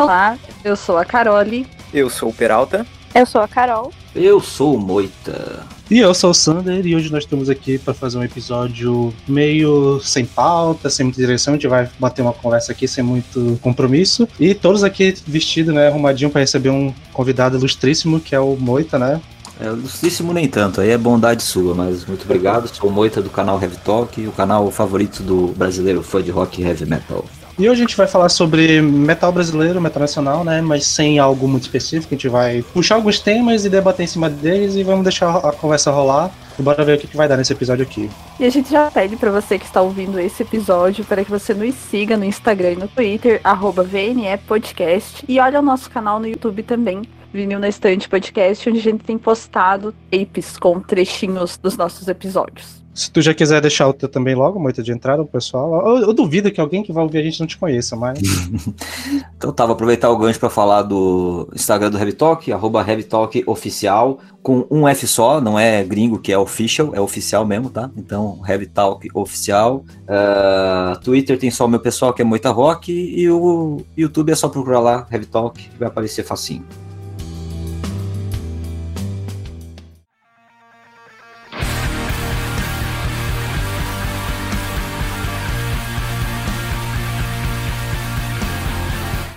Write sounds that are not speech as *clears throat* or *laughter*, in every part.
Olá, eu sou a Carole. Eu sou o Peralta. Eu sou a Carol. Eu sou o Moita. E eu sou o Sander e hoje nós estamos aqui para fazer um episódio meio sem pauta, sem muita direção. A gente vai bater uma conversa aqui sem muito compromisso. E todos aqui vestidos, né, arrumadinho para receber um convidado ilustríssimo que é o Moita, né? É, ilustríssimo nem tanto, aí é bondade sua, mas muito obrigado. Sou o Moita do canal Heavy Talk, o canal favorito do brasileiro fã de rock e heavy metal. E hoje a gente vai falar sobre metal brasileiro, metal nacional, né? Mas sem algo muito específico. A gente vai puxar alguns temas e debater em cima deles e vamos deixar a conversa rolar. E bora ver o que, que vai dar nesse episódio aqui. E a gente já pede para você que está ouvindo esse episódio para que você nos siga no Instagram e no Twitter, arroba VNE Podcast. E olha o nosso canal no YouTube também, Vinil na Estante Podcast, onde a gente tem postado tapes com trechinhos dos nossos episódios. Se tu já quiser deixar o teu também logo, moita de entrada, o pessoal. Eu, eu, duvido que alguém que vai ouvir a gente não te conheça, mas. *laughs* então tá, vou aproveitar o gancho para falar do Instagram do Heavy Talk, arroba Heavy Talk Oficial, com um F só, não é gringo que é official, é oficial mesmo, tá? Então, Heavy Talk Oficial. Uh, Twitter tem só o meu pessoal que é Moita Rock, e o YouTube é só procurar lá, Heavy Talk, que vai aparecer facinho.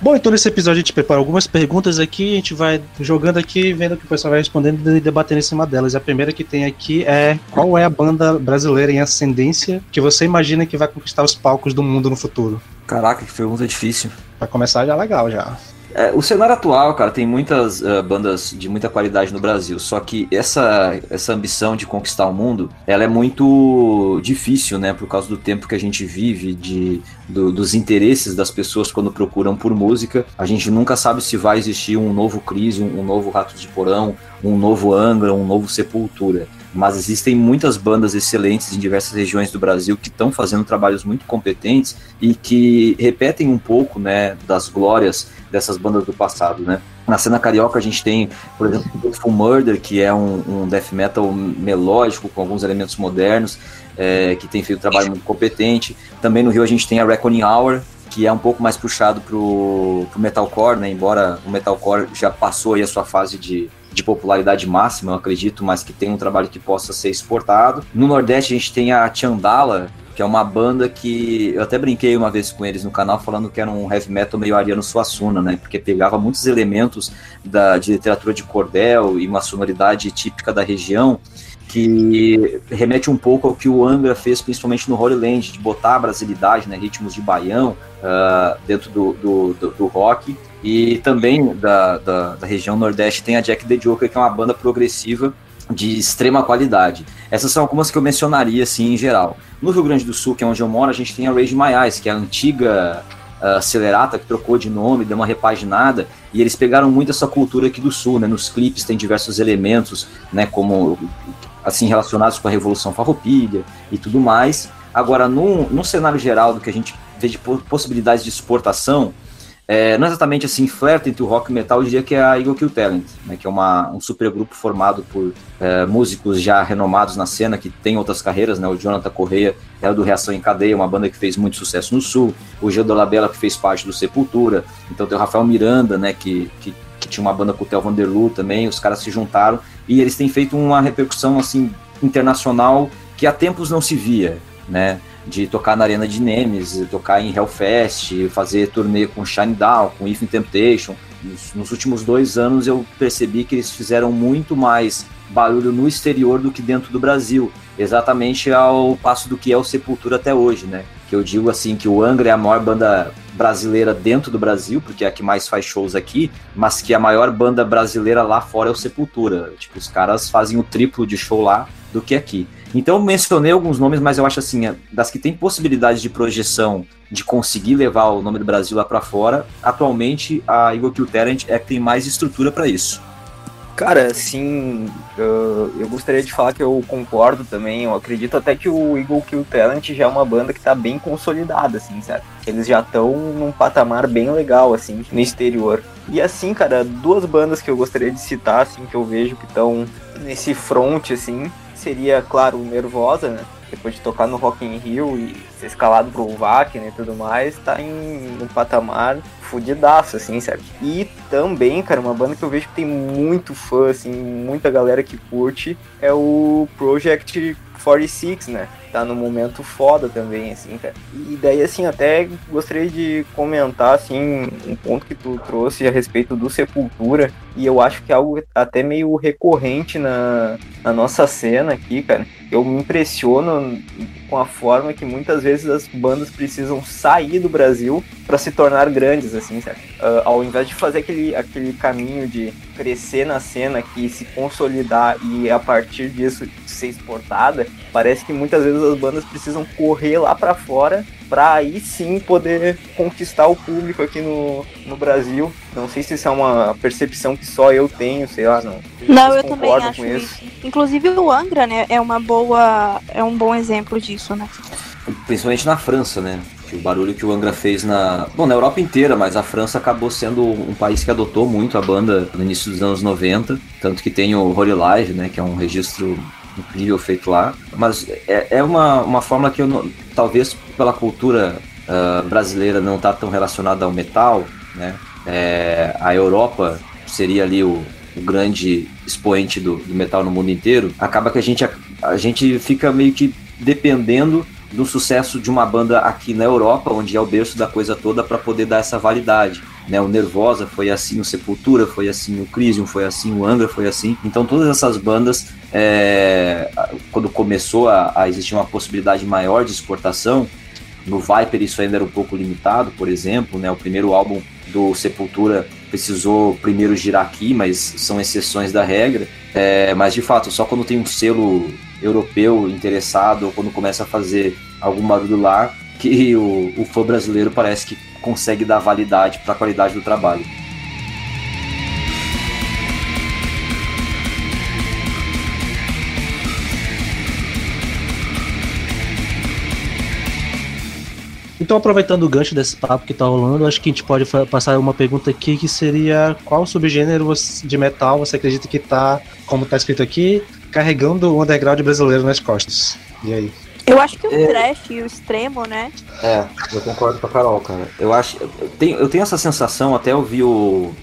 Bom, então nesse episódio a gente prepara algumas perguntas aqui, a gente vai jogando aqui, vendo o que o pessoal vai respondendo e debatendo em cima delas. A primeira que tem aqui é qual é a banda brasileira em ascendência que você imagina que vai conquistar os palcos do mundo no futuro? Caraca, que pergunta difícil. Pra começar já legal já. É, o cenário atual, cara, tem muitas uh, bandas de muita qualidade no Brasil, só que essa, essa ambição de conquistar o mundo, ela é muito difícil, né, por causa do tempo que a gente vive, de, do, dos interesses das pessoas quando procuram por música. A gente nunca sabe se vai existir um novo Crise, um, um novo Ratos de Porão, um novo Angra, um novo Sepultura mas existem muitas bandas excelentes em diversas regiões do Brasil que estão fazendo trabalhos muito competentes e que repetem um pouco, né, das glórias dessas bandas do passado, né? Na cena carioca a gente tem, por exemplo, o Full Murder, que é um, um, death metal melódico com alguns elementos modernos, é, que tem feito um trabalho muito competente. Também no Rio a gente tem a Reckoning Hour, que é um pouco mais puxado pro, pro metalcore, né? Embora o metalcore já passou aí a sua fase de, de popularidade máxima, eu acredito, mas que tem um trabalho que possa ser exportado. No Nordeste a gente tem a Chandala, que é uma banda que eu até brinquei uma vez com eles no canal falando que era um heavy metal meio Ariano Suassuna, né? Porque pegava muitos elementos da, de literatura de cordel e uma sonoridade típica da região que remete um pouco ao que o Angra fez principalmente no Holy Land, de botar a brasilidade, né, ritmos de baião uh, dentro do, do, do, do rock e também da, da, da, região Nordeste tem a Jack the Joker, que é uma banda progressiva de extrema qualidade. Essas são algumas que eu mencionaria assim em geral. No Rio Grande do Sul, que é onde eu moro, a gente tem a Rage My Eyes, que é a antiga uh, que trocou de nome, deu uma repaginada, e eles pegaram muito essa cultura aqui do Sul, né? Nos clipes tem diversos elementos, né? Como assim relacionados com a Revolução Farroupilha e tudo mais. Agora, no, no cenário geral do que a gente vê de possibilidades de exportação, é, não exatamente assim, flerta entre o rock e o metal, eu diria que é a Eagle Kill Talent, né, que é uma, um supergrupo formado por é, músicos já renomados na cena, que tem outras carreiras, né, o Jonathan Correia era do Reação em Cadeia, uma banda que fez muito sucesso no Sul, o Gil Dolabella, que fez parte do Sepultura, então tem o Rafael Miranda, né, que, que, que tinha uma banda com o Theo Vanderloo também, os caras se juntaram, e eles têm feito uma repercussão, assim, internacional que há tempos não se via, né, de tocar na Arena de Nemes, tocar em Hellfest, fazer turnê com Shine Down, com If Temptation. Nos, nos, últimos dois anos eu percebi que eles fizeram muito mais barulho no exterior do que dentro do Brasil, exatamente ao passo do que é o Sepultura até hoje, né? que eu digo assim que o Angra é a maior banda brasileira dentro do Brasil, porque é a que mais faz shows aqui, mas que a maior banda brasileira lá fora é o Sepultura. Tipo, os caras fazem o triplo de show lá do que aqui. Então eu mencionei alguns nomes, mas eu acho assim, é, das que tem possibilidade de projeção de conseguir levar o nome do Brasil lá para fora, atualmente a Eagle Kill Talent é que tem mais estrutura para isso. Cara, assim, eu gostaria de falar que eu concordo também. Eu acredito até que o Eagle Kill Talent já é uma banda que tá bem consolidada, assim, certo? Eles já estão num patamar bem legal, assim, no exterior. E assim, cara, duas bandas que eu gostaria de citar, assim, que eu vejo que estão nesse front, assim, seria, claro, Nervosa, né? Depois de tocar no Rock in Rio e ser escalado pro Wagner e tudo mais, tá em um patamar fudidaço, assim, sabe? E também, cara, uma banda que eu vejo que tem muito fã, assim, muita galera que curte, é o Project 46, né? Tá no momento foda também, assim, cara. E daí, assim, até gostaria de comentar, assim, um ponto que tu trouxe a respeito do Sepultura, e eu acho que é algo até meio recorrente na, na nossa cena aqui, cara. Eu me impressiono com a forma que muitas vezes as bandas precisam sair do Brasil para se tornar grandes, assim, sabe? Uh, ao invés de fazer aquele, aquele caminho de crescer na cena aqui, se consolidar e a partir disso ser exportada, parece que muitas vezes as bandas precisam correr lá para fora para aí sim poder conquistar o público aqui no, no Brasil. Não sei se isso é uma percepção que só eu tenho, sei lá, não. Não, eu também acho isso. isso. Inclusive o Angra, né, é uma boa, é um bom exemplo disso, né? Principalmente na França, né? O barulho que o Angra fez na. Bom, na Europa inteira, mas a França acabou sendo um país que adotou muito a banda no início dos anos 90. Tanto que tem o Holy Live, né? Que é um registro incrível feito lá. Mas é, é uma, uma forma que eu não, talvez pela cultura uh, brasileira não tá tão relacionada ao metal, né? É, a Europa seria ali o, o grande expoente do, do, metal no mundo inteiro. Acaba que a gente, a, a gente fica meio que dependendo do sucesso de uma banda aqui na Europa, onde é o berço da coisa toda, para poder dar essa validade. Né, o Nervosa foi assim, o Sepultura foi assim, o Crisium foi assim, o Angra foi assim. Então todas essas bandas, é, quando começou a, a, existir uma possibilidade maior de exportação, no Viper isso ainda era um pouco limitado, por exemplo, né, o primeiro álbum do Sepultura precisou primeiro girar aqui, mas são exceções da regra. É, mas de fato, só quando tem um selo europeu interessado ou quando começa a fazer algum barulho lá que o, o fã brasileiro parece que consegue dar validade para a qualidade do trabalho. Então, aproveitando o gancho desse papo que tá rolando, acho que a gente pode passar uma pergunta aqui que seria qual subgênero de metal você acredita que tá, como tá escrito aqui, carregando o underground brasileiro nas costas? E aí? Eu acho que o é... trash e o extremo, né? É, eu concordo com a Carol, cara. Eu acho. Eu tenho, eu tenho essa sensação, até ouvir o.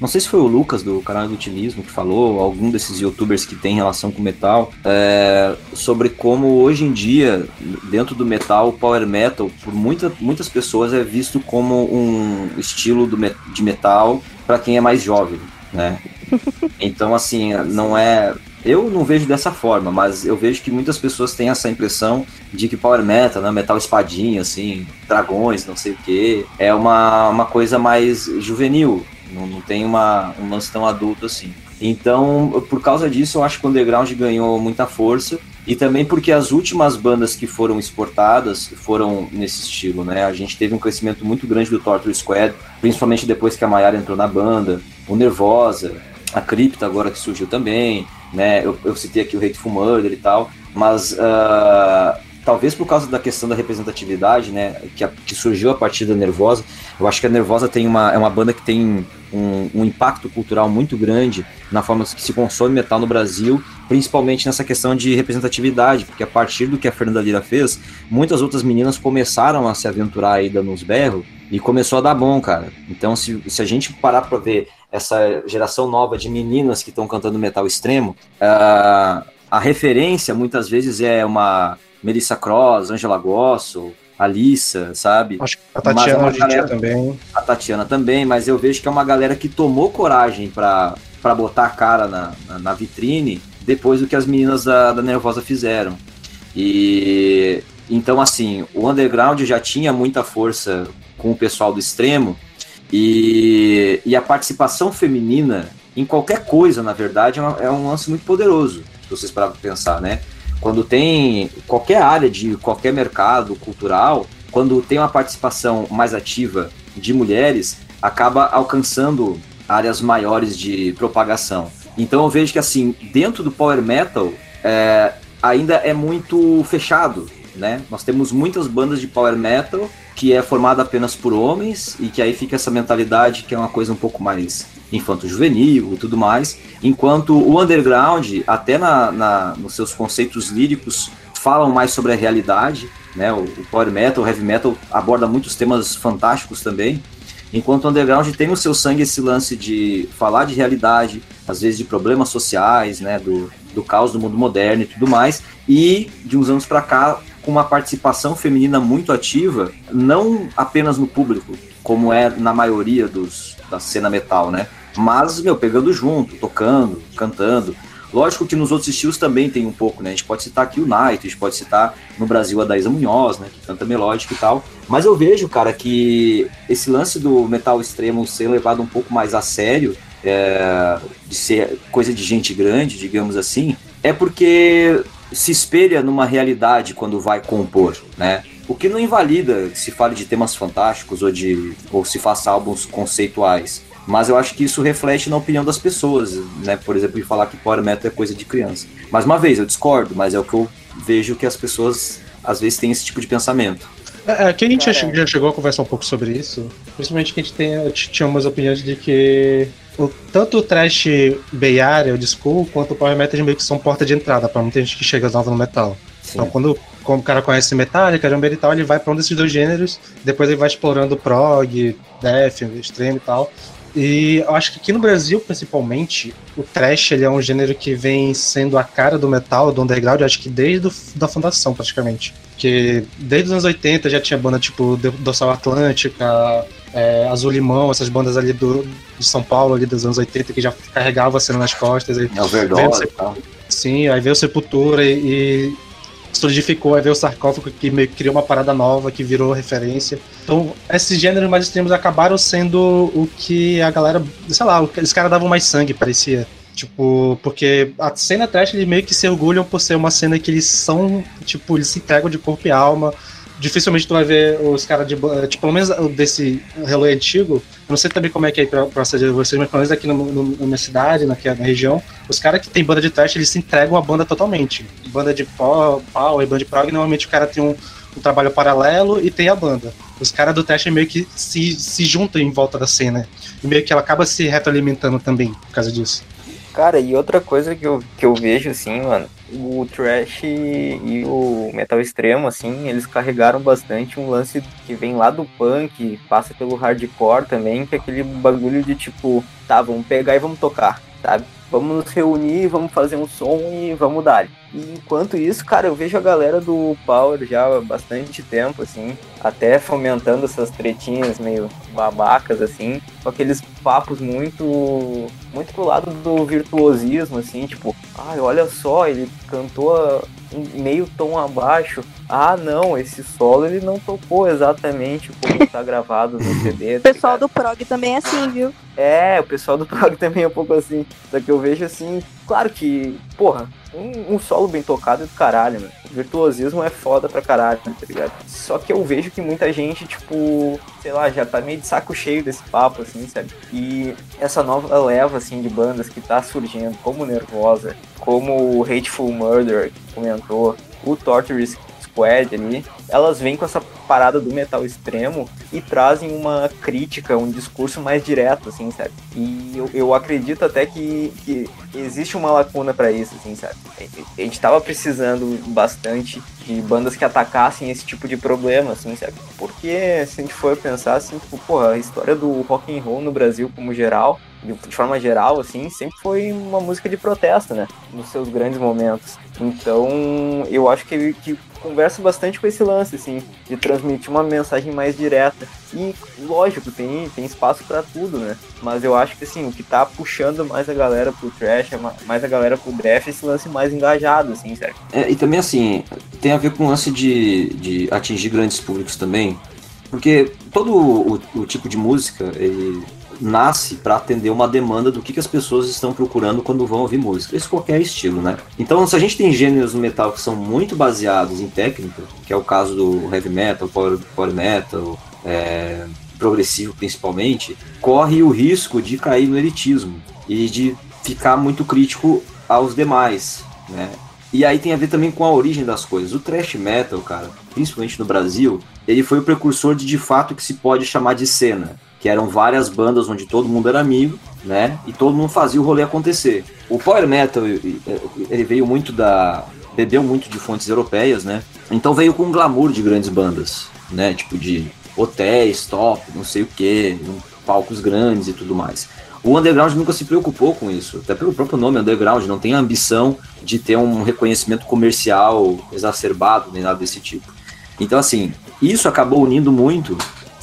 Não sei se foi o Lucas do canal do Utilismo que falou, algum desses youtubers que tem relação com metal, é, sobre como hoje em dia, dentro do metal, o power metal, por muita, muitas pessoas é visto como um estilo do, de metal para quem é mais jovem, né? *laughs* Então, assim, não é. Eu não vejo dessa forma, mas eu vejo que muitas pessoas têm essa impressão de que Power Metal, né, metal espadinha, assim, dragões, não sei o que, é uma, uma coisa mais juvenil, não, não tem uma, um lance tão adulto assim. Então, por causa disso, eu acho que o Underground ganhou muita força e também porque as últimas bandas que foram exportadas foram nesse estilo, né? A gente teve um crescimento muito grande do Torture Squad, principalmente depois que a Mayara entrou na banda, o Nervosa, a Cripta agora que surgiu também, né? Eu, eu citei aqui o Hateful Murder e tal, mas uh, talvez por causa da questão da representatividade, né? Que, a, que surgiu a partir da Nervosa, eu acho que a Nervosa tem uma, é uma banda que tem um, um, impacto cultural muito grande na forma que se consome metal no Brasil, principalmente nessa questão de representatividade, porque a partir do que a Fernanda Lira fez, muitas outras meninas começaram a se aventurar aí dando uns berros e começou a dar bom, cara. Então, se, se a gente parar para ver essa geração nova de meninas que estão cantando metal extremo, uh, a referência muitas vezes é uma Melissa Cross, Angela Gosso, Alissa, sabe? Acho que a Tatiana é hoje em dia também. A Tatiana também, mas eu vejo que é uma galera que tomou coragem para botar a cara na, na, na, vitrine depois do que as meninas da, da Nervosa fizeram. E Então, assim, o underground já tinha muita força com o pessoal do extremo e, e a participação feminina em qualquer coisa, na verdade, é, uma, é um lance muito poderoso, se vocês para pensar, né? Quando tem qualquer área de qualquer mercado cultural, quando tem uma participação mais ativa de mulheres, acaba alcançando áreas maiores de propagação. Então eu vejo que assim, dentro do power metal, é, ainda é muito fechado, né? Nós temos muitas bandas de power metal que é formada apenas por homens e que aí fica essa mentalidade que é uma coisa um pouco mais infanto-juvenil e tudo mais, enquanto o underground, até na, na, nos seus conceitos líricos, falam mais sobre a realidade, né? O, o power metal, o heavy metal aborda muitos temas fantásticos também, enquanto o underground tem no seu sangue esse lance de falar de realidade, às vezes de problemas sociais, né? Do, do caos do mundo moderno e tudo mais, e de uns anos para cá com uma participação feminina muito ativa, não apenas no público, como é na maioria dos, da cena metal, né? Mas, meu, pegando junto, tocando, cantando. Lógico que nos outros estilos também tem um pouco, né? A gente pode citar aqui o Night, a gente pode citar no Brasil a Daísa Munhoz, né? Que canta melódico e tal. Mas eu vejo, cara, que esse lance do metal extremo ser levado um pouco mais a sério, é, de ser coisa de gente grande, digamos assim, é porque se espelha numa realidade quando vai compor, né? O que não invalida que se fale de temas fantásticos ou de ou se faça álbuns conceituais. Mas eu acho que isso reflete na opinião das pessoas, né? Por exemplo, de falar que Power Metal é coisa de criança. Mais uma vez, eu discordo, mas é o que eu vejo que as pessoas às vezes têm esse tipo de pensamento. É, aqui a gente já, já chegou a conversar um pouco sobre isso. Principalmente que a gente tem, tinha umas opiniões de que o, tanto o trash Bay Area, o Disco, quanto o Power Metal meio que são porta de entrada pra muita gente que chega nova no metal. Sim. Então quando, o cara conhece Metallica, Jumper e tal, ele vai pra um desses dois gêneros, depois ele vai explorando prog, death, extreme e tal. E eu acho que aqui no Brasil, principalmente, o trash ele é um gênero que vem sendo a cara do metal, do underground, acho que desde do, da fundação, praticamente. Porque desde os anos 80 já tinha banda tipo Dorsal Atlântica, é, Azul Limão, essas bandas ali do, de São Paulo, ali dos anos 80, que já carregava a cena nas costas. É o Overdose e tal. Sim, aí veio Sepultura e, e solidificou, aí veio o sarcófago que meio que criou uma parada nova, que virou referência. Então, esses gêneros mais extremos acabaram sendo o que a galera, sei lá, os caras davam mais sangue, parecia. Tipo, porque a cena trash, eles meio que se orgulham por ser uma cena que eles são, tipo, eles se entregam de corpo e alma, dificilmente tu vai ver os caras de. Tipo, pelo menos desse relógio antigo. Eu não sei também como é que é pra, pra vocês, mas pelo menos aqui no, no, na minha cidade, na, na região, os caras que tem banda de trash, eles se entregam a banda totalmente. Banda de e banda de prog, normalmente o cara tem um, um trabalho paralelo e tem a banda. Os caras do trash meio que se, se juntam em volta da cena. E meio que ela acaba se retroalimentando também por causa disso. Cara, e outra coisa que eu, que eu vejo, assim, mano, o trash e o metal extremo, assim, eles carregaram bastante um lance que vem lá do punk, passa pelo hardcore também, que é aquele bagulho de tipo, tá, vamos pegar e vamos tocar, sabe? Vamos nos reunir, vamos fazer um som e vamos dar. E enquanto isso, cara, eu vejo a galera do Power já há bastante tempo, assim, até fomentando essas tretinhas meio babacas, assim, com aqueles papos muito, muito pro lado do virtuosismo, assim, tipo, ai, olha só, ele cantou meio tom abaixo. Ah, não, esse solo ele não tocou exatamente como tá gravado no *laughs* CD. o pessoal tá do prog também é assim, viu? É, o pessoal do *laughs* prog também é um pouco assim. Só que eu vejo assim, claro que, porra, um, um, solo bem tocado do caralho, mano. Virtuosismo é foda pra caralho, tá ligado? Só que eu vejo que muita gente, tipo, sei lá, já tá meio de saco cheio desse papo, assim, sabe? E essa nova leva, assim, de bandas que tá surgindo, como Nervosa, como Hateful Murder, que comentou, o Torture Squad ali, elas vêm com essa parada do metal extremo e trazem uma crítica, um discurso mais direto, assim, sabe? E eu, eu acredito até que, que existe uma lacuna para isso, assim, sabe? A gente tava precisando bastante de bandas que atacassem esse tipo de problema, assim, sabe? Porque se a gente for pensar, assim, tipo, porra, a história do rock and roll no Brasil como geral de, forma geral, assim, sempre foi uma música de protesto, né? Nos seus grandes momentos. Então, eu acho que, que conversa bastante com esse lance, assim, de transmitir uma mensagem mais direta. E, lógico, tem, tem espaço para tudo, né? Mas eu acho que, assim, o que tá puxando mais a galera pro trash, mais a galera pro death, é esse lance mais engajado, assim, certo? É, e também, assim, tem a ver com o lance de, de atingir grandes públicos também, porque todo o, o tipo de música, ele nasce para atender uma demanda do que, que as pessoas estão procurando quando vão ouvir música. Isso qualquer estilo, né? Então, se a gente tem gêneros no metal que são muito baseados em técnica, que é o caso do heavy metal, power, power metal, é, progressivo principalmente, corre o risco de cair no elitismo e de ficar muito crítico aos demais, né? E aí tem a ver também com a origem das coisas. O thrash metal, cara, principalmente no Brasil, ele foi o precursor de de fato que se pode chamar de cena que eram várias bandas onde todo mundo era amigo, né? E todo mundo fazia o rolê acontecer. O power metal ele veio muito da bebeu muito de fontes europeias, né? Então veio com um glamour de grandes bandas, né? Tipo de hotéis, top, não sei o que, palcos grandes e tudo mais. O underground nunca se preocupou com isso, até pelo próprio nome underground, não tem a ambição de ter um reconhecimento comercial exacerbado nem nada desse tipo. Então, assim, isso acabou unindo muito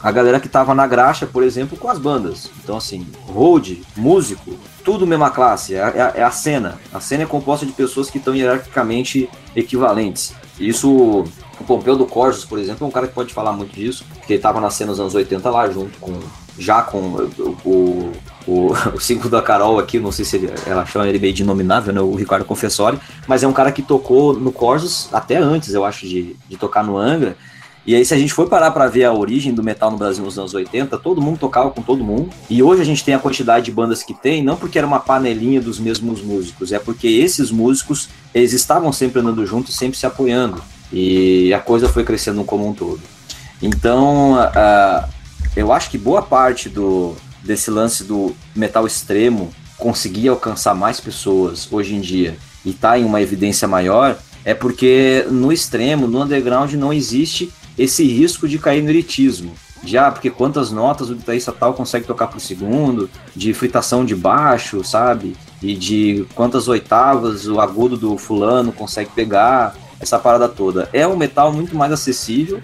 a galera que tava na graxa, por exemplo, com as bandas. Então, assim, road, músico, tudo mesma classe, é, é, é, a cena. A cena é composta de pessoas que estão hierarquicamente equivalentes. Isso, o Pompeu do Corsos, por exemplo, é um cara que pode falar muito disso, porque ele tava na cena nos anos 80 lá, junto com. Já com o, o, o, o cinco da Carol aqui, não sei se ele, ela chama ele meio de nominável, né, o Ricardo Confessori, mas é um cara que tocou no Corsos até antes, eu acho, de, de tocar no Angra, e aí, se a gente for parar para ver a origem do metal no Brasil nos anos 80, todo mundo tocava com todo mundo. E hoje a gente tem a quantidade de bandas que tem, não porque era uma panelinha dos mesmos músicos, é porque esses músicos, eles estavam sempre andando juntos, sempre se apoiando. E a coisa foi crescendo como um todo. Então, uh, eu acho que boa parte do, desse lance do metal extremo conseguir alcançar mais pessoas hoje em dia e tá em uma evidência maior é porque no extremo, no underground, não existe esse risco de cair no eritismo. Já, porque quantas notas o guitarrista tal consegue tocar por segundo, de fritação de baixo, sabe? E de quantas oitavas o agudo do fulano consegue pegar, essa parada toda. É um metal muito mais acessível,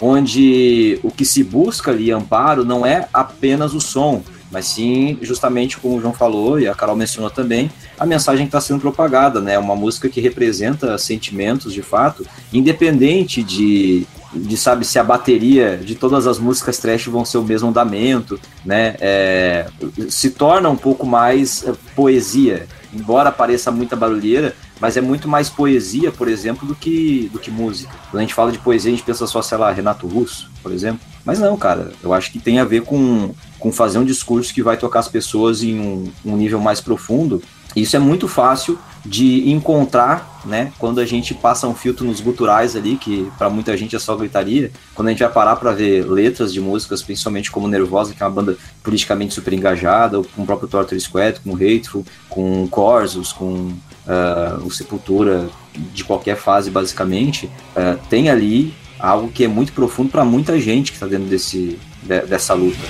onde o que se busca ali, amparo, não é apenas o som, mas sim, justamente como o João falou e a Carol mencionou também, a mensagem que está sendo propagada, né? Uma música que representa sentimentos de fato, independente de de sabe se a bateria de todas as músicas trash vão ser o mesmo andamento, né? É, se torna um pouco mais é, poesia, embora pareça muita barulheira, mas é muito mais poesia, por exemplo, do que do que música. Quando a gente fala de poesia, a gente pensa só, sei lá, Renato Russo, por exemplo. Mas não, cara, eu acho que tem a ver com, com fazer um discurso que vai tocar as pessoas em um, um nível mais profundo. Isso é muito fácil de encontrar, né, quando a gente passa um filtro nos guturais ali, que para muita gente é só gritaria, quando a gente vai parar para ver letras de músicas, principalmente como Nervosa, que é uma banda politicamente super engajada, com o próprio Torture Squad, com Hateful, com Corsos, com uh, o Sepultura, de qualquer fase basicamente, uh, tem ali algo que é muito profundo para muita gente que está dentro desse, de, dessa luta.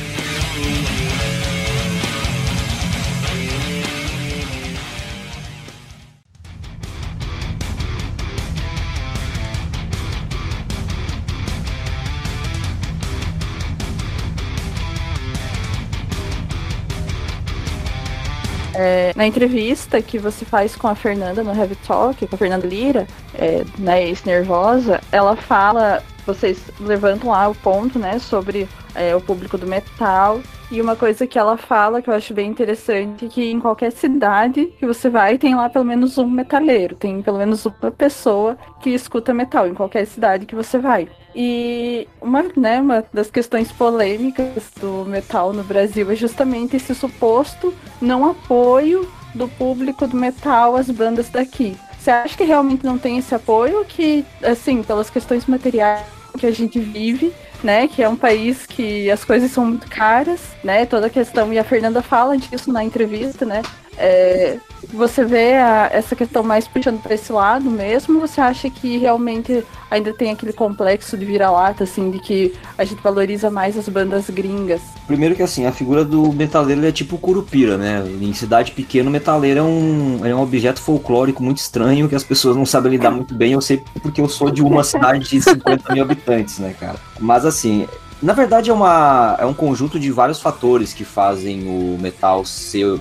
É, na entrevista que você faz com a Fernanda no Heavy Talk, com a Fernanda Lira, é, né, ex-nervosa, ela fala, vocês levantam lá o ponto, né, sobre é, o público do metal e uma coisa que ela fala que eu acho bem interessante, que em qualquer cidade que você vai, tem lá pelo menos um metaleiro, tem pelo menos uma pessoa que escuta metal, em qualquer cidade que você vai. E uma, né, uma das questões polêmicas do metal no Brasil é justamente esse suposto não apoio do público do metal às bandas daqui. Você acha que realmente não tem esse apoio? Que, assim, pelas questões materiais que a gente vive, né? Que é um país que as coisas são muito caras, né? Toda a questão, e a Fernanda fala disso na entrevista, né? É, Você vê a, essa questão mais puxando para esse lado mesmo? Você acha que realmente ainda tem aquele complexo de vira-lata, assim, de que a gente valoriza mais as bandas gringas? Primeiro que assim, a figura do metaleiro é tipo curupira, né? Em cidade pequena, o metaleiro é um, é um objeto folclórico muito estranho que as pessoas não sabem lidar muito bem. Eu sei porque eu sou de uma cidade de 50 mil habitantes, né, cara? Mas assim, na verdade é, uma, é um conjunto de vários fatores que fazem o metal ser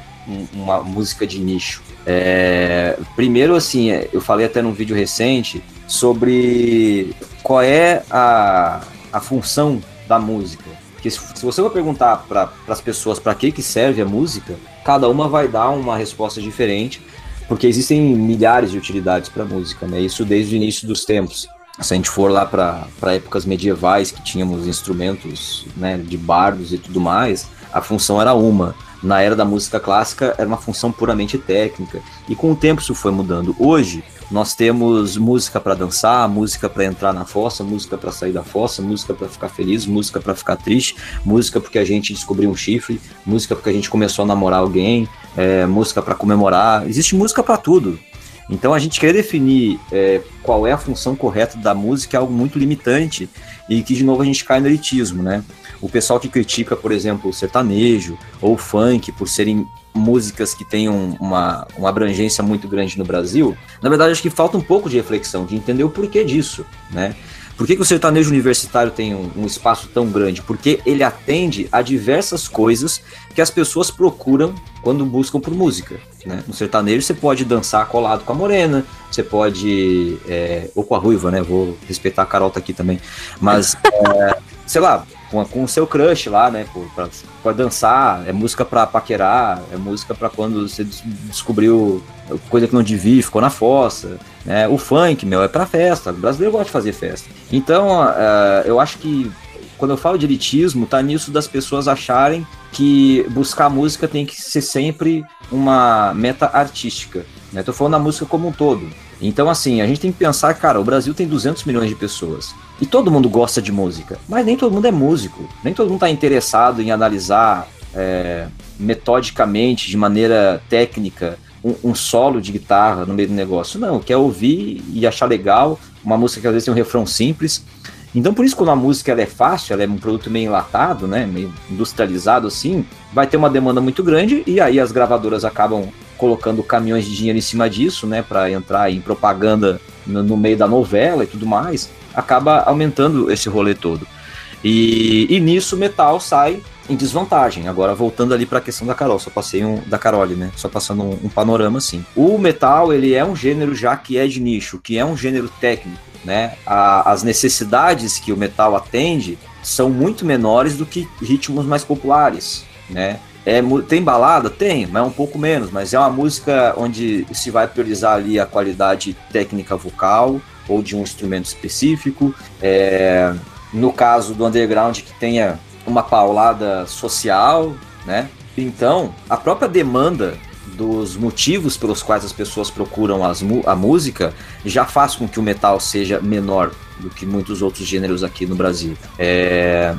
uma música de nicho. É, primeiro, assim, eu falei até num vídeo recente sobre qual é a, a função da música. Que se, se você for perguntar para as pessoas para que, que serve a música, cada uma vai dar uma resposta diferente, porque existem milhares de utilidades para a música, né? Isso desde o início dos tempos. Se a gente for lá para épocas medievais, que tínhamos instrumentos né, de bardos e tudo mais, a função era uma na era da música clássica era uma função puramente técnica e com o tempo isso foi mudando. Hoje nós temos música para dançar, música para entrar na fossa, música para sair da fossa, música para ficar feliz, música para ficar triste, música porque a gente descobriu um chifre, música porque a gente começou a namorar alguém, é, música para comemorar. Existe música para tudo. Então a gente querer definir é, qual é a função correta da música é algo muito limitante e que de novo a gente cai no elitismo, né? O pessoal que critica, por exemplo, o sertanejo ou o funk por serem músicas que tenham uma, uma abrangência muito grande no Brasil, na verdade acho que falta um pouco de reflexão, de entender o porquê disso, né? Por que, que o sertanejo universitário tem um, um, espaço tão grande? Porque ele atende a diversas coisas que as pessoas procuram quando buscam por música. Né? No sertanejo você pode dançar colado com a morena, você pode. É, ou com a ruiva, né? Vou respeitar a Carol tá aqui também. Mas, é, sei lá, com, com o seu crush lá, né? Pra, pra dançar, é música pra paquerar, é música pra quando você descobriu coisa que não devia, ficou na fossa. Né? O funk, meu, é pra festa. O brasileiro gosta de fazer festa. Então, uh, eu acho que quando eu falo de elitismo, tá nisso das pessoas acharem que buscar música tem que ser sempre uma meta artística. Né? Tô falando da música como um todo. Então, assim, a gente tem que pensar, cara, o Brasil tem 200 milhões de pessoas. E todo mundo gosta de música, mas nem todo mundo é músico. Nem todo mundo está interessado em analisar é, metodicamente, de maneira técnica, um, um, solo de guitarra no meio do negócio. Não, quer ouvir e achar legal uma música que às vezes tem um refrão simples. Então, por isso, quando a música ela é fácil, ela é um produto meio enlatado, né, meio industrializado assim, vai ter uma demanda muito grande e aí as gravadoras acabam colocando caminhões de dinheiro em cima disso, né, para entrar em propaganda no, no, meio da novela e tudo mais, acaba aumentando esse rolê todo. E, e nisso o metal sai em desvantagem. Agora voltando ali para a questão da Carol, só passei um da Carole, né? Só passando um, um, panorama assim. O metal ele é um gênero já que é de nicho, que é um gênero técnico, né? A, as necessidades que o metal atende são muito menores do que ritmos mais populares, né? É, tem balada? Tem, mas é um pouco menos. Mas é uma música onde se vai priorizar ali a qualidade técnica vocal ou de um instrumento específico. É, no caso do underground, que tenha uma paulada social, né? Então, a própria demanda dos motivos pelos quais as pessoas procuram as, a música já faz com que o metal seja menor do que muitos outros gêneros aqui no Brasil. É,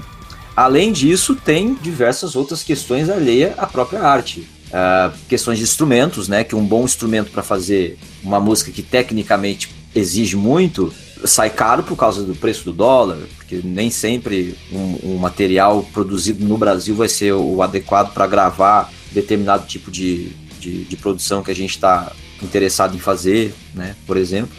Além disso, tem diversas outras questões alheias à própria arte. Uh, questões de instrumentos, né? Que um bom instrumento para fazer uma música que tecnicamente exige muito sai caro por causa do preço do dólar, porque nem sempre um, um material produzido no Brasil vai ser o adequado para gravar determinado tipo de, de, de produção que a gente está interessado em fazer, né? Por exemplo.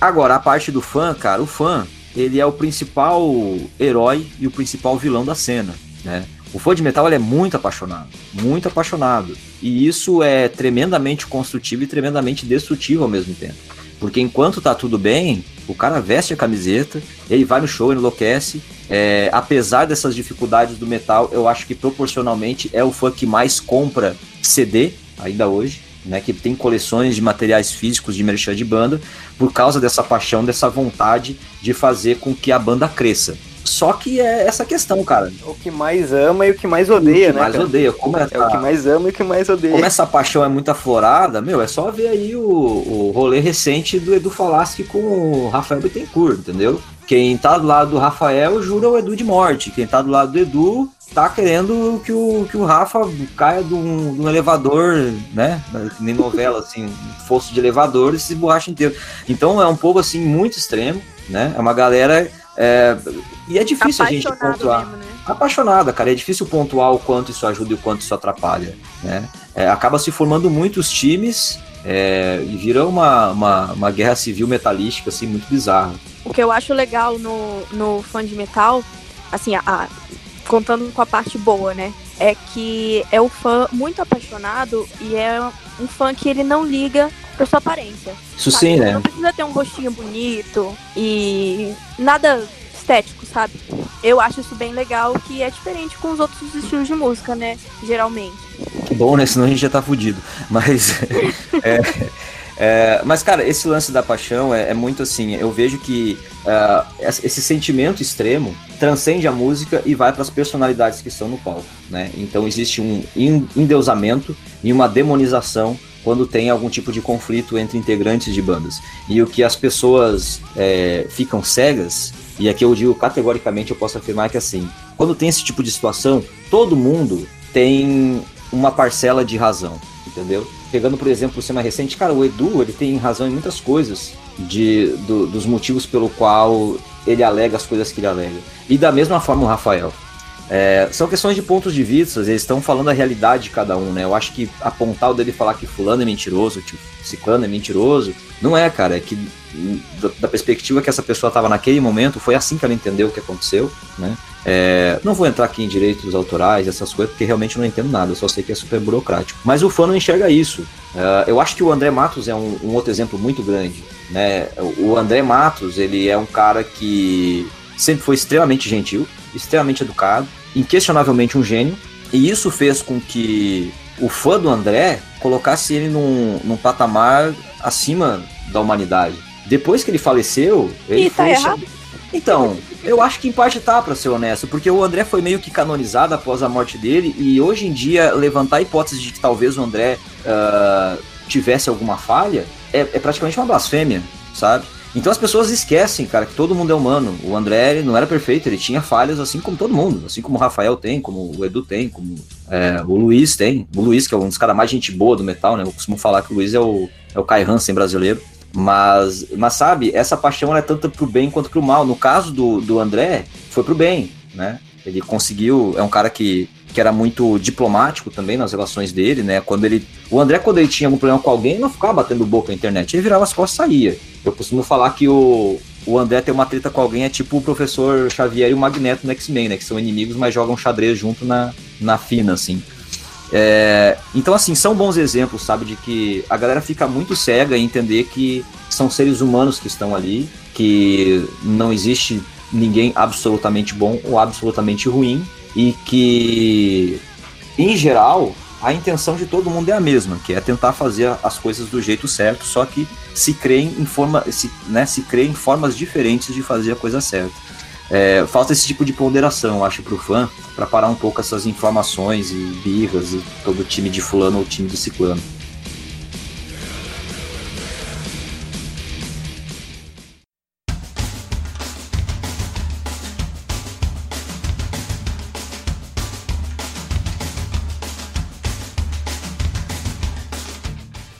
Agora, a parte do fã, cara, o fã, ele é o principal herói e o principal vilão da cena, né? O fã de metal é muito apaixonado, muito apaixonado. E isso é tremendamente construtivo e tremendamente destrutivo ao mesmo tempo. Porque enquanto tá tudo bem, o cara veste a camiseta, ele vai no show, enlouquece. É, apesar dessas dificuldades do metal, eu acho que proporcionalmente é o fã que mais compra CD ainda hoje né, que tem coleções de materiais físicos de merchan de banda, por causa dessa paixão, dessa vontade de fazer com que a banda cresça. Só que é essa questão, cara. O que mais ama e o que mais odeia, o que né? mais cara? odeia. Como essa... É o que mais ama e o que mais odeia. Como essa paixão é muito aflorada, meu, é só ver aí o, o rolê recente do Edu Falaschi com o Rafael Bittencourt, entendeu? Quem tá do lado do Rafael jura o Edu de morte. Quem tá do lado do Edu tá querendo que o, que o Rafa caia de um, de um elevador, né? Nem novela, assim, um fosso de elevador e se borracha inteiro. Então é um povo assim muito extremo, né? É uma galera. É... E é difícil a gente pontuar. Mesmo, né? Apaixonada, cara. É difícil pontuar o quanto isso ajuda e o quanto isso atrapalha. Né? É, acaba se formando muitos times é, e vira uma, uma, uma, guerra civil metalística, assim, muito bizarra. O que eu acho legal no, no fã de metal, assim, a, a, contando com a parte boa, né? É que é o fã muito apaixonado e é um fã que ele não liga pra sua aparência. Isso sabe? sim, né? Não precisa ter um rostinho bonito e nada estético, sabe? Eu acho isso bem legal, que é diferente com os outros estilos de música, né? Geralmente. Bom, né? Senão a gente já tá fudido. *laughs* Mas. é, é, mas, cara, esse lance da paixão é, é muito assim. Eu vejo que uh, esse sentimento extremo transcende a música e vai para as personalidades que estão no palco, né? Então existe um endeusamento e uma demonização quando tem algum tipo de conflito entre integrantes de bandas. E o que as pessoas é, ficam cegas, e aqui eu digo categoricamente, eu posso afirmar que assim, quando tem esse tipo de situação, todo mundo tem uma parcela de razão, entendeu? pegando, por exemplo, o cima recente, cara, o Edu, ele tem razão em muitas coisas de, do, dos motivos pelo qual ele alega as coisas que ele alega. E da mesma forma o Rafael. É, são questões de pontos de vista, eles estão falando a realidade de cada um, né? Eu acho que apontar o dele falar que fulano é mentiroso, que ciclano é mentiroso, não é, cara, é que da, perspectiva que essa pessoa estava naquele momento, foi assim que ela entendeu o que aconteceu, né? É, não vou entrar aqui em direitos autorais, essas coisas, porque realmente não entendo nada, eu só sei que é super burocrático. Mas o fã não enxerga isso. É, eu acho que o André Matos é um, um, outro exemplo muito grande. Né? O André Matos, ele é um cara que sempre foi extremamente gentil, extremamente educado, inquestionavelmente um gênio, e isso fez com que o fã do André colocasse ele num, num patamar acima da humanidade. Depois que ele faleceu, ele e tá foi. Errado? Então, eu acho que em parte tá, pra ser honesto, porque o André foi meio que canonizado após a morte dele, e hoje em dia, levantar a hipótese de que talvez o André uh, tivesse alguma falha é, é, praticamente uma blasfêmia, sabe? Então as pessoas esquecem, cara, que todo mundo é humano. O André não era perfeito, ele tinha falhas assim como todo mundo, assim como o Rafael tem, como o Edu tem, como é, o Luiz tem. O Luiz, que é um dos caras mais gente boa do metal, né? Eu costumo falar que o Luiz é o, é o Kai Hansen brasileiro. Mas, mas sabe, essa paixão é tanto pro bem quanto pro mal. No caso do, do André, foi pro bem, né? Ele conseguiu, é um cara que, que era muito diplomático também nas relações dele, né? Quando ele, o André quando ele tinha algum problema com alguém, não ficava batendo boca na internet, ele virava as costas e saía. Eu costumo falar que o, o André ter uma treta com alguém é tipo o professor Xavier e o Magneto no X-Men, né? Que são inimigos, mas jogam xadrez junto na, na fina, assim. É, então, assim, são bons exemplos, sabe, de que a galera fica muito cega em entender que são seres humanos que estão ali, que não existe ninguém absolutamente bom ou absolutamente ruim, e que, em geral, a intenção de todo mundo é a mesma, que é tentar fazer as coisas do jeito certo, só que se crê em, forma, se, né, se crê em formas diferentes de fazer a coisa certa. É, falta esse tipo de ponderação, acho, pro fã, para parar um pouco essas informações e birras e todo time de fulano ou time de ciclano.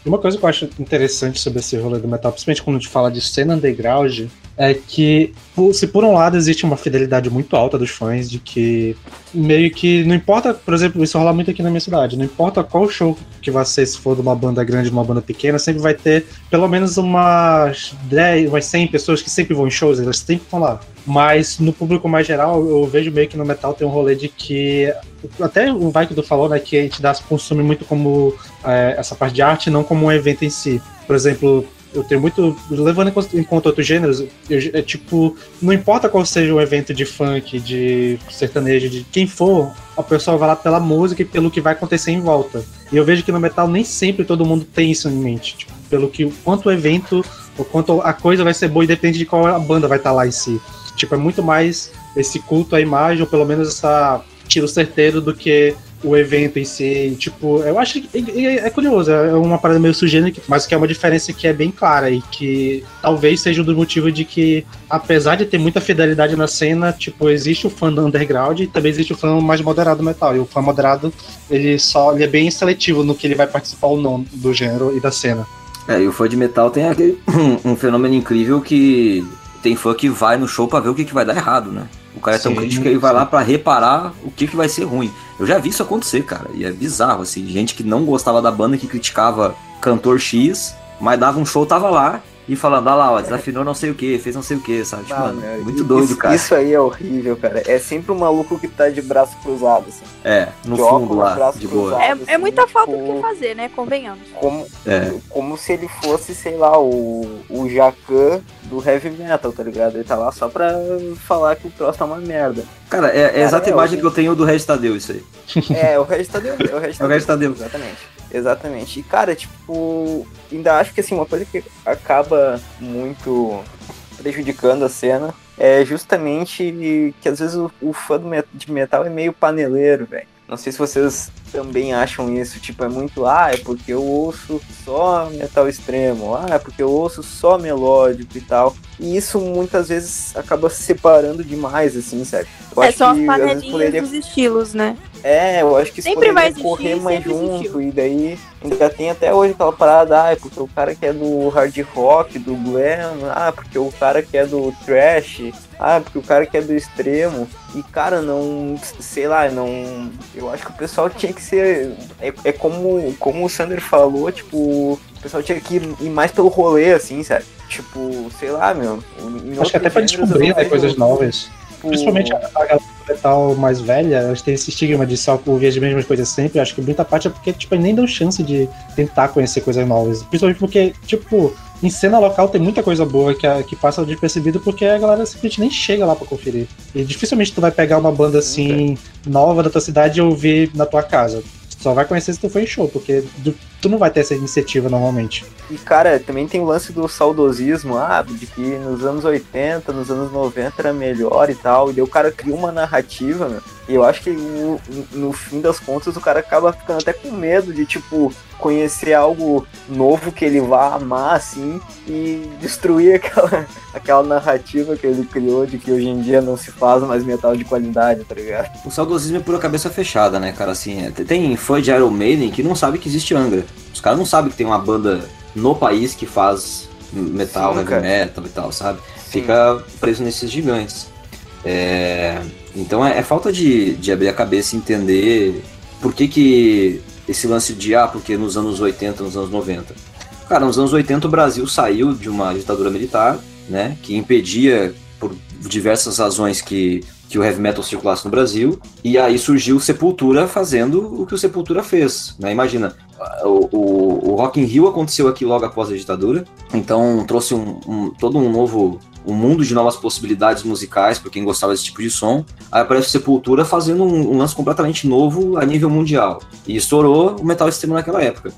Uma coisa que eu acho interessante sobre esse rolê do metal, principalmente quando a gente fala de cena underground, é que, se por um lado existe uma fidelidade muito alta dos fãs, de que meio que não importa, por exemplo, isso rola muito aqui na minha cidade, não importa qual show que vai ser, se for de uma banda grande, de uma banda pequena, sempre vai ter pelo menos umas 10, umas 100 pessoas que sempre vão em shows, elas sempre vão lá. Mas no público mais geral, eu vejo meio que no metal tem um rolê de que. Até o Vai que falou, né? Que a dá, consome muito como é, essa parte de arte, não como um evento em si. Por exemplo, eu tenho muito. Levando em conta outros gêneros, eu, é tipo, não importa qual seja o evento de funk, de sertanejo, de quem for, a pessoa vai lá pela música e pelo que vai acontecer em volta. E eu vejo que no metal nem sempre todo mundo tem isso em mente. Tipo, pelo que quanto o evento, ou quanto a coisa vai ser boa e depende de qual a banda vai estar tá lá em si. Tipo, é muito mais esse culto à imagem, ou pelo menos essa tiro certeiro do que o evento em si. Tipo, eu acho que é, é curioso, é uma parada meio sugênita, mas que é uma diferença que é bem clara e que talvez seja um dos motivos de que, apesar de ter muita fidelidade na cena, tipo, existe o fã do underground e também existe o fã mais moderado do metal. E o fã moderado, ele só ele é bem seletivo no que ele vai participar ou não do gênero e da cena. É, e o fã de metal tem aquele, um, *clears throat* um fenômeno incrível que tem fã que vai no show pra ver o que, que vai dar errado, né? O cara é tão Sim, crítico que ele vai sim. lá pra reparar o que, que vai ser ruim. Eu já vi isso acontecer, cara, e é bizarro, assim, gente que não gostava da banda, que criticava cantor X, mas dava um show, tava lá, e falando, ah lá, ó, desafinou não sei o que, fez não sei o que, sabe? Tipo, Ah, mano, meu, muito isso- doido, cara. Isso aí é horrível, cara. É sempre um maluco que tá de braço cruzado, assim. É, no de fundo óculos, lá, braço de boa. cruzado. É, assim, é muita falta tipo, do que fazer, né? Convenhamos. Como, É. como se ele fosse, sei lá, o, o Jacan do heavy metal, tá ligado? Ele tá lá só pra falar que o troço tá uma merda. Cara, é, é a exata é, imagem o- que eu tenho do Regis Tadeu, isso aí. É, o Regis Tadeu. *laughs* É o Regis É o Regis Tadeu. Exatamente. Exatamente. E, cara, tipo, ainda acho que, assim, uma coisa que acaba muito prejudicando a cena é justamente que, às vezes, o, o fã de metal é meio paneleiro, velho. Não sei se vocês também acham isso, tipo, é muito, ah, é porque eu ouço só metal extremo, ah, é porque eu ouço só melódico e tal. E isso muitas vezes acaba se separando demais, assim, sabe? Eu É, as que, vezes, panelinhas poderia dos estilos, né? é, eu acho que isso Sempre vai poderia existir, correr mais junto. existiu. E daí ainda tem até hoje aquela parada, ah, é porque o cara que é do hard rock, do glam, ah, porque o cara que é do trash, ah, porque o cara que é do extremo. E cara, não, sei lá, não. Eu acho que o pessoal tinha que ser. É, é como, como o Sander falou, tipo, o pessoal tinha que ir, ir mais pelo rolê, assim, sabe? Tipo, sei lá, meu. Acho que até pra descobrir né, coisas novas. tipo, Principalmente a, a galera metal mais velha, elas têm esse estigma de só ouvir as mesmas coisas sempre. Acho que muita parte é porque, tipo, nem dão chance de tentar conhecer coisas novas. Principalmente porque, tipo, em cena local tem muita coisa boa que, a- que passa despercebido porque a galera simplesmente nem chega lá pra conferir. E dificilmente tu vai pegar uma banda assim, nova da tua cidade e ouvir na tua casa. Só vai conhecer se tu for em show, porque tu, tu não vai ter essa iniciativa normalmente. E, cara, também tem o lance do saudosismo, ah, de que nos anos 80, nos anos 90 era melhor e tal. E daí o cara cria uma narrativa, meu. E eu acho que no, no fim das contas o cara acaba ficando até com medo de, tipo, conhecer algo novo que ele vá amar, assim, e destruir *laughs* aquela, aquela narrativa que ele criou de que hoje em dia não se faz mais metal de qualidade, tá ligado? O saudosismo é pura cabeça fechada, né, cara? Assim, é, tem fã de Iron Maiden que não sabe que existe Angra. Os caras não sabem que tem uma banda no país que faz metal, Sim, heavy cara. metal e tal, sabe? Sim. Fica preso nesses gigantes. É, Então é, é falta de, de abrir a cabeça e entender por que, que esse lance de, ah, porque nos anos 80, nos anos 90. Cara, nos anos 80 o Brasil saiu de uma ditadura militar, né, que impedia por diversas razões que, que o heavy metal circulasse no Brasil, e aí surgiu o Sepultura fazendo o que o Sepultura fez, né? Imagina, o, o, o Rock in Rio aconteceu aqui logo após a ditadura, então trouxe um, um- todo um novo um mundo de novas possibilidades musicais para quem gostava desse tipo de som. Aí aparece o Sepultura fazendo um, um lance completamente novo a nível mundial. E estourou o metal extremo naquela época.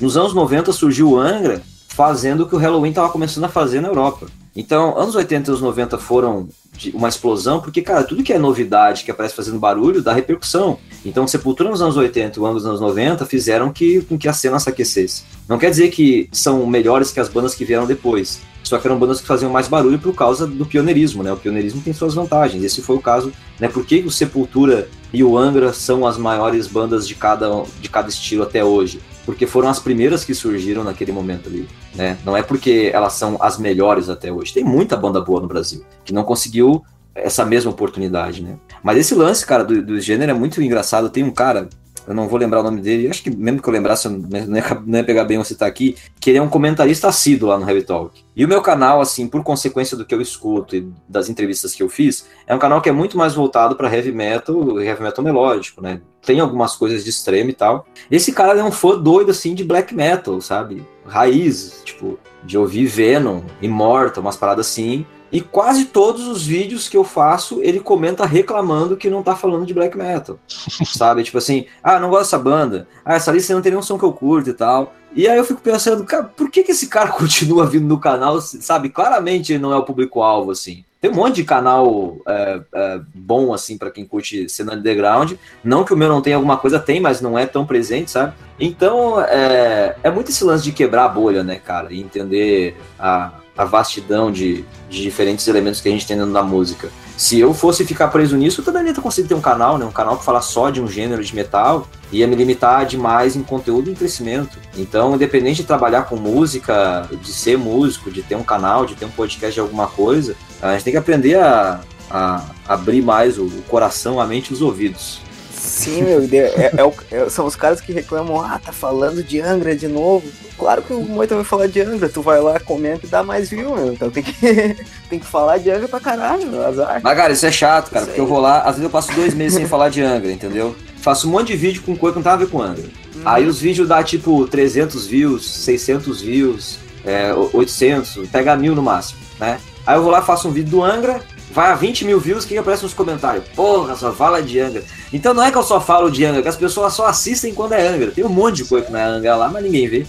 Nos anos 90 surgiu o Angra fazendo o que o Halloween estava começando a fazer na Europa. Então, anos 80 e anos 90 foram uma explosão, porque, cara, tudo que é novidade, que aparece fazendo barulho, dá repercussão. Então, Sepultura nos anos 80 e o nos anos 90 fizeram que, com que a cena se aquecesse. Não quer dizer que são melhores que as bandas que vieram depois. Só que eram bandas que faziam mais barulho por causa do pioneirismo, né? O pioneirismo tem suas vantagens. Esse foi o caso, né? Por que o Sepultura e o Angra são as maiores bandas de cada, de cada estilo até hoje? Porque foram as primeiras que surgiram naquele momento ali, né? Não é porque elas são as melhores até hoje. Tem muita banda boa no Brasil que não conseguiu essa mesma oportunidade, né? Mas esse lance, cara, do, do gênero é muito engraçado. Tem um cara, eu não vou lembrar o nome dele, acho que mesmo que eu lembrasse, eu não ia, não ia pegar bem eu citar aqui, que ele é um comentarista assíduo lá no Heavy Talk. E o meu canal, assim, por consequência do que eu escuto e das entrevistas que eu fiz, é um canal que é muito mais voltado para heavy metal, heavy metal melódico, né? Tem algumas coisas de extremo e tal. Esse cara é um fã doido, assim, de black metal, sabe? Raiz, tipo, de ouvir Venom, Immortal, umas paradas assim. E quase todos os vídeos que eu faço, ele comenta reclamando que não tá falando de black metal. *laughs* sabe? Tipo assim, ah, não gosto dessa banda. Ah, essa lista não tem nenhum som que eu curto e tal. E aí eu fico pensando, cara, por que, que esse cara *laughs* continua vindo no canal, sabe? Claramente ele não é o público-alvo, assim. Tem um monte de canal é, é, bom, assim, para quem curte cena underground. Não que o meu não tenha alguma coisa, tem, mas não é tão presente, sabe? Então, é, é muito esse lance de quebrar a bolha, né, cara? E entender a, a vastidão de, de diferentes elementos que a gente tem dentro da música. Se eu fosse ficar preso nisso, eu também ia conseguir ter um canal, né? Um canal que fala só de um gênero de metal, ia me limitar demais em conteúdo e em crescimento. Então, independente de trabalhar com música, de ser músico, de ter um canal, de ter um podcast de alguma coisa, a gente tem que aprender a, a abrir mais o coração, a mente e os ouvidos. Sim, meu, é, é, é, são os caras que reclamam, ah, tá falando de Angra de novo. Claro que o Moita vai falar de Angra, tu vai lá, comenta e dá mais view, meu. Então tem que, *laughs* tem que falar de Angra pra caralho, meu, azar. Mas, cara, isso é chato, cara, isso porque aí. eu vou lá, às vezes eu passo dois meses sem falar de Angra, entendeu? Faço um monte de vídeo com coisa que não tava a ver com Angra. Hum. Aí os vídeos dá tipo 300 views, 600 views, é, 800, pega mil no máximo, né? Aí eu vou lá, faço um vídeo do Angra, vai a 20 mil views, o que aparece nos comentários? Porra, só fala de Angra. Então não é que eu só falo de Angra, que as pessoas só assistem quando é Angra. Tem um monte de coisa que não é Angra lá, mas ninguém vê.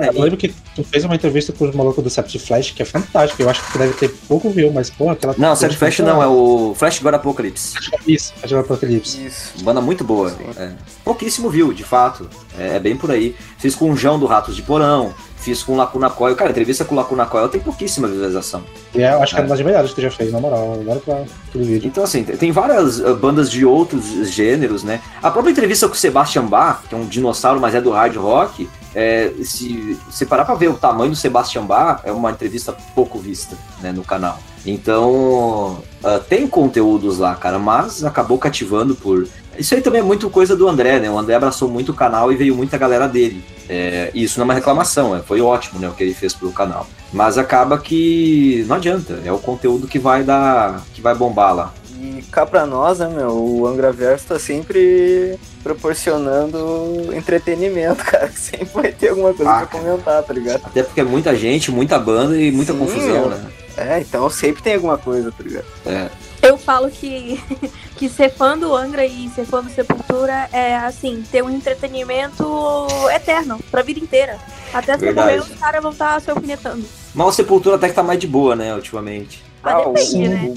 É, eu lembro que tu fez uma entrevista com os malucos do Sept Flash, que é fantástico. Eu acho que tu deve ter pouco view, mas porra, aquela. Não, Sept Flash não, é o Flash God Apocalypse. Isso, Flash God Apocalypse. Isso. Banda muito boa. É. Pouquíssimo view, de fato. É, é, bem por aí. Fiz com o João do Ratos de Porão, fiz com o Lacuna Coil. Cara, entrevista com o Lacuna Coil tem pouquíssima visualização. É, eu acho que é, é uma das melhores que tu já fez, na moral. Agora pra tudo vídeo. Então, assim, tem várias uh, bandas de outros gêneros, né? A própria entrevista com o Sebastian Bach, que é um dinossauro, mas é do hard rock, é, se você parar para ver o tamanho do Sebastian Bach, é uma entrevista pouco vista né, no canal. Então, uh, tem conteúdos lá, cara, mas acabou cativando por. Isso aí também é muito coisa do André, né? O André abraçou muito o canal e veio muita galera dele. É, isso não é uma reclamação, é, foi ótimo né, o que ele fez pro canal. Mas acaba que não adianta, é o conteúdo que vai dar. que vai bombar lá. E cá pra nós, né, meu, o Angraverso tá sempre proporcionando entretenimento, *laughs* cara. Sempre vai ter alguma coisa ah, pra comentar, tá ligado? Até porque é muita gente, muita banda e muita Sim, confusão, né? É, então sempre tem alguma coisa, tá ligado? É. Eu falo que, *laughs* que ser fã do Angra e ser fã do Sepultura é, assim, ter um entretenimento eterno, pra vida inteira. Até você morrer, os caras vão estar se alfinetando. Mas o Sepultura até que tá mais de boa, né, ultimamente. Ah, depende, né?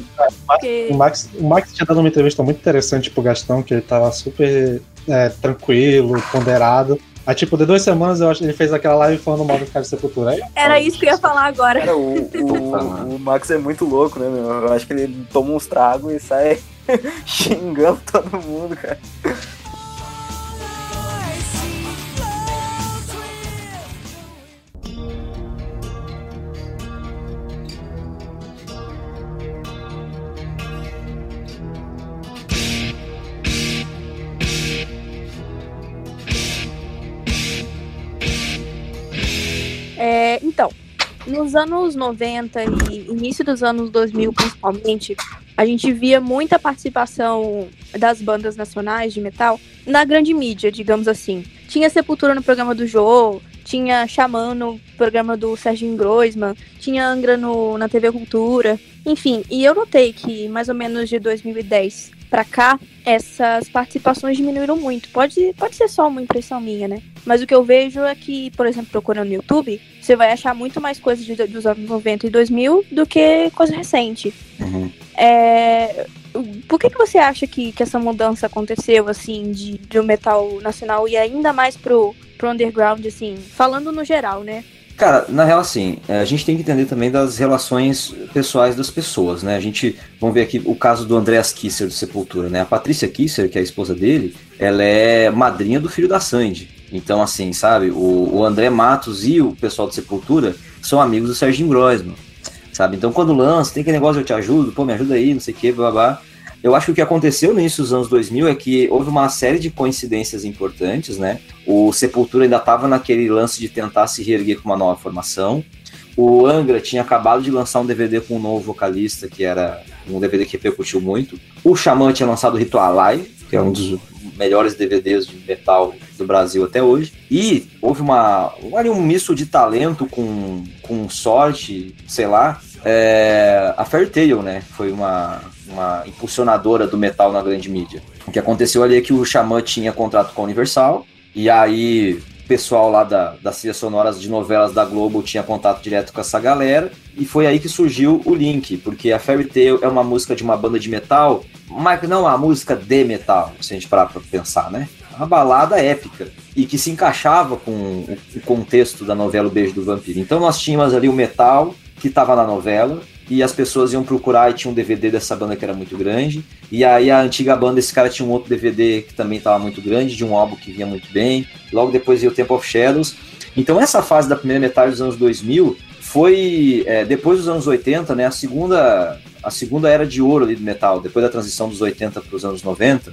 O, Max, o Max tinha dado uma entrevista muito interessante pro Gastão, que ele tava super é, tranquilo, ponderado. Aí, tipo, de duas semanas eu acho que ele fez aquela live falando mal do cara de Sepultura. Aí, Era isso que eu ia falar agora. Cara, o, o, o, Max é muito louco, né, meu? Eu acho que ele toma uns tragos e sai *laughs* xingando todo mundo, cara. É, então, nos anos 90 e início dos anos 2000, principalmente, a gente via muita participação das bandas nacionais de metal na grande mídia, digamos assim. Tinha Sepultura no programa do Jô, tinha Xamã no programa do Serginho Groisman, tinha Angra no, na TV Cultura, enfim. E eu notei que mais ou menos de 2010 para cá, essas participações diminuíram muito. Pode, pode ser só uma impressão minha, né? Mas o que eu vejo é que, por exemplo, procurando no YouTube, você vai achar muito mais coisas de, dos anos 90 e 2000 do que coisa recente. Uhum. É, por que, que você acha que, que essa mudança aconteceu, assim, de, de um metal nacional e ainda mais pro, pro underground, assim, falando no geral, né? Cara, na real, assim, é, a gente tem que entender também das relações pessoais das pessoas, né? A gente, vamos ver aqui o caso do Andreas Kisser do Sepultura, né? A Patrícia Kisser, que é a esposa dele, ela é madrinha do filho da Sandy. Então, assim, sabe, o, o André Matos e o pessoal do Sepultura são amigos do Serginho Groisman, sabe? Então, quando lança, tem aquele negócio, eu te ajudo, pô, me ajuda aí, não sei o que, blá, blá. Eu acho que o que aconteceu no início dos anos 2000 é que houve uma série de coincidências importantes, né? O Sepultura ainda estava naquele lance de tentar se reerguer com uma nova formação. O Angra tinha acabado de lançar um DVD com um novo vocalista, que era um DVD que repercutiu muito. O Xamã tinha lançado o Ritual Live, que é um dos melhores DVDs de metal do Brasil até hoje. E houve uma, um misto de talento com, com sorte, sei lá. É, a Fairtail, né? Foi uma, uma impulsionadora do metal na grande mídia. O que aconteceu ali é que o Xamã tinha contrato com a Universal, e aí pessoal lá da, das trilhas sonoras de novelas da Globo tinha contato direto com essa galera, e foi aí que surgiu o link, porque a Fairy Tale é uma música de uma banda de metal, mas não uma música de metal, se a gente parar pra pensar, né? Uma balada épica, e que se encaixava com o contexto da novela O Beijo do Vampiro. Então nós tínhamos ali o metal, que estava na novela, e as pessoas iam procurar e tinha um DVD dessa banda que era muito grande. E aí a antiga banda, esse cara tinha um outro DVD que também estava muito grande, de um álbum que vinha muito bem. Logo depois ia o Temple of Shadows. Então essa fase da primeira metade dos anos 2000 foi, é, depois dos anos 80, né, a segunda, a segunda era de ouro ali do metal, depois da transição dos 80 para os anos 90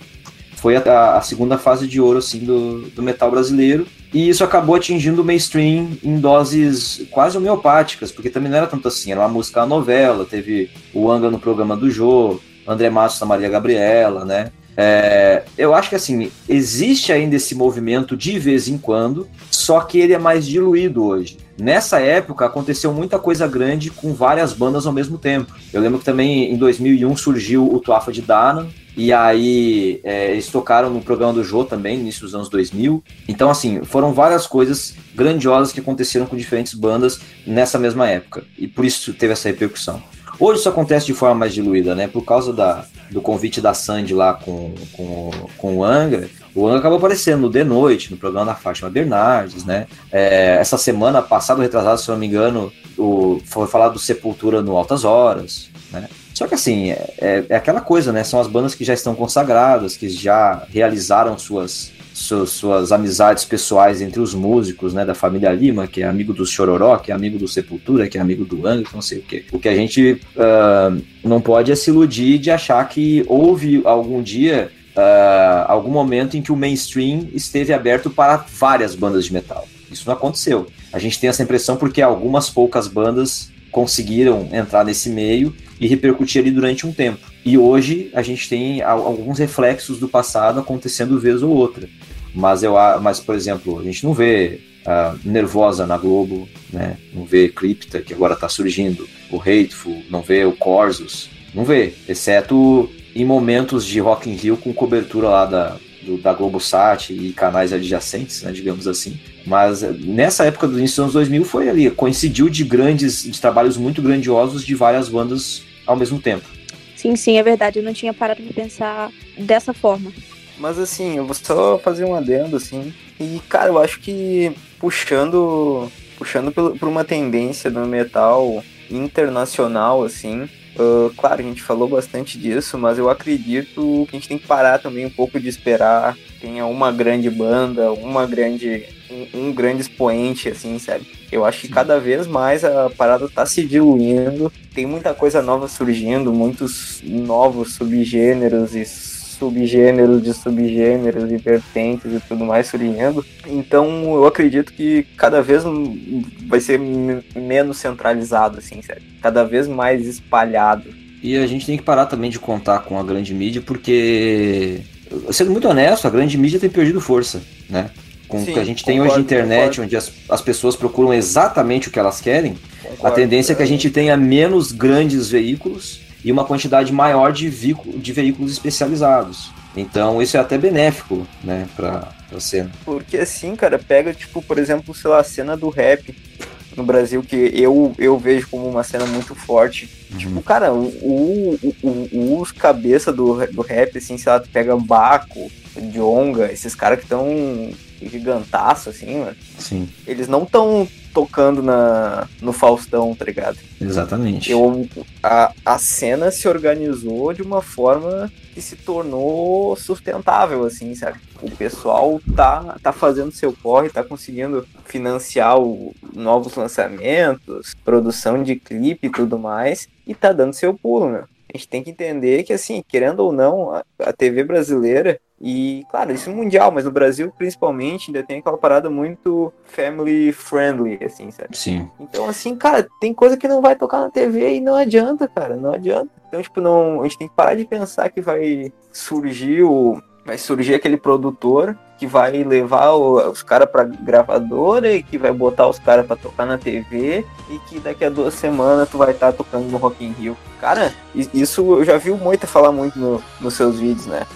foi a, a, segunda fase de ouro assim do, do metal brasileiro e isso acabou atingindo o mainstream em doses quase homeopáticas, porque também não era tanto assim, era uma música, uma novela, teve o Anga no programa do Jô, André Matos da Maria Gabriela, né? É, eu acho que assim, existe ainda esse movimento de vez em quando, só que ele é mais diluído hoje. Nessa época aconteceu muita coisa grande com várias bandas ao mesmo tempo. Eu lembro que também em 2001 surgiu o Tuafa de Dana, e aí é, eles tocaram no programa do Jô também, no início dos anos 2000. Então, assim, foram várias coisas grandiosas que aconteceram com diferentes bandas nessa mesma época. E por isso teve essa repercussão. Hoje isso acontece de forma mais diluída, né? Por causa da, do convite da Sandy lá com, com, com o Angra, o Angra acabou aparecendo no The Noite, no programa da Fátima Bernardes, né? É, essa semana passada, retrasada, se não me engano, o, foi falado do Sepultura no Altas Horas, né? Só que assim, é, é, é, aquela coisa, né? São as bandas que já estão consagradas, que já realizaram suas, suas, suas, amizades pessoais entre os músicos, né? Da família Lima, que é amigo do Chororó, que é amigo do Sepultura, que é amigo do Angra, não sei o quê. O que a gente uh, não pode é se iludir de achar que houve algum dia, uh, algum momento em que o mainstream esteve aberto para várias bandas de metal. Isso não aconteceu. A gente tem essa impressão porque algumas poucas bandas conseguiram entrar nesse meio e repercutir ali durante um tempo. E hoje a gente tem alguns reflexos do passado acontecendo vez ou outra. Mas eu, mas por exemplo, a gente não vê uh, Nervosa na Globo, né? Não vê Crypta que agora está surgindo, o Hateful, não vê o Corsos, não vê, exceto em momentos de Rock in Rio com cobertura lá da do, da Globosat e canais adjacentes, né, digamos assim. Mas eh, nessa época do início dos anos 2000 foi ali, coincidiu de grandes, de trabalhos muito grandiosos de várias bandas ao mesmo tempo. Sim, sim, é verdade. Eu não tinha parado para pensar dessa forma. Mas assim, eu vou só fazer um adendo, assim. E, cara, eu acho que puxando, puxando por uma tendência do metal internacional, assim, Uh, claro, a gente falou bastante disso, mas eu acredito que a gente tem que parar também um pouco de esperar tenha uma grande banda, uma grande um, um, grande expoente, assim, sabe? Eu acho que cada vez mais a parada tá se diluindo, tem muita coisa nova surgindo, muitos novos subgêneros e subgêneros de subgêneros e vertentes e tudo mais surgindo. Então eu acredito que cada vez vai ser menos centralizado, assim, sabe? Cada vez mais espalhado. E a gente tem que parar também de contar com a grande mídia, porque, sendo muito honesto, a grande mídia tem perdido força, né? Com o que a gente tem concordo, hoje na internet, concordo. onde as, as pessoas procuram exatamente o que elas querem, concordo, a tendência é que a gente tenha menos grandes veículos e uma quantidade maior de, de veículos especializados. Então isso é até benéfico, né, pra, pra cena. Porque assim, cara, pega, tipo, por exemplo, sei lá, a cena do rap no Brasil, que eu, eu vejo como uma cena muito forte. Uhum. Tipo, cara, o, o, o, os cabeça do, do rap, assim, sei lá, tu pega Baco, Jonga, esses caras que estão gigantaço, assim, mano. Sim. Eles não estão tocando na, no Faustão, tá ligado? Exatamente. Eu, a, a cena se organizou de uma forma que se tornou sustentável, assim, sabe? O pessoal tá, tá fazendo seu corre, tá conseguindo financiar o, novos lançamentos, produção de clipe e tudo mais, e tá dando seu pulo, meu. A gente tem que entender que, assim, querendo ou não, a, a TV brasileira e, claro, isso é mundial, mas no Brasil, principalmente, ainda tem aquela parada muito family friendly, assim, sabe? Sim. Então, assim, cara, tem coisa que não vai tocar na TV e não adianta, cara, não adianta. Então, tipo, não, a gente tem que parar de pensar que vai surgir o. Vai surgir aquele produtor que vai levar os caras pra gravadora e que vai botar os caras para tocar na TV e que daqui a duas semanas tu vai estar tá tocando no Rock in Rio. Cara, isso eu já vi o Moita falar muito no, nos seus vídeos, né?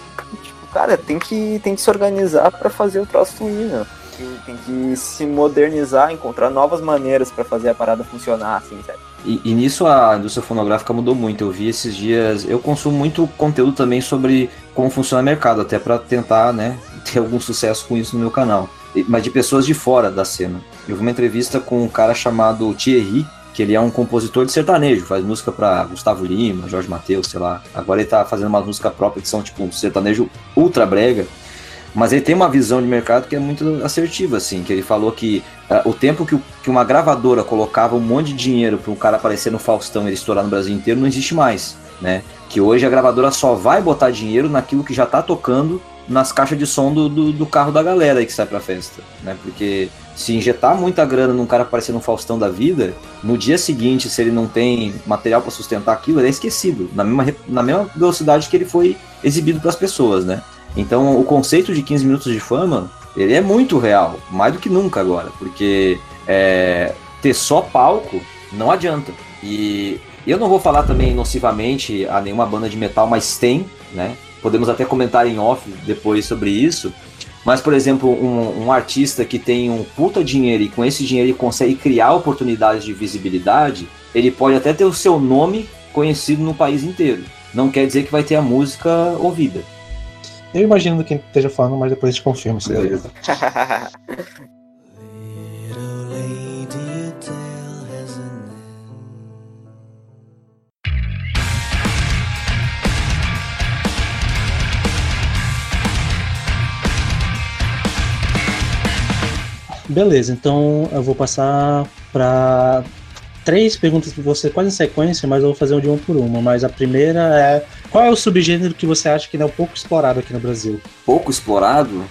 Cara, tem que, tem que se organizar para fazer o troço fluir, que, tem que se modernizar, encontrar novas maneiras para fazer a parada funcionar, assim, sabe? E, e, nisso a indústria fonográfica mudou muito. Eu vi esses dias. Eu consumo muito conteúdo também sobre como funciona o mercado, até para tentar, né, *laughs* ter algum sucesso com isso no meu canal. Mas de pessoas de fora da cena. Eu vi uma entrevista com um cara chamado Thierry, que ele é um compositor de sertanejo, faz música para Gustavo Lima, Jorge Mateus, sei lá. Agora ele tá fazendo uma música própria que são tipo um sertanejo ultra brega. Mas ele tem uma visão de mercado que é muito assertiva, assim, que ele falou que uh, o tempo que, que, uma gravadora colocava um monte de dinheiro para um cara aparecer no Faustão e ele estourar no Brasil inteiro não existe mais, né? Que hoje a gravadora só vai botar dinheiro naquilo que já está tocando nas caixas de som do, do, do, carro da galera aí que sai pra festa, né? Porque se injetar muita grana num cara aparecer no Faustão da vida, no dia seguinte, se ele não tem material para sustentar aquilo, ele é esquecido, na mesma, na mesma velocidade que ele foi exibido para as pessoas, né? Então, o conceito de 15 minutos de fama, ele é muito real, mais do que nunca agora, porque é, ter só palco não adianta. E eu não vou falar também nocivamente a nenhuma banda de metal, mas tem, né? Podemos até comentar em off depois sobre isso. Mas, por exemplo, um, um, artista que tem um puta dinheiro e com esse dinheiro ele consegue criar oportunidades de visibilidade, ele pode até ter o seu nome conhecido no país inteiro. Não quer dizer que vai ter a música ouvida. Eu imagino quem esteja falando, mas depois a gente confirma. Beleza. *laughs* *laughs* Beleza, então eu vou passar para três perguntas para você, quase em sequência, mas eu vou fazer um de uma por uma. Mas a primeira é: qual é o subgênero que você acha que é um pouco explorado aqui no Brasil? Pouco explorado?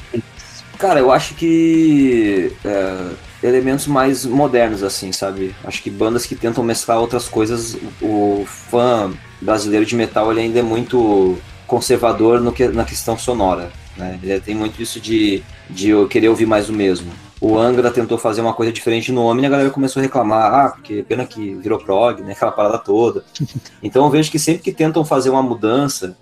Cara, eu acho que. É, elementos mais modernos, assim, sabe? Acho que bandas que tentam mesclar outras coisas, o fã brasileiro de metal ele ainda é muito conservador no que, na questão sonora. Né? Ele tem muito isso de, de eu querer ouvir mais o mesmo o Angra tentou fazer uma coisa diferente no Omni e a galera começou a reclamar, ah, porque pena que virou prog, né, aquela parada toda. *laughs* Então eu vejo que sempre que tentam fazer uma mudança,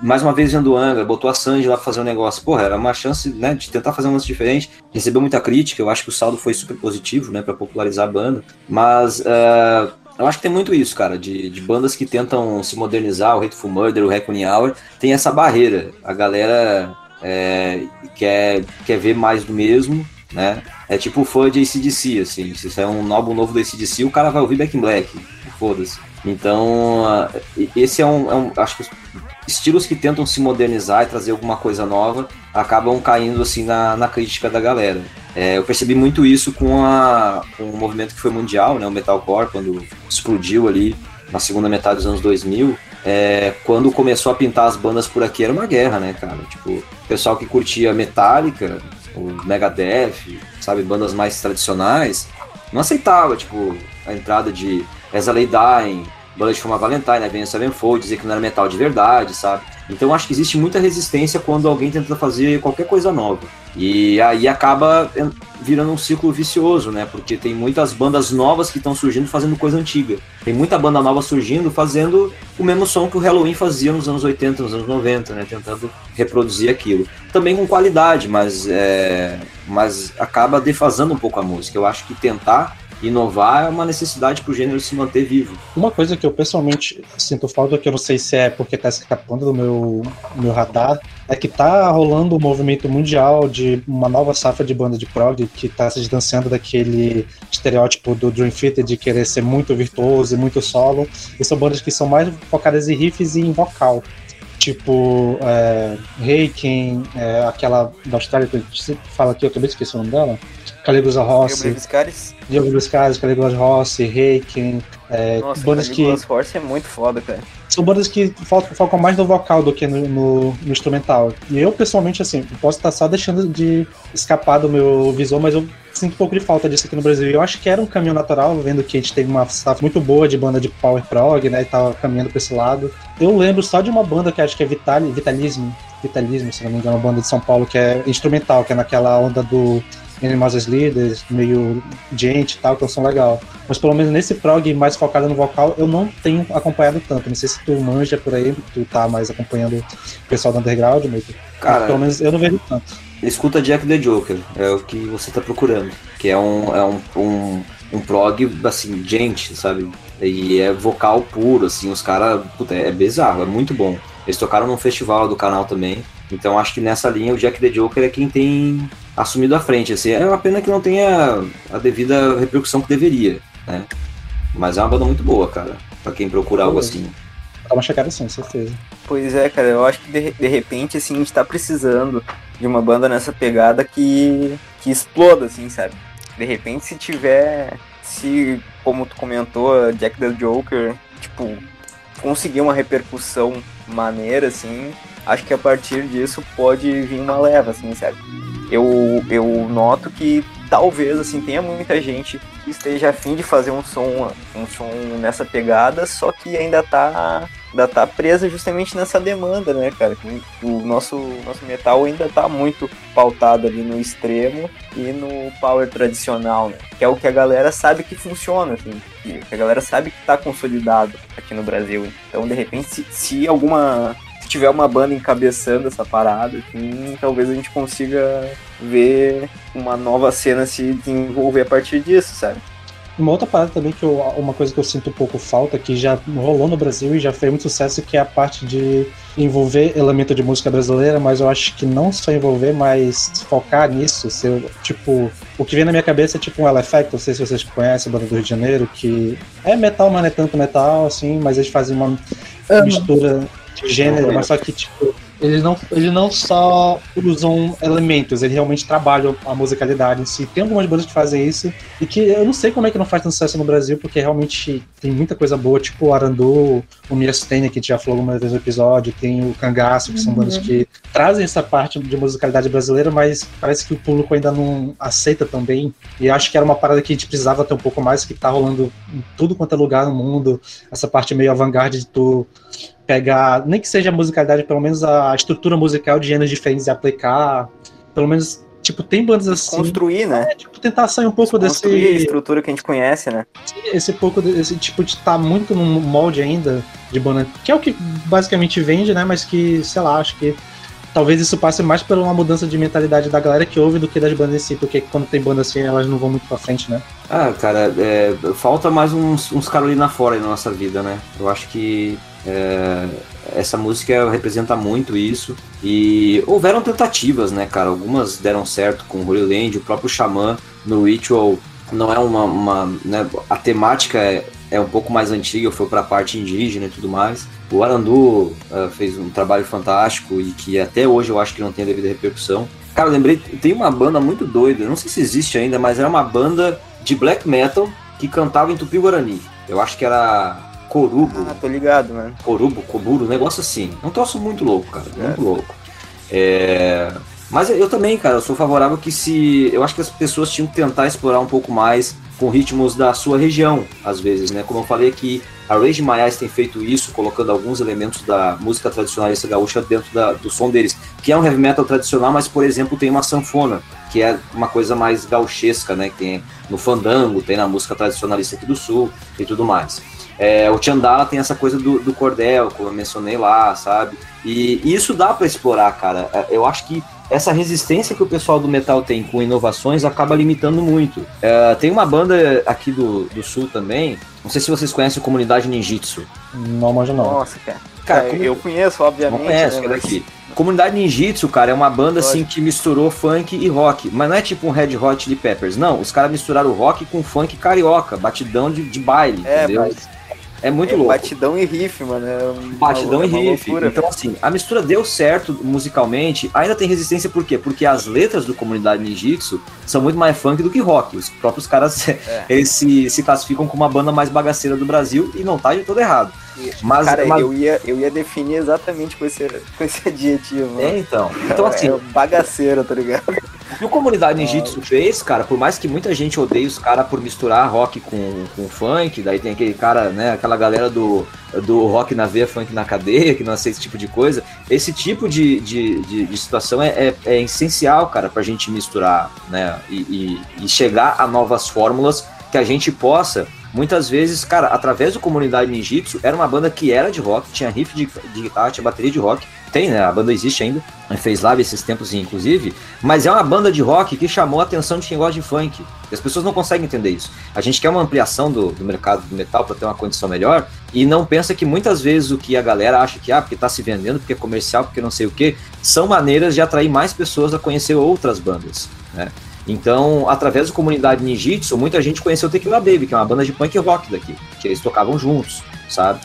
mais uma vez vendo o Angra, botou a Sandy lá pra fazer um negócio, porra, era uma chance, né, de tentar fazer um lance diferente, recebeu muita crítica, eu acho que o saldo foi super positivo, né, pra popularizar a banda, mas... Uh, eu acho que tem muito isso, cara, de, de bandas que tentam se modernizar, o Hateful Murder, o Reckoning Hour, tem essa barreira. A galera é, quer, quer ver mais do mesmo, né? É tipo fã de ACDC, assim. Se sair um álbum novo do ACDC, o cara vai ouvir Back in Black. Foda-se. Então, esse é um, é um, Acho que estilos que tentam se modernizar e trazer alguma coisa nova acabam caindo assim na, na crítica da galera. É, eu percebi muito isso com, a, com o movimento que foi mundial, né, o metalcore, quando explodiu ali na segunda metade dos anos 2000. É, quando começou a pintar as bandas por aqui era uma guerra, né, cara? Tipo, o pessoal que curtia Metallica o Megadeth, sabe, bandas mais tradicionais, não aceitava, tipo, a entrada de Lay Dying, banda de Fuma Valentine, né, Avenged Sevenfold, dizer que não era metal de verdade, sabe? Então acho que existe muita resistência quando alguém tenta fazer qualquer coisa nova. E aí acaba virando um ciclo vicioso, né? Porque tem muitas bandas novas que estão surgindo fazendo coisa antiga. Tem muita banda nova surgindo fazendo o mesmo som que o Halloween fazia nos anos 80, nos anos 90, né? Tentando reproduzir aquilo. Também com qualidade, mas, é... mas acaba defasando um pouco a música. Eu acho que tentar inovar é uma necessidade para o gênero se manter vivo. Uma coisa que eu pessoalmente sinto falta, que eu não sei se é porque está escapando do meu, meu radar, é que tá rolando um movimento mundial de uma nova safra de banda de prog que está se distanciando daquele estereótipo do Dream Theater de querer ser muito virtuoso e muito solo. E são bandas que são mais focadas em riffs e em vocal tipo é, Reiken, é, aquela da Austrália que a gente fala aqui, eu também esqueci o nome dela. Caligula Rossi. Diego Briscares, Caligula Rossi, Reiken. É, Nossa, bandas Caligula que... Rossi é muito foda, cara. São bandas que focam, mais no vocal do que no, no, no, instrumental. E eu, pessoalmente, assim, posso estar só deixando de escapar do meu visor, mas eu sinto um pouco de falta disso aqui no Brasil. Eu acho que era um caminho natural, vendo que a gente teve uma safra muito boa de banda de power prog, né, e tava caminhando pra esse lado. Eu lembro só de uma banda que acho que é Vitali, Vitalismo, Vitalismo, se não me engano, uma banda de São Paulo que é instrumental, que é naquela onda do Animals as Leaders, meio gente e tal, que som legal. Mas pelo menos nesse prog mais focado no vocal, eu não tenho acompanhado tanto. Não sei se tu manja por aí, tu tá mais acompanhando o pessoal do underground, mas Cara, pelo menos eu não vejo tanto. escuta Jack the Joker, é o que você tá procurando. Que é um, é um, um, um prog, assim, gente, sabe? E é vocal puro, assim, os caras, é, é bizarro, é muito bom. Eles tocaram num festival do canal também. Então acho que nessa linha o Jack the Joker é quem tem assumido a frente. Assim, é uma pena que não tenha a devida repercussão que deveria, né? Mas é uma banda muito boa, cara, para quem procura algo assim. Dá uma chegada sim, certeza. Pois é, cara, eu acho que de, de repente, assim, a gente tá precisando de uma banda nessa pegada que, que exploda, assim, sabe? De repente, se tiver, se, como tu comentou, Jack the Joker, tipo, conseguir uma repercussão maneira, assim, acho que a partir disso pode vir uma leva, assim, sabe? Eu, eu noto que talvez, assim, tenha muita gente que esteja afim de fazer um som, um som nessa pegada, só que ainda tá, ainda tá presa justamente nessa demanda, né, cara? O nosso, nosso metal ainda tá muito pautado ali no extremo e no power tradicional, né? Que é o que a galera sabe que funciona, assim, que a galera sabe que tá consolidado aqui no Brasil. Então, de repente, se, se alguma tiver uma banda encabeçando essa parada, assim, talvez a gente consiga ver uma nova cena se desenvolver a partir disso, sabe? Uma outra parada também que eu, uma coisa que eu sinto um pouco falta, que já rolou no Brasil e já fez muito sucesso, que é a parte de envolver elemento de música brasileira, mas eu acho que não só envolver, mas focar nisso. Se tipo, o que vem na minha cabeça é tipo um L-Effect, não sei se vocês conhecem, a banda do Rio de Janeiro, que é metal, mas não é tanto metal, assim, mas eles fazem uma mistura gênero, mas só que, tipo, eles não, eles não só usam elementos, eles realmente trabalham a musicalidade em si. Tem algumas bandas que fazem isso, e que eu não sei como é que não faz tanto sucesso no Brasil, porque realmente tem muita coisa boa, tipo o Arandu, o Mirastenia, que já falou alguma vez no episódio, tem o Cangaço, que são bandas uhum. que trazem essa parte de musicalidade brasileira, mas parece que o público ainda não aceita tão bem. E acho que era uma parada que a gente precisava ter um pouco mais, que tá rolando em tudo quanto é lugar no mundo, essa parte meio avant-garde de tu pegar, nem que seja a musicalidade, pelo menos a estrutura musical de gêneros diferentes e aplicar. Pelo menos, tipo, tem bandas assim. Construir, né? É, tipo, tentar sair um pouco desse. a estrutura que a gente conhece, né? Esse pouco desse tipo de estar tá muito no molde ainda de banda, que é o que basicamente vende, né? Mas que, sei lá, acho que talvez isso passe mais por uma mudança de mentalidade da galera que ouve do que das bandas em si, porque quando tem banda assim, elas não vão muito pra frente, né? Ah, cara, é, falta mais uns, uns Carolina fora na nossa vida, né? Eu acho que é, essa música representa muito isso. E houveram tentativas, né, cara? Algumas deram certo com o Holy Land, o próprio Xamã no Ritual não é uma. uma né, a temática é, é um pouco mais antiga, foi para a parte indígena e tudo mais. O Arandu uh, fez um trabalho fantástico e que até hoje eu acho que não tem a devida repercussão. Cara, eu lembrei, tem uma banda muito doida, não sei se existe ainda, mas era uma banda de black metal que cantava em tupi-guarani. Eu acho que era Corubo. Ah, tô ligado, mano. Corubo, Coburo, um negócio assim. É um troço muito louco, cara. É. Muito louco. É... Mas eu também, cara, eu sou favorável que se. Eu acho que as pessoas tinham que tentar explorar um pouco mais com ritmos da sua região, às vezes, né? Como eu falei aqui, a Rage Eyes tem feito isso, colocando alguns elementos da música tradicional essa gaúcha dentro da, do som deles, que é um heavy metal tradicional, mas, por exemplo, tem uma sanfona, que é uma coisa mais gauchesca, né? Que tem no fandango, tem na música tradicionalista aqui do sul e tudo mais. É, o Chandala tem essa coisa do, do, cordel, como eu mencionei lá, sabe? E, e isso dá para explorar, cara. É, eu acho que essa resistência que o pessoal do metal tem com inovações acaba limitando muito. É, tem uma banda aqui do, do sul também, não sei se vocês conhecem a comunidade Ninjitsu. Não, mas não. Nossa, cara. Cara, é, eu conheço, obviamente. Não conheço, né, daqui. Comunidade Ninjitsu, cara, é uma banda assim que misturou funk e rock. Mas não é tipo um Red Hot Chili Peppers, não. Os caras misturaram rock com funk carioca, batidão de, de baile, é, entendeu? Mas é muito é louco. Batidão e riff, mano. É batidão uma, e riff. Loucura, então, assim, a mistura deu certo musicalmente. Ainda tem resistência por quê? Porque as letras do comunidade Ninjitsu são muito mais funk do que rock. Os próprios caras *laughs* é. eles se, se classificam como a banda mais bagaceira do Brasil e não tá de todo errado. Mas, cara, mas... Eu, ia, eu ia definir exatamente com esse, *laughs* com esse adjetivo. É, então. Então, assim. É bagaceiro, tá ligado? O que o comunidade Ninjitsu fez, cara, por mais que muita gente odeie os caras por misturar rock com, com funk, daí tem aquele cara, né, aquela galera do, do rock na veia, funk na cadeia, que não aceita esse tipo de coisa. Esse tipo de, de, de, de situação é, é, é, essencial, cara, pra gente misturar, né, e, e, e chegar a novas fórmulas que a gente possa muitas vezes, cara, através do comunidade ninjitsu, era uma banda que era de rock, tinha riff de, de guitarra, tinha bateria de rock, tem, né? A banda existe ainda. Fez live esses tempos, inclusive. Mas é uma banda de rock que chamou a atenção de quem gosta de funk. E as pessoas não conseguem entender isso. A gente quer uma ampliação do, do mercado do metal para ter uma condição melhor. E não pensa que muitas vezes o que a galera acha que, ah, porque tá se vendendo, porque é comercial, porque não sei o quê, são maneiras de atrair mais pessoas a conhecer outras bandas, né? Então, através da comunidade Ninjitsu, muita gente conheceu o Tequila Baby, que é uma banda de punk rock daqui, que eles tocavam juntos, sabe?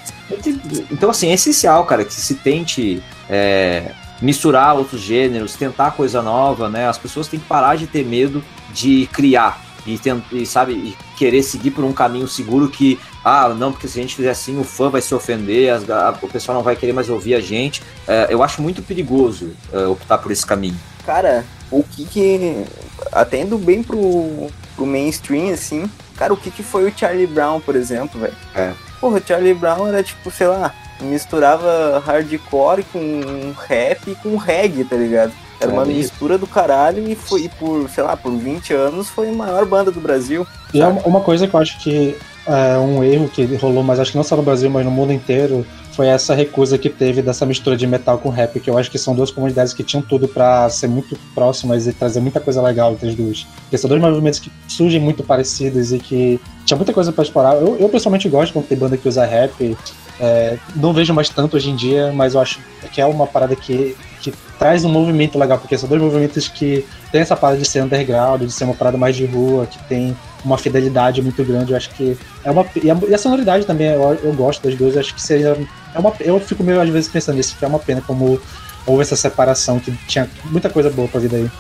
Então, assim, é essencial, cara, que se tente é, misturar outros gêneros, tentar coisa nova, né? As pessoas têm que parar de ter medo de criar e, e sabe, e querer seguir por um caminho seguro que, ah, não, porque se a gente fizer assim, o fã vai se ofender, as, a, o pessoal não vai querer mais ouvir a gente. É, eu acho muito perigoso é, optar por esse caminho. Cara, o que que, até indo bem pro, pro mainstream, assim, cara, o que que foi o Charlie Brown, por exemplo, velho? É. Porra, o Charlie Brown era tipo, sei lá, misturava hardcore com rap e com reggae, tá ligado? Era uma mistura do caralho e foi e por, sei lá, por 20 anos foi a maior banda do Brasil. E é uma coisa que eu acho que é um erro que rolou, mas acho que não só no Brasil, mas no mundo inteiro, foi essa recusa que teve dessa mistura de metal com rap, que eu acho que são duas comunidades que tinham tudo para ser muito próximas e trazer muita coisa legal entre as duas. Porque são dois movimentos que surgem muito parecidos e que tinha muita coisa para explorar. Eu, eu pessoalmente gosto quando tem banda que usa rap. É, não vejo mais tanto hoje em dia, mas eu acho que é uma parada que, que traz um movimento legal, porque são dois movimentos que tem essa parada de ser underground, de ser uma parada mais de rua, que tem uma fidelidade muito grande. Eu acho que é uma. E a, sonoridade também, eu, eu, gosto das duas. Eu acho que seria. É uma, eu fico meio às vezes pensando nisso, que é uma pena como houve essa separação, que tinha muita coisa boa pra vida aí.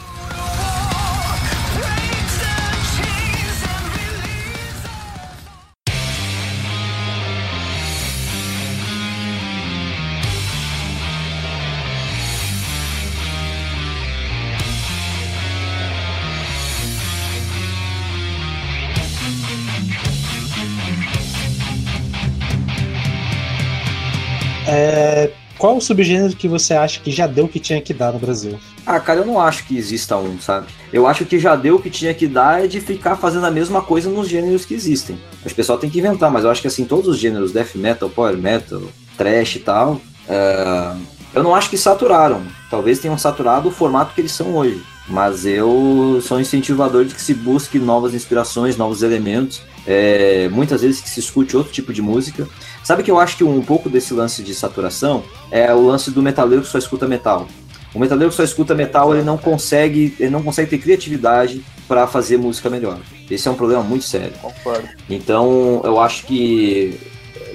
Qual o subgênero que você acha que já deu o que tinha que dar no Brasil? Ah, cara, eu não acho que exista um, sabe? Eu acho que já deu o que tinha que dar é de ficar fazendo a mesma coisa nos gêneros que existem. O pessoal tem que inventar, mas eu acho que assim, todos os gêneros, death metal, power metal, trash e tal, é... eu não acho que saturaram. Talvez tenham saturado o formato que eles são hoje. Mas eu sou incentivador de que se busque novas inspirações, novos elementos. É... muitas vezes que se escute outro tipo de música. Sabe que eu acho que um, pouco desse lance de saturação é o lance do metaleiro que só escuta metal. O metaleiro que só escuta metal, ele não consegue, ele não consegue ter criatividade para fazer música melhor. Esse é um problema muito sério. Concordo. Então, eu acho que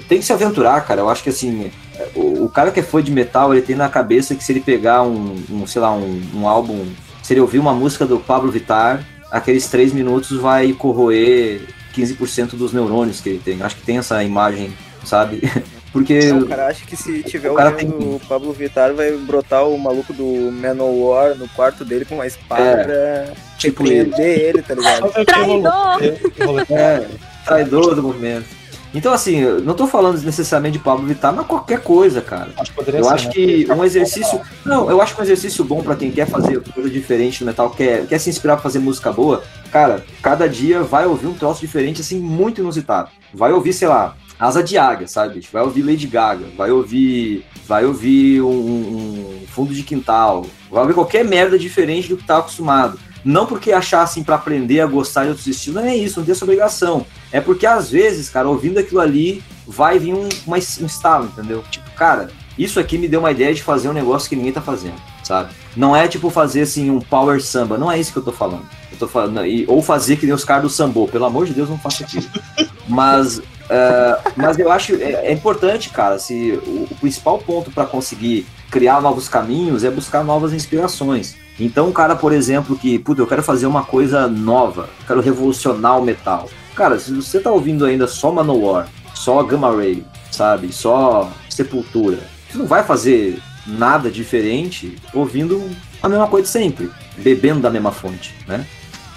tem que se aventurar, cara. Eu acho que assim, o, o cara que é fã de metal, ele tem na cabeça que se ele pegar um, um sei lá, um, um álbum, se ele ouvir uma música do Pablo Vittar, aqueles três minutos vai corroer 15% dos neurônios que ele tem. Acho que tem essa imagem sabe? *laughs* Porque. Não, o cara acha que se tiver o, cara tem... o Pablo Vittar vai brotar o maluco do Manowar no quarto dele com uma espada é, pra tipo repreender ele, tá ligado? *laughs* Traidor! É, traidor do movimento. Então, assim, eu não tô falando necessariamente de Pablo Vittar, mas qualquer coisa, cara. Acho eu ser, acho né? que um exercício. Não, eu acho que um exercício bom para quem quer fazer coisa diferente no metal, quer, quer se inspirar pra fazer música boa, cara, cada dia vai ouvir um troço diferente, assim, muito inusitado. Vai ouvir, sei lá, asa de águia, sabe? Vai ouvir Lady Gaga, vai ouvir, vai ouvir um, um fundo de quintal, vai ouvir qualquer merda diferente do que tá acostumado. Não porque achar assim para aprender a gostar de outros estilos, não é isso, não tem essa obrigação. É porque às vezes, cara, ouvindo aquilo ali, vai vir um, uma, um estalo, entendeu? Tipo, cara, isso aqui me deu uma ideia de fazer um negócio que ninguém tá fazendo, sabe? Não é tipo fazer assim um power samba, não é isso que eu tô falando. Eu tô falando e, ou fazer que nem os caras do sambô, pelo amor de Deus, não faça aquilo. *laughs* Mas Uh, mas eu acho é, é, importante, cara, se o, o principal ponto para conseguir criar novos caminhos é buscar novas inspirações. Então, um cara, por exemplo, que, puta, eu quero fazer uma coisa nova, quero revolucionar o metal. Cara, se você tá ouvindo ainda só Manowar, só Gamma Ray, sabe, só Sepultura, você não vai fazer nada diferente ouvindo a mesma coisa sempre, bebendo da mesma fonte, né?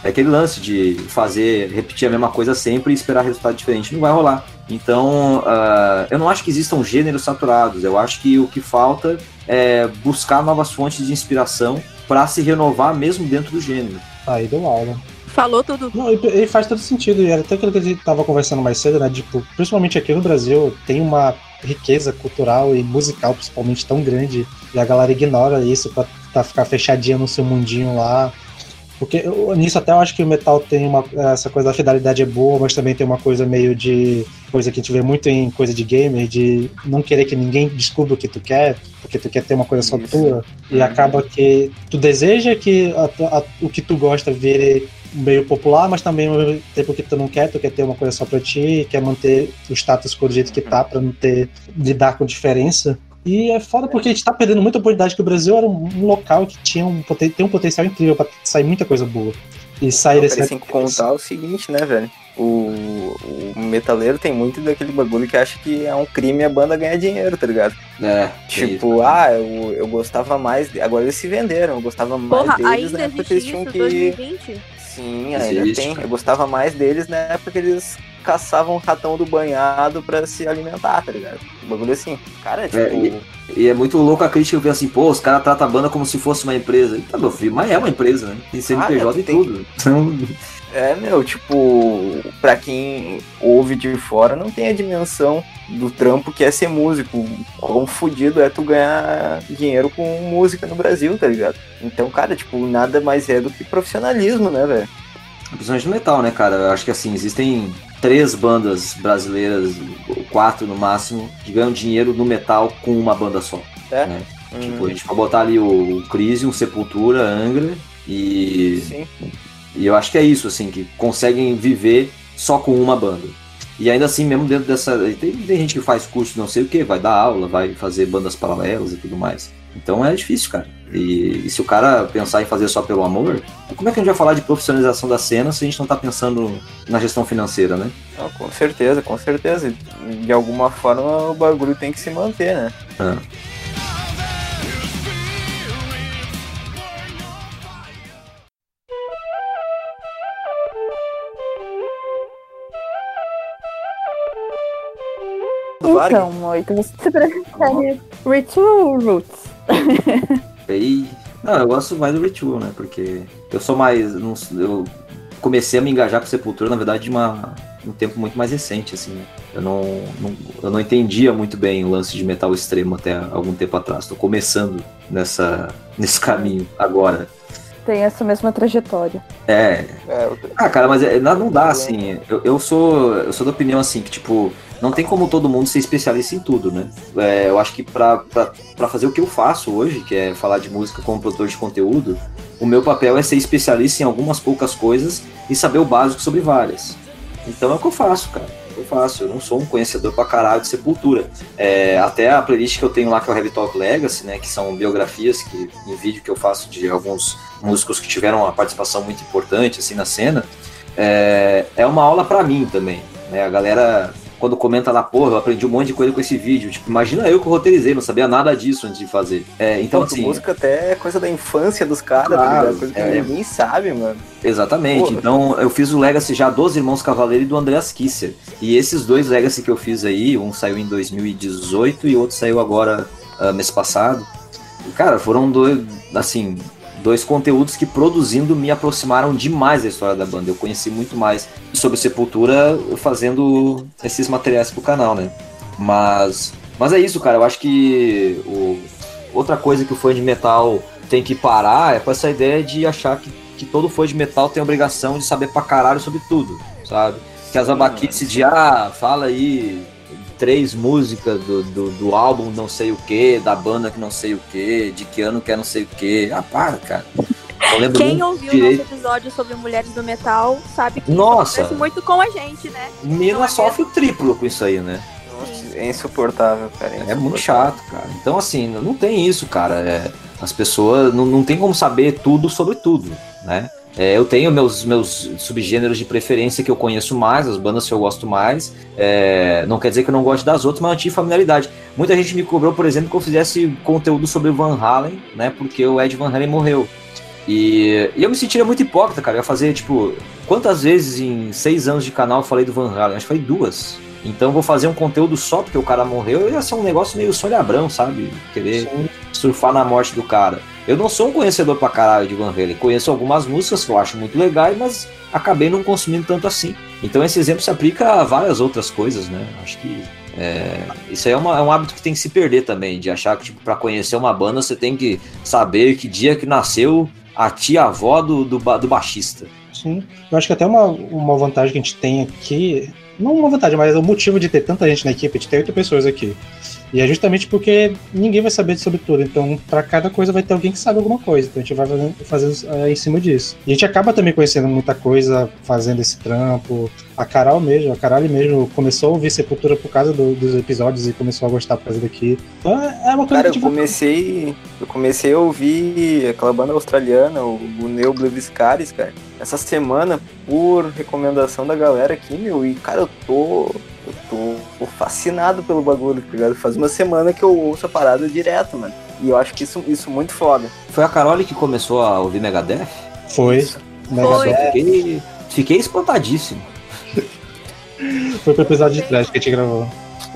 É aquele lance de fazer, repetir a mesma coisa sempre e esperar resultado diferente. Não vai rolar. Então, uh, eu não acho que existam gêneros saturados. Eu acho que o que falta é buscar novas fontes de inspiração para se renovar mesmo dentro do gênero. Aí deu aula. Falou tudo. Não, e, e faz todo sentido. E era até aquilo que a gente tava conversando mais cedo, né? Tipo, principalmente aqui no Brasil, tem uma riqueza cultural e musical, principalmente, tão grande. E a galera ignora isso pra, pra ficar fechadinha no seu mundinho lá. Porque eu- nisso até eu acho que o metal tem uma. Essa coisa da fidelidade é boa, mas também tem uma coisa meio de. Coisa que a gente vê muito em coisa de gamer, de não querer que ninguém descubra o que tu quer, porque tu quer ter uma coisa só Isso. tua. E Uhum. acaba que tu deseja que a a- o que tu gosta vire meio popular, mas também ao mesmo tempo que tu não quer, tu quer ter uma coisa só pra ti, quer manter o status quo do jeito que tá, pra não ter lidar com diferença. E é foda porque a gente tá perdendo muita oportunidade, que o Brasil era um local que tinha um, poten- tem um potencial incrível pra sair muita coisa boa. E sair desse. sem contar o seguinte, né, velho? O, o metaleiro tem muito daquele bagulho que acha que é um crime a banda ganhar dinheiro, tá ligado? É, Tipo, ah, eu, eu gostava mais. de- Agora eles se venderam, eu gostava mais Porra, deles ainda na época que eles tinham que. 2020? Sim, ainda Existe, tem. cara. Eu gostava mais deles na época que eles caçavam ratão do banhado pra se alimentar, tá ligado? Um bagulho assim. Cara, tipo. e- E é muito louco a crítica ver assim, pô, os caras tratam a banda como se fosse uma empresa. Tá, meu filho, mas é uma empresa, né? Tem CNPJ Ah, e tem- tudo. Então, É, meu, tipo, pra quem ouve de fora, não tem a dimensão do trampo que é ser músico. Quão fudido é tu ganhar dinheiro com música no Brasil, tá ligado? Então, cara, tipo, nada mais é do que profissionalismo, né, velho? Principalmente no metal, né, cara? Eu acho que assim, existem três bandas brasileiras, ou quatro no máximo, que ganham dinheiro no metal com uma banda só. É? né? Hum, Tipo, a gente pode botar ali o Crisium, Sepultura, Angra e. sim. E eu acho que é isso, assim, que conseguem viver só com uma banda. E ainda assim, mesmo dentro dessa. Tem, tem gente que faz curso não sei o que, vai dar aula, vai fazer bandas paralelas e tudo mais. Então é difícil, cara. E, e se o cara pensar em fazer só pelo amor, como é que a gente vai falar de profissionalização da cena se a gente não tá pensando na gestão financeira, né? Não, com certeza, com certeza. De alguma forma o bagulho tem que se manter, né? Ah. Então, Moito, você prefere Ritual ou Roots? *laughs* E, não, eu gosto mais do Ritual, né? Porque eu sou mais. não- eu comecei a me engajar com Sepultura, na verdade, de uma, um tempo muito mais recente, assim. né? Eu não, não- eu não entendia muito bem o lance de metal extremo até algum tempo atrás. Tô começando nessa, *laughs* nesse caminho agora. Tem essa mesma trajetória. É, É, eu- ah, cara, mas é, não não dá assim. Eu, eu sou eu sou da opinião assim que tipo não tem como todo mundo ser especialista em tudo, né? É, eu acho que pra fazer o que eu faço hoje, que é falar de música como produtor de conteúdo, o meu papel é ser especialista em algumas poucas coisas e saber o básico sobre várias. Então é o que eu faço, cara. É o que eu faço. Eu não sou um conhecedor pra caralho de sepultura. É, até a playlist que eu tenho lá, que é o Heavy Talk Legacy, né? Que são biografias que, em vídeo que eu faço de alguns músicos que tiveram uma participação muito importante assim na cena. É, é uma aula pra mim também. Né? A galera, quando comenta lá, porra, eu aprendi um monte de coisa com esse vídeo. Tipo, imagina eu que roteirizei, não sabia nada disso antes de fazer. É, então, Então, assim, música até é coisa da infância dos caras, tá Claro, ligado? Coisa que é. ninguém sabe, mano. Exatamente. Pô. Então eu fiz o Legacy já dos Irmãos Cavaleiro e do Andreas Kisser. E esses dois Legacy que eu fiz aí, um saiu em 2018 e outro saiu agora ah, mês passado. E, cara, foram dois, assim, dois conteúdos que produzindo me aproximaram demais da história da banda. Eu conheci muito mais sobre Sepultura fazendo esses materiais pro canal, né? Mas, mas é isso, cara. Eu acho que o, outra coisa que o fã de metal tem que parar é com essa ideia de achar que, que todo fã de metal tem a obrigação de saber pra caralho sobre tudo, sabe? Que as abaquices de, ah, fala aí três músicas do, do, do álbum não sei o que, da banda que não sei o que, de que ano que é não sei o que. Ah, para, cara. Quem muito ouviu o direito. nosso episódio sobre mulheres do metal sabe que Nossa. acontece muito com a gente, né? Mina sofre o triplo com isso aí, né? Nossa, é insuportável, cara. É muito insuportável. chato, cara. Então, assim, não tem isso, cara. É, as pessoas não, não tem como saber tudo sobre tudo, né? É, eu tenho meus, meus subgêneros de preferência que eu conheço mais, as bandas que eu gosto mais. É, não quer dizer que eu não goste das outras, mas eu tive familiaridade. Muita gente me cobrou, por exemplo, que eu fizesse conteúdo sobre Van Halen, né? Porque o Ed Van Halen morreu. E, e eu me sentiria muito hipócrita, cara. Eu ia fazer, tipo, quantas vezes em seis anos de canal eu falei do Van Halen? Acho que foi duas. Então vou fazer um conteúdo só porque o cara morreu, ia ser um negócio meio Sônia Abrão, sabe? Querer surfar na morte do cara. Eu não sou um conhecedor pra caralho de Van Halen. Conheço algumas músicas que eu acho muito legais, mas acabei não consumindo tanto assim. Então esse exemplo se aplica a várias outras coisas, né? Acho que é, isso aí é, uma, é, um hábito que tem que se perder também, de achar que tipo, para conhecer uma banda você tem que saber que dia que nasceu a tia-avó do, do, do baixista. Sim, eu acho que até uma, uma vantagem que a gente tem aqui, não uma vantagem, mas o motivo de ter tanta gente na equipe, de ter oito pessoas aqui, e é justamente porque ninguém vai saber sobre tudo. Então, para cada coisa vai ter alguém que sabe alguma coisa. Então a gente vai fazendo, fazendo é, em cima disso. E a gente acaba também conhecendo muita coisa fazendo esse trampo. A Carol mesmo, a Carol mesmo começou a ouvir Sepultura por causa do, dos episódios e começou a gostar por causa daqui. Então é, é uma coisa Cara, que eu comecei. Eu comecei a ouvir aquela banda australiana, o, o Neo Bleviscaris, cara. Essa semana, por recomendação da galera aqui, meu, e cara, eu tô eu tô fascinado pelo bagulho, tá ligado? Faz uma semana que eu ouço a parada direto, mano. E eu acho que isso, isso muito foda. Foi a Carole que começou a ouvir Megadeth? Foi. Foi. Megadeth. Fiquei, fiquei espantadíssimo. *laughs* Foi pro episódio de trás que a gente gravou.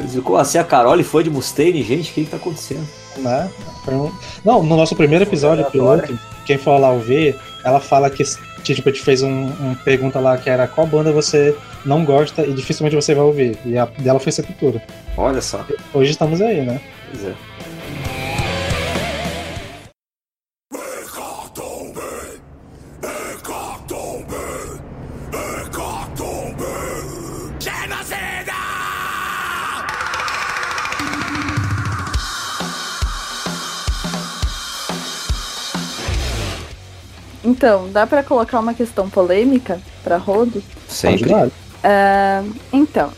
Ficou assim, a Carole foi de Mustaine, gente, o que que tá acontecendo? Né? Um... Não, no nosso primeiro episódio, piloto, quem for lá ouvir, ela fala que tipo, gente fez um, um, pergunta lá que era qual banda você não gosta e dificilmente você vai ouvir. E a dela foi Sepultura. Olha só. Hoje estamos aí, né? Pois é. Então, dá para colocar uma questão polêmica para Rodo? Sempre. Uh, então,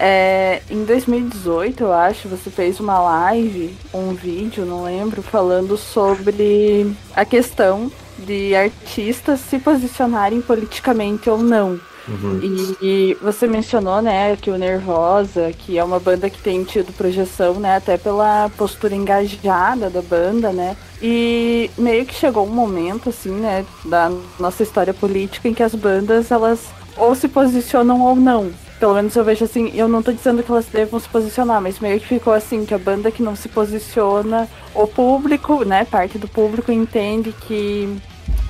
é, em 2018, eu acho, você fez uma live, um vídeo, não lembro, falando sobre a questão de artistas se posicionarem politicamente ou não. Uhum. E, você mencionou, né, que o Nervosa, que é uma banda que tem tido projeção, né, até pela postura engajada da banda, né, e meio que chegou um momento, assim, né, da nossa história política em que as bandas, elas ou se posicionam ou não. Pelo menos eu vejo assim, eu não tô dizendo que elas devam se posicionar, mas meio que ficou assim, que a banda que não se posiciona, o público, né, parte do público entende que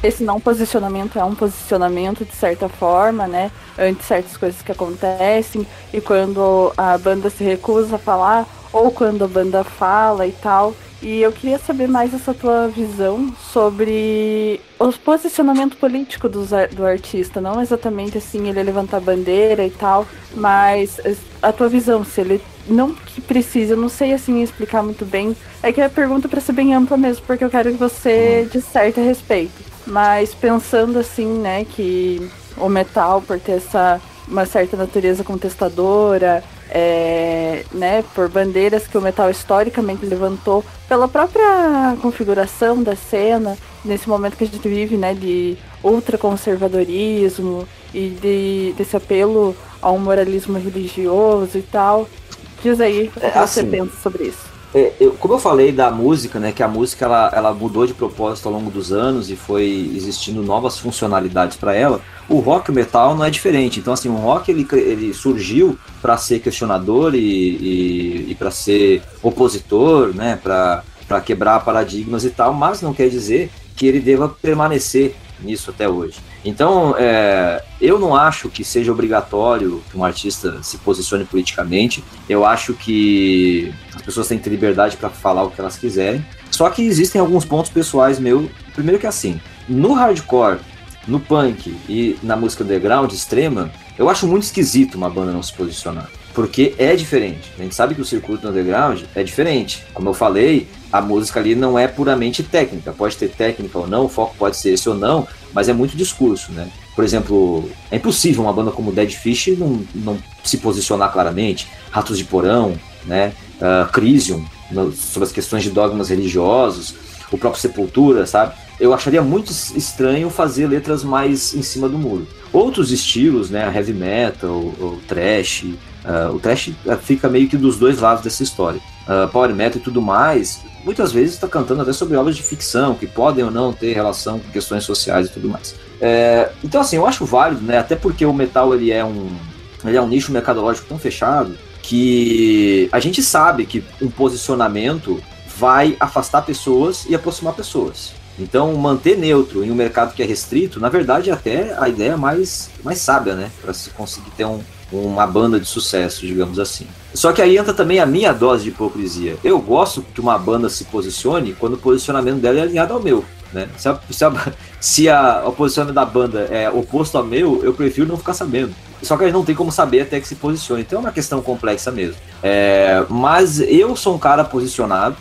esse não posicionamento é um posicionamento de certa forma, né? Ante certas coisas que acontecem e quando a banda se recusa a falar ou quando a banda fala e tal. E eu queria saber mais essa tua visão sobre o posicionamento político do, do artista, não exatamente assim ele levantar bandeira e tal, mas a tua visão, se ele não que precisa, eu não sei assim explicar muito bem. É que a pergunta para ser bem ampla mesmo, porque eu quero que você uhum. disserte a respeito. Mas pensando assim, né, que o metal, por ter essa uma certa natureza contestadora, é, né, por bandeiras que o metal historicamente levantou, pela própria configuração da cena, nesse momento que a gente vive, né, de ultraconservadorismo e de, desse apelo ao moralismo religioso e tal. Diz aí o que é, você assim, pensa sobre isso. É, eu, como eu falei da música, né, que a música ela, ela mudou de propósito ao longo dos anos e foi existindo novas funcionalidades para ela, o rock e o metal não é diferente. Então, assim, o rock ele, ele surgiu para ser questionador e, e, e para ser opositor, né, para quebrar paradigmas e tal, mas não quer dizer que ele deva permanecer nisso até hoje. Então, é, eu não acho que seja obrigatório que um artista se posicione politicamente. Eu acho que as pessoas têm que ter liberdade para falar o que elas quiserem. Só que existem alguns pontos pessoais meu. Primeiro que assim, no hardcore, no punk e na música underground extrema, eu acho muito esquisito uma banda não se posicionar. Porque é diferente. A gente sabe que o circuito underground é diferente. Como eu falei, a música ali não é puramente técnica. Pode ter técnica ou não, o foco pode ser esse ou não, mas é muito discurso, né? Por exemplo, é impossível uma banda como Dead Fish não, não se posicionar claramente. Ratos de Porão, né? Uh, Crisium, no, sobre as questões de dogmas religiosos, o próprio Sepultura, sabe? Eu acharia muito estranho fazer letras mais em cima do muro. Outros estilos, né? Heavy metal, o trash. Uh, o trash fica meio que dos dois lados dessa história. Uh, power metal e tudo mais, muitas vezes está cantando até sobre obras de ficção, que podem ou não ter relação com questões sociais e tudo mais. É, então, assim, eu acho válido, né? Até porque o metal ele é um, ele é um nicho mercadológico tão fechado que a gente sabe que um posicionamento vai afastar pessoas e aproximar pessoas. Então, manter neutro em um mercado que é restrito, na verdade, é até a ideia mais, mais sábia, né? Para se conseguir ter um, uma banda de sucesso, digamos assim. Só que aí entra também a minha dose de hipocrisia. Eu gosto que uma banda se posicione quando o posicionamento dela é alinhado ao meu. Né? Se, a, se, a, *laughs* se a, o posicionamento da banda é oposto ao meu, eu prefiro não ficar sabendo. Só que a gente não tem como saber até que se posicione. Então é uma questão complexa mesmo. É, mas eu sou um cara posicionado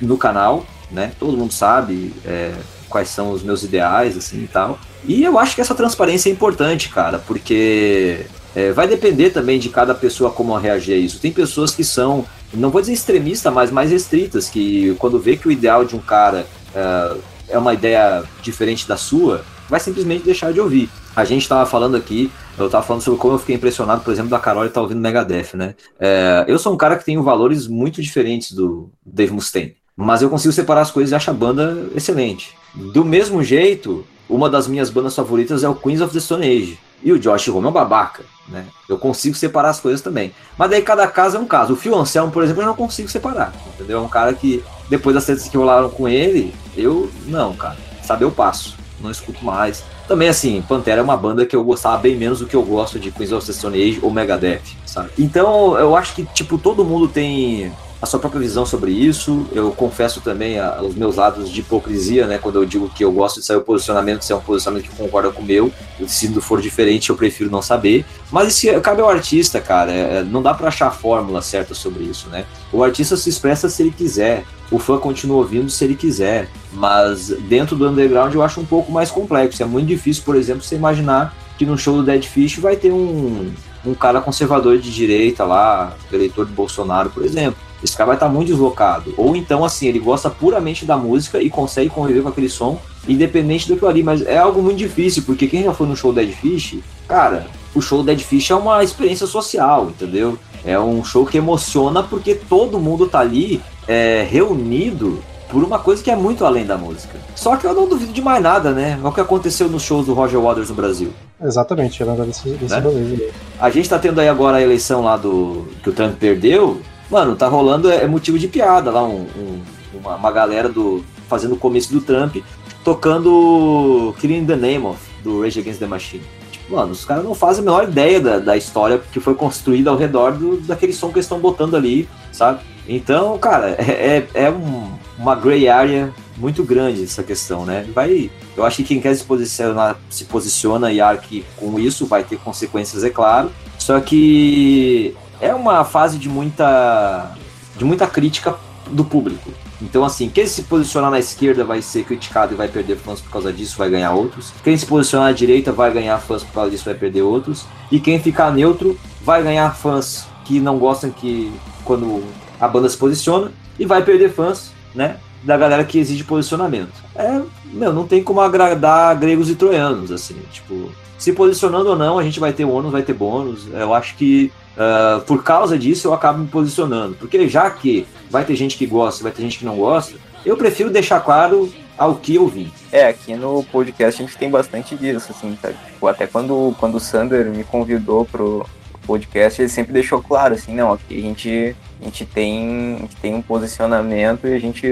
no canal, né? Todo mundo sabe é, quais são os meus ideais, assim e tal. E eu acho que essa transparência é importante, cara, porque é, vai depender também de cada pessoa como reagir a isso. Tem pessoas que são, não vou dizer extremistas, mas mais restritas, que quando vê que o ideal de um cara é, é uma ideia diferente da sua, vai simplesmente deixar de ouvir. A gente estava falando aqui, eu estava falando sobre como eu fiquei impressionado, por exemplo, da Carol estar tá ouvindo Megadeth, né? É, eu sou um cara que tem valores muito diferentes do Dave Mustaine. Mas eu consigo separar as coisas e acho a banda excelente. Do mesmo jeito, uma das minhas bandas favoritas é o Queens of the Stone Age. E o Josh Homme é um babaca, né? Eu consigo separar as coisas também. Mas daí cada caso é um caso. O Phil Anselmo, por exemplo, eu não consigo separar, entendeu? É um cara que, depois das tretas que rolaram com ele, eu, não, cara. Sabe, eu passo. Não escuto mais. Também, assim, Pantera é uma banda que eu gostava bem menos do que eu gosto de Queens of the Stone Age ou Megadeth, sabe? Então, eu acho que, tipo, todo mundo tem a sua própria visão sobre isso. Eu confesso também a, meus lados de hipocrisia, né? Quando eu digo que eu gosto de sair o posicionamento, se é um posicionamento que concorda com o meu, se for diferente, eu prefiro não saber. Mas isso cabe ao artista, cara. É, não dá para achar a fórmula certa sobre isso, né? O artista se expressa se ele quiser. O fã continua ouvindo se ele quiser. Mas dentro do underground eu acho um pouco mais complexo. É muito difícil, por exemplo, você imaginar que no show do Dead Fish vai ter um, um cara conservador de direita lá, eleitor de Bolsonaro, por exemplo esse cara vai estar muito deslocado. Ou então, assim, ele gosta puramente da música e consegue conviver com aquele som, independente do que ali. Mas é algo muito difícil, porque quem já foi no show Dead Fish, cara, o show Dead Fish é uma experiência social, entendeu? É um show que emociona porque todo mundo tá ali é, reunido por uma coisa que é muito além da música. Só que eu não duvido de mais nada, né? É o que aconteceu nos shows do Roger Waters no Brasil. Exatamente, eu lembro desse, desse né? A gente tá tendo aí agora a eleição lá do que o Trump perdeu, Mano, tá rolando, é, é motivo de piada lá, um, um, uma, uma, galera do fazendo o começo do Trump, tocando Killing the Name of, do Rage Against the Machine. Tipo, mano, os caras não fazem a menor ideia da, da história que foi construída ao redor do, daquele som que eles estão botando ali, sabe? Então, cara, *laughs* é, é, é um, uma gray area muito grande essa questão, né? Vai, eu acho que quem quer se posicionar se posiciona e arque com isso vai ter consequências, é claro. Só que é uma fase de muita, de muita crítica do público. Então, assim, quem se posicionar na esquerda vai ser criticado e vai perder fãs por causa disso, vai ganhar outros. Quem se posicionar na direita vai ganhar fãs por causa disso, vai perder outros. E quem ficar neutro vai ganhar fãs que não gostam que quando a banda se posiciona e vai perder fãs, né? Da galera que exige posicionamento. É, meu, não tem como agradar gregos e troianos, assim, tipo, se posicionando ou não, a gente vai ter ônus, vai ter bônus. Eu acho que Uh, por causa disso eu acabo me posicionando. Porque já que vai ter gente que gosta, vai ter gente que não gosta, eu prefiro deixar claro ao que eu vim. É, aqui no podcast a gente tem bastante disso, assim, sabe? Tipo, até quando, quando o Sander me convidou pro podcast, ele sempre deixou claro, assim, não, aqui a gente, a gente, tem, a gente tem um posicionamento e a gente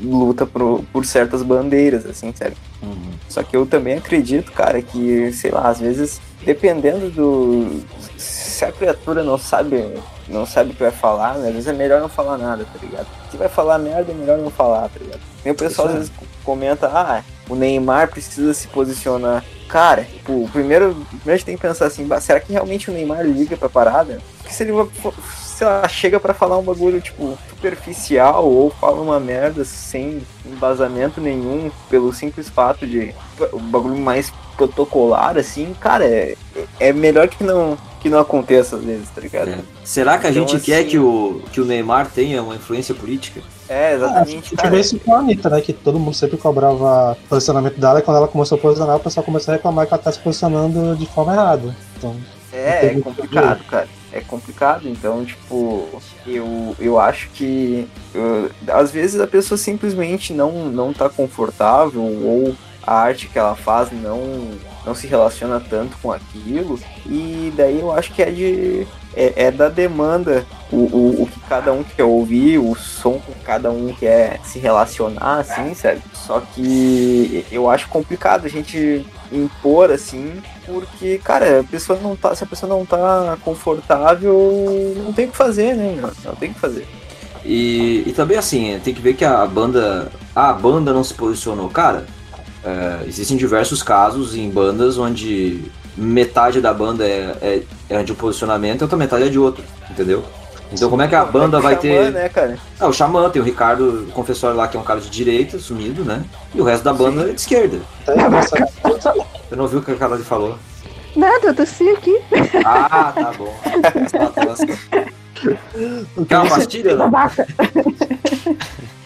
luta por, por certas bandeiras, assim, sabe? Uhum. Só que eu também acredito, cara, que, sei lá, às vezes, dependendo do, se a criatura não sabe, não sabe o que vai falar, né, às vezes é melhor não falar nada, tá ligado? Se vai falar merda, é melhor não falar, tá ligado? E o pessoal às vezes comenta, ah, o Neymar precisa se posicionar. Cara, tipo, primeiro, primeiro a gente tem que pensar assim, será que realmente o Neymar liga pra parada? Porque se ele sei lá, chega para falar um bagulho, tipo, superficial ou fala uma merda sem embasamento nenhum, pelo simples fato de o bagulho mais protocolar, assim, cara, é, é melhor que não que não aconteça às vezes, tá ligado? É. Será que a então, gente assim, quer que o, que o Neymar tenha uma influência política? É, exatamente. Ah, tive isso com a Anitta, né? Que todo mundo sempre cobrava o posicionamento dela e quando ela começou a posicionar, o pessoal começou a reclamar que ela tá se posicionando de forma errada. Então, é, é complicado, cara. É complicado, então, tipo, eu, eu acho que eu, às vezes a pessoa simplesmente não, não tá confortável ou a arte que ela faz não, não se relaciona tanto com aquilo. E daí eu acho que é de. É, é da demanda o, o, o que cada um quer ouvir, o som que cada um quer se relacionar, assim, sabe? Só que eu acho complicado a gente impor assim, porque, cara, a pessoa não tá, se a pessoa não tá confortável, não tem o que fazer, né? Não tem o que fazer. E, e também assim, tem que ver que a banda. A banda não se posicionou. Cara, é, existem diversos casos em bandas onde metade da banda é, é, é de um posicionamento e outra metade é de outro, entendeu? Então como é que a banda vai ter. Né, cara? Ah, o Xamã, tem o Ricardo, o confessor lá, que é um cara de direita, sumido, né? E o resto da banda Sim. é de esquerda. Você não viu o que a Carol falou? Nada, eu tossi aqui. Ah, tá bom. *laughs* Quer uma pastilha? Não? *laughs*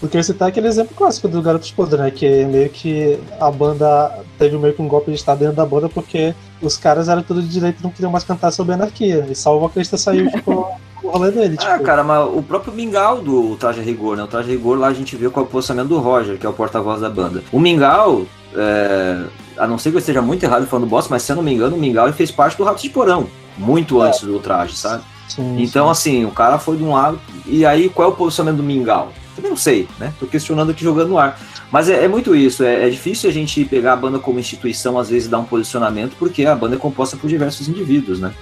Porque você tá aquele exemplo clássico do Garotos Podres, né? Que meio que a banda teve meio que um golpe de estado dentro da banda porque os caras eram tudo de direito e não queriam mais cantar sobre anarquia. E só o vocalista saiu *laughs* tipo, o rolê dele. Ah, tipo. Ah, cara, mas o próprio Mingau do Traje Rigor, né? O Traje Rigor lá a gente viu qual é o posicionamento do Roger, que é o porta-voz da banda. O Mingau, é, a não ser que eu esteja muito errado falando bosta, mas se eu não me engano, o Mingau fez parte do Rato de Porão, muito é. antes do Traje, sabe? Sim, então, sim. assim, o cara foi de um lado. E aí, qual é o posicionamento do Mingau? Também não sei, né? Tô questionando aqui jogando no ar. Mas é, é muito isso, é, é, difícil a gente pegar a banda como instituição, às vezes, dar um posicionamento, porque a banda é composta por diversos indivíduos, né?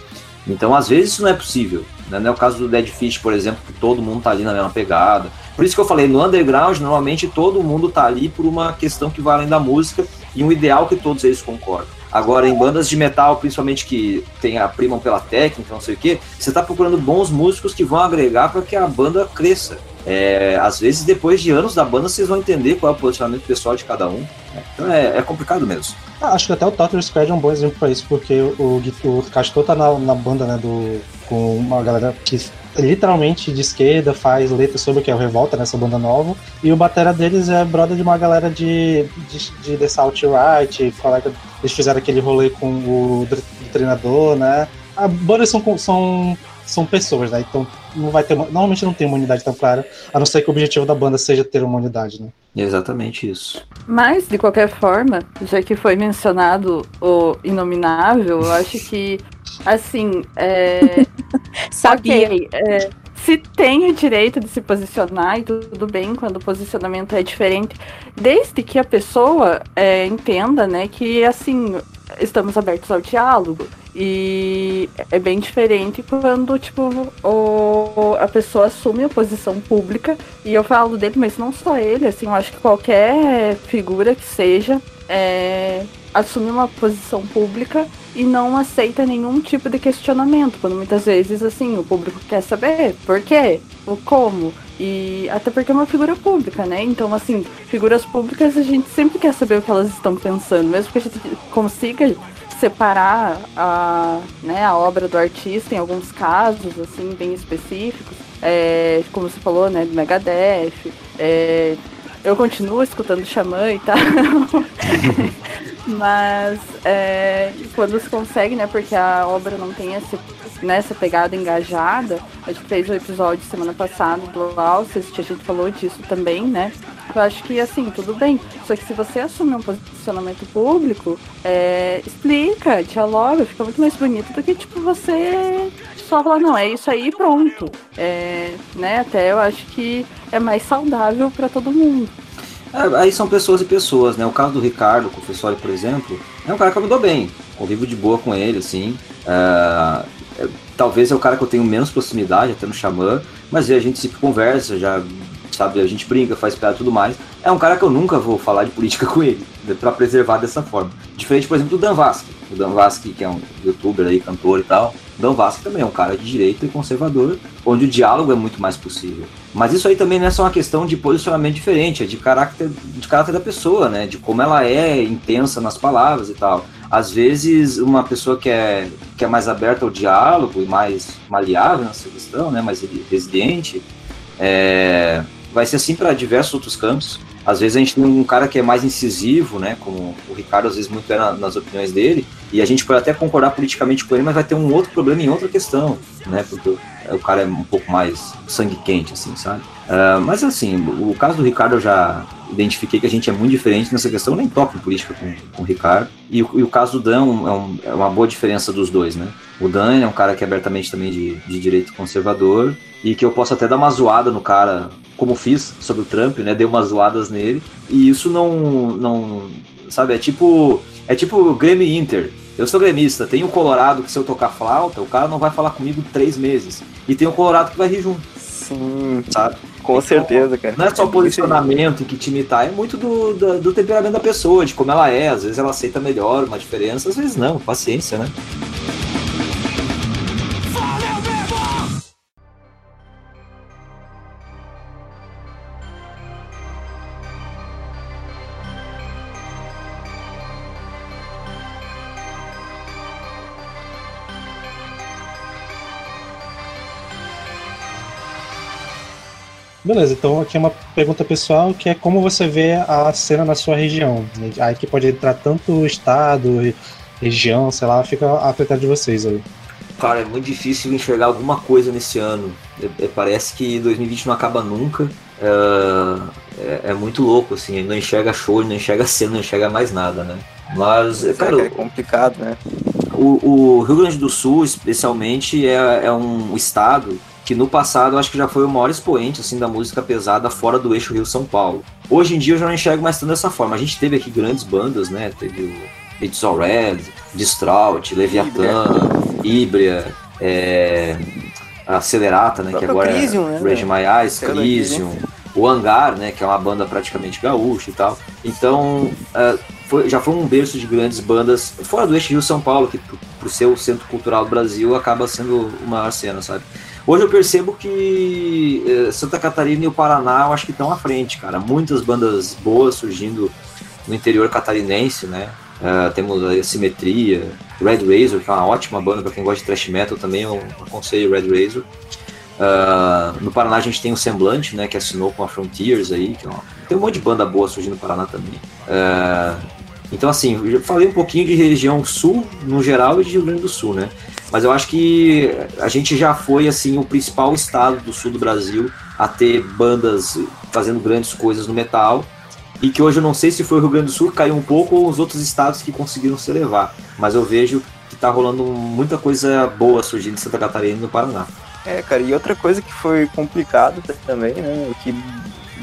Então, às vezes, isso não é possível. Né? Não é o caso do Dead Fish, por exemplo, que todo mundo tá ali na mesma pegada. Por isso que eu falei, no underground, normalmente todo mundo tá ali por uma questão que vai além da música e um ideal que todos eles concordam. Agora, em bandas de metal, principalmente que tem a primam pela técnica, não sei o que, você está procurando bons músicos que vão agregar para que a banda cresça. É, às vezes, depois de anos da banda, vocês vão entender qual é o posicionamento pessoal de cada um. Então é, é complicado mesmo. Ah, acho que até o Totter Squad é um bom exemplo para isso, porque o, o Castor tá na, na banda, né, do, com uma galera que literalmente de esquerda faz letras sobre o que é o Revolta nessa banda nova. E o batera deles é brother de uma galera de, de, de The South Right, colega, eles fizeram aquele rolê com o treinador, né? A bandas são, são, são pessoas, né? Então não vai ter. Normalmente não tem uma unidade tão clara, a não ser que o objetivo da banda seja ter uma unidade, né? Exatamente isso. Mas, de qualquer forma, já que foi mencionado o Inominável, eu acho que Assim, é. *laughs* Sabia. Okay, é, se tem o direito de se posicionar e tudo bem quando o posicionamento é diferente, desde que a pessoa é, entenda, né, que assim estamos abertos ao diálogo e é bem diferente quando tipo o, a pessoa assume a posição pública e eu falo dele, mas não só ele, assim, eu acho que qualquer figura que seja é, assume uma posição pública e não aceita nenhum tipo de questionamento, quando muitas vezes assim o público quer saber por quê, o como e até porque é uma figura pública, né? Então assim, figuras públicas a gente sempre quer saber o que elas estão pensando, mesmo que a gente consiga separar a, né, a obra do artista em alguns casos assim bem específicos, é, como você falou, né, do Megadeth. É, eu continuo escutando Xamã e tal. *laughs* Mas é, quando se consegue, né? Porque a obra não tem esse, né, essa pegada engajada. A gente fez o um episódio semana passada do Alces, a gente falou disso também, né? Eu acho que assim, tudo bem. Só que se você assumir um posicionamento público, é, explica, dialoga, fica muito mais bonito do que tipo você só falar, não, é isso aí pronto. É, né, até eu acho que é mais saudável para todo mundo. É, aí são pessoas e pessoas, né? O caso do Ricardo, o confessório, por exemplo, é um cara que eu me dou bem. Convivo de boa com ele, assim. É, é, talvez é o cara que eu tenho menos proximidade, até no Xamã, mas a gente sempre conversa, já sabe, a gente brinca, faz piada e tudo mais. É um cara que eu nunca vou falar de política *laughs* com ele, né, para preservar dessa forma. Diferente, por exemplo, do Dan Vasque. O Dan Vasque, que é um youtuber aí, cantor e tal. Dan Vasque também é um cara de direita e conservador, onde o diálogo é muito mais possível. Mas isso aí também não é só uma questão de posicionamento diferente, é de caráter, de caráter da pessoa, né? De como ela é intensa nas palavras e tal. Às vezes, uma pessoa que é, que é mais aberta ao diálogo e mais maleável nessa questão, né? Mais resiliente, é, vai ser assim para diversos outros campos. Às vezes a gente tem um cara que é mais incisivo, né? Como o Ricardo às vezes muito é nas opiniões dele, E a gente pode até concordar politicamente com ele, mas vai ter um outro problema em outra questão, né? Porque o cara é um pouco mais sangue quente, assim, sabe? Uh, mas assim, o caso do Ricardo eu já identifiquei que a gente é muito diferente nessa questão, eu nem toco em política com, com o Ricardo. E o, e o caso do Dan é, um, é, uma boa diferença dos dois, né? O Dan é um cara que é abertamente também de, de direito conservador e que eu posso até dar uma zoada no cara, como fiz sobre o Trump, né? Dei umas zoadas nele e isso não, não sabe? É tipo, é tipo Grêmio Inter. Eu sou gremista, tem o Colorado que se eu tocar flauta, o cara não vai falar comigo três meses. E tem o Colorado que vai rir junto. Sim, sabe? Com então, certeza, cara. Não é só posicionamento que time tá, é muito do, do, do temperamento da pessoa, de como ela é. Às vezes ela aceita melhor uma diferença, às vezes não. Paciência, né? Beleza, então aqui é uma pergunta pessoal que é como você vê a cena na sua região. Aí que pode entrar tanto estado, região, sei lá, fica a critério de vocês aí. Cara, é muito difícil enxergar alguma coisa nesse ano. É, é, parece que 2020 não acaba nunca. É, é, é, muito louco, assim. Ele não enxerga show, não enxerga cena, não enxerga mais nada, né? Mas, cara. É complicado, né? O, o Rio Grande do Sul, especialmente, é, é um estado que no passado eu acho que já foi o maior expoente assim da música pesada fora do eixo Rio-São Paulo. Hoje em dia eu já não enxergo mais tanto dessa forma. A gente teve aqui grandes bandas, né? Teve o It's All Red, Distraut, Leviathan, Ibria, é, a Celerata, né? Que agora Crisium, é né, Rage My Eyes, Crisium, o Hangar, né? Que é uma banda praticamente gaúcha e tal. Então, uh, foi, já foi um berço de grandes bandas fora do eixo Rio-São Paulo, que por ser o centro cultural do Brasil acaba sendo uma maior cena, sabe? Hoje eu percebo que eh, Santa Catarina e o Paraná eu acho que estão à frente, cara. Muitas bandas boas surgindo no interior catarinense, né? Uh, temos a Simetria, Red Razor, que é uma ótima banda para quem gosta de thrash metal também, eu aconselho Red Razor. Uh, no Paraná a gente tem o Semblante, né, que assinou com a Frontiers aí, que é uma... tem um monte de banda boa surgindo no Paraná também. Uh, então assim, eu falei um pouquinho de região sul no geral e de Rio Grande do Sul, né? Mas eu acho que a gente já foi assim o principal estado do sul do Brasil a ter bandas fazendo grandes coisas no metal. E que hoje eu não sei se foi o Rio Grande do Sul que caiu um pouco ou os outros estados que conseguiram se elevar. Mas eu vejo que tá rolando muita coisa boa surgindo em Santa Catarina e no Paraná. É, cara, e outra coisa que foi complicado também, né? Que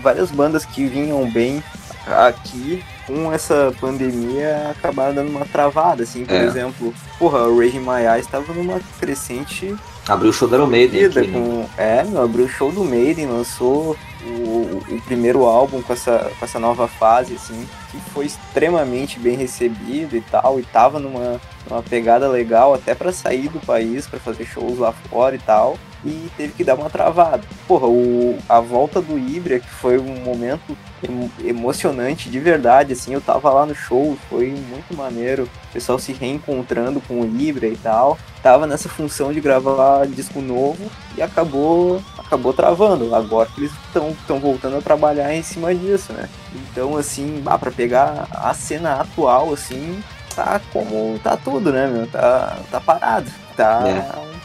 várias bandas que vinham bem aqui com essa pandemia acabaram dando uma travada, assim, por é. exemplo, porra, o Raging My Eyes estava numa crescente. Abriu o show do Iron Maiden. Aqui, né? com, É, meu, abriu o show do Maiden, lançou o, o, primeiro álbum com essa, com essa nova fase, assim, que foi extremamente bem recebido e tal, e tava numa, numa pegada legal até para sair do país, para fazer shows lá fora e tal e teve que dar uma travada. Porra, o, a volta do Ibra, que foi um momento emocionante de verdade, assim, eu tava lá no show, foi muito maneiro, o pessoal se reencontrando com o Ibra e tal. Tava nessa função de gravar disco novo e acabou acabou travando. Agora que eles estão voltando a trabalhar em cima disso, né? Então, assim, ah, para pegar a cena atual, assim, tá como tá tudo, né, meu? Tá, tá parado. Tá.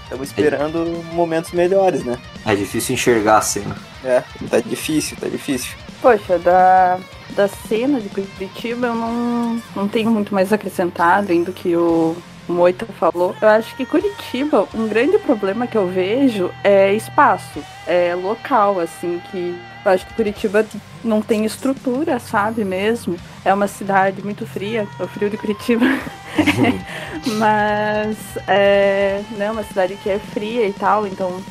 Estamos é. esperando é. momentos melhores, né? É difícil enxergar a cena. É, tá difícil, tá difícil. Poxa, da, da cena de Curitiba eu não, não tenho muito mais acrescentado, indo que o, Moita falou. Eu acho que Curitiba, um grande problema que eu vejo é espaço, é local, assim, que acho que Curitiba não tem estrutura, sabe mesmo? É uma cidade muito fria, é o frio de Curitiba. *laughs* Mas é né, uma cidade que é fria e tal, então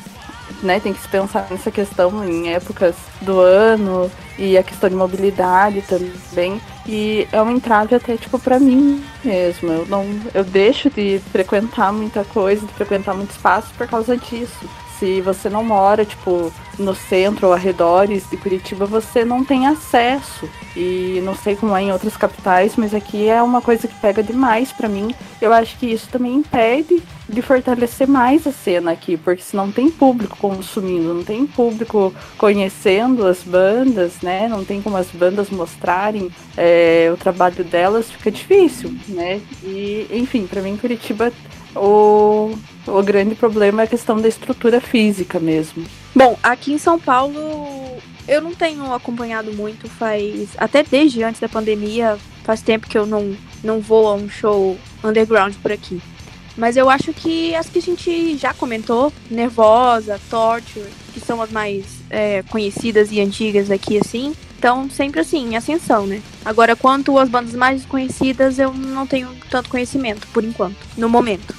né, tem que se pensar nessa questão em épocas do ano e a questão de mobilidade também. E é um entrave até tipo para mim mesmo. Eu não eu deixo de frequentar muita coisa, de frequentar muito espaço por causa disso. Se você não mora, tipo, no centro ou arredores de Curitiba, você não tem acesso. E não sei como é em outras capitais, mas aqui é uma coisa que pega demais para mim. Eu acho que isso também impede de fortalecer mais a cena aqui, porque se não tem público consumindo, não tem público conhecendo as bandas, né? Não tem como as bandas mostrarem é, o trabalho delas, fica difícil, né? E, enfim, para mim Curitiba o, o grande problema é a questão da estrutura física mesmo. Bom, aqui em São Paulo eu não tenho acompanhado muito, faz. Até desde antes da pandemia, faz tempo que eu não, não vou a um show underground por aqui. Mas eu acho que as que a gente já comentou, Nervosa, Torture, que são as mais é, conhecidas e antigas aqui, assim, então sempre assim, ascensão, né? Agora, quanto às bandas mais desconhecidas, eu não tenho tanto conhecimento, por enquanto, no momento.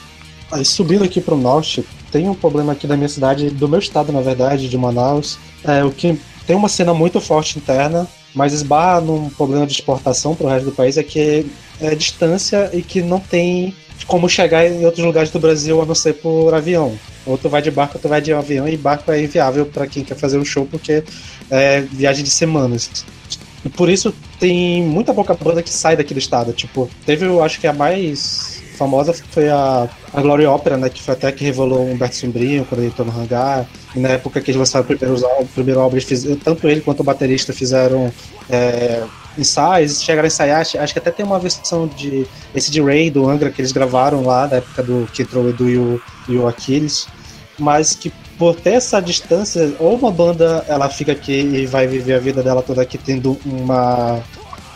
Aí subindo aqui pro norte, tem um problema aqui da minha cidade, do meu estado, na verdade, de Manaus. É, o que tem uma cena muito forte interna, mas esbarra num problema de exportação para o resto do país, é que é distância e que não tem como chegar em outros lugares do Brasil a não ser por avião. Ou tu vai de barco, ou tu vai de avião, e barco é inviável para quem quer fazer um show, porque é viagem de semanas. E por isso tem muita pouca banda que sai daqui do estado. Tipo, teve, eu acho que a mais famosa foi a, a Glory Opera, né? Que foi até que revelou o Humberto Sombrinho quando ele entrou no hangar. E na época que eles lançaram o primeiro, o primeiro álbum, tanto ele quanto o baterista fizeram é, ensaios, chegaram a ensaiar, acho que até tem uma versão de esse de Ray, do Angra, que eles gravaram lá, da época do que entrou o Edu e o, e o Aquiles, mas que por ter essa distância, ou uma banda ela fica aqui e vai viver a vida dela toda aqui tendo uma,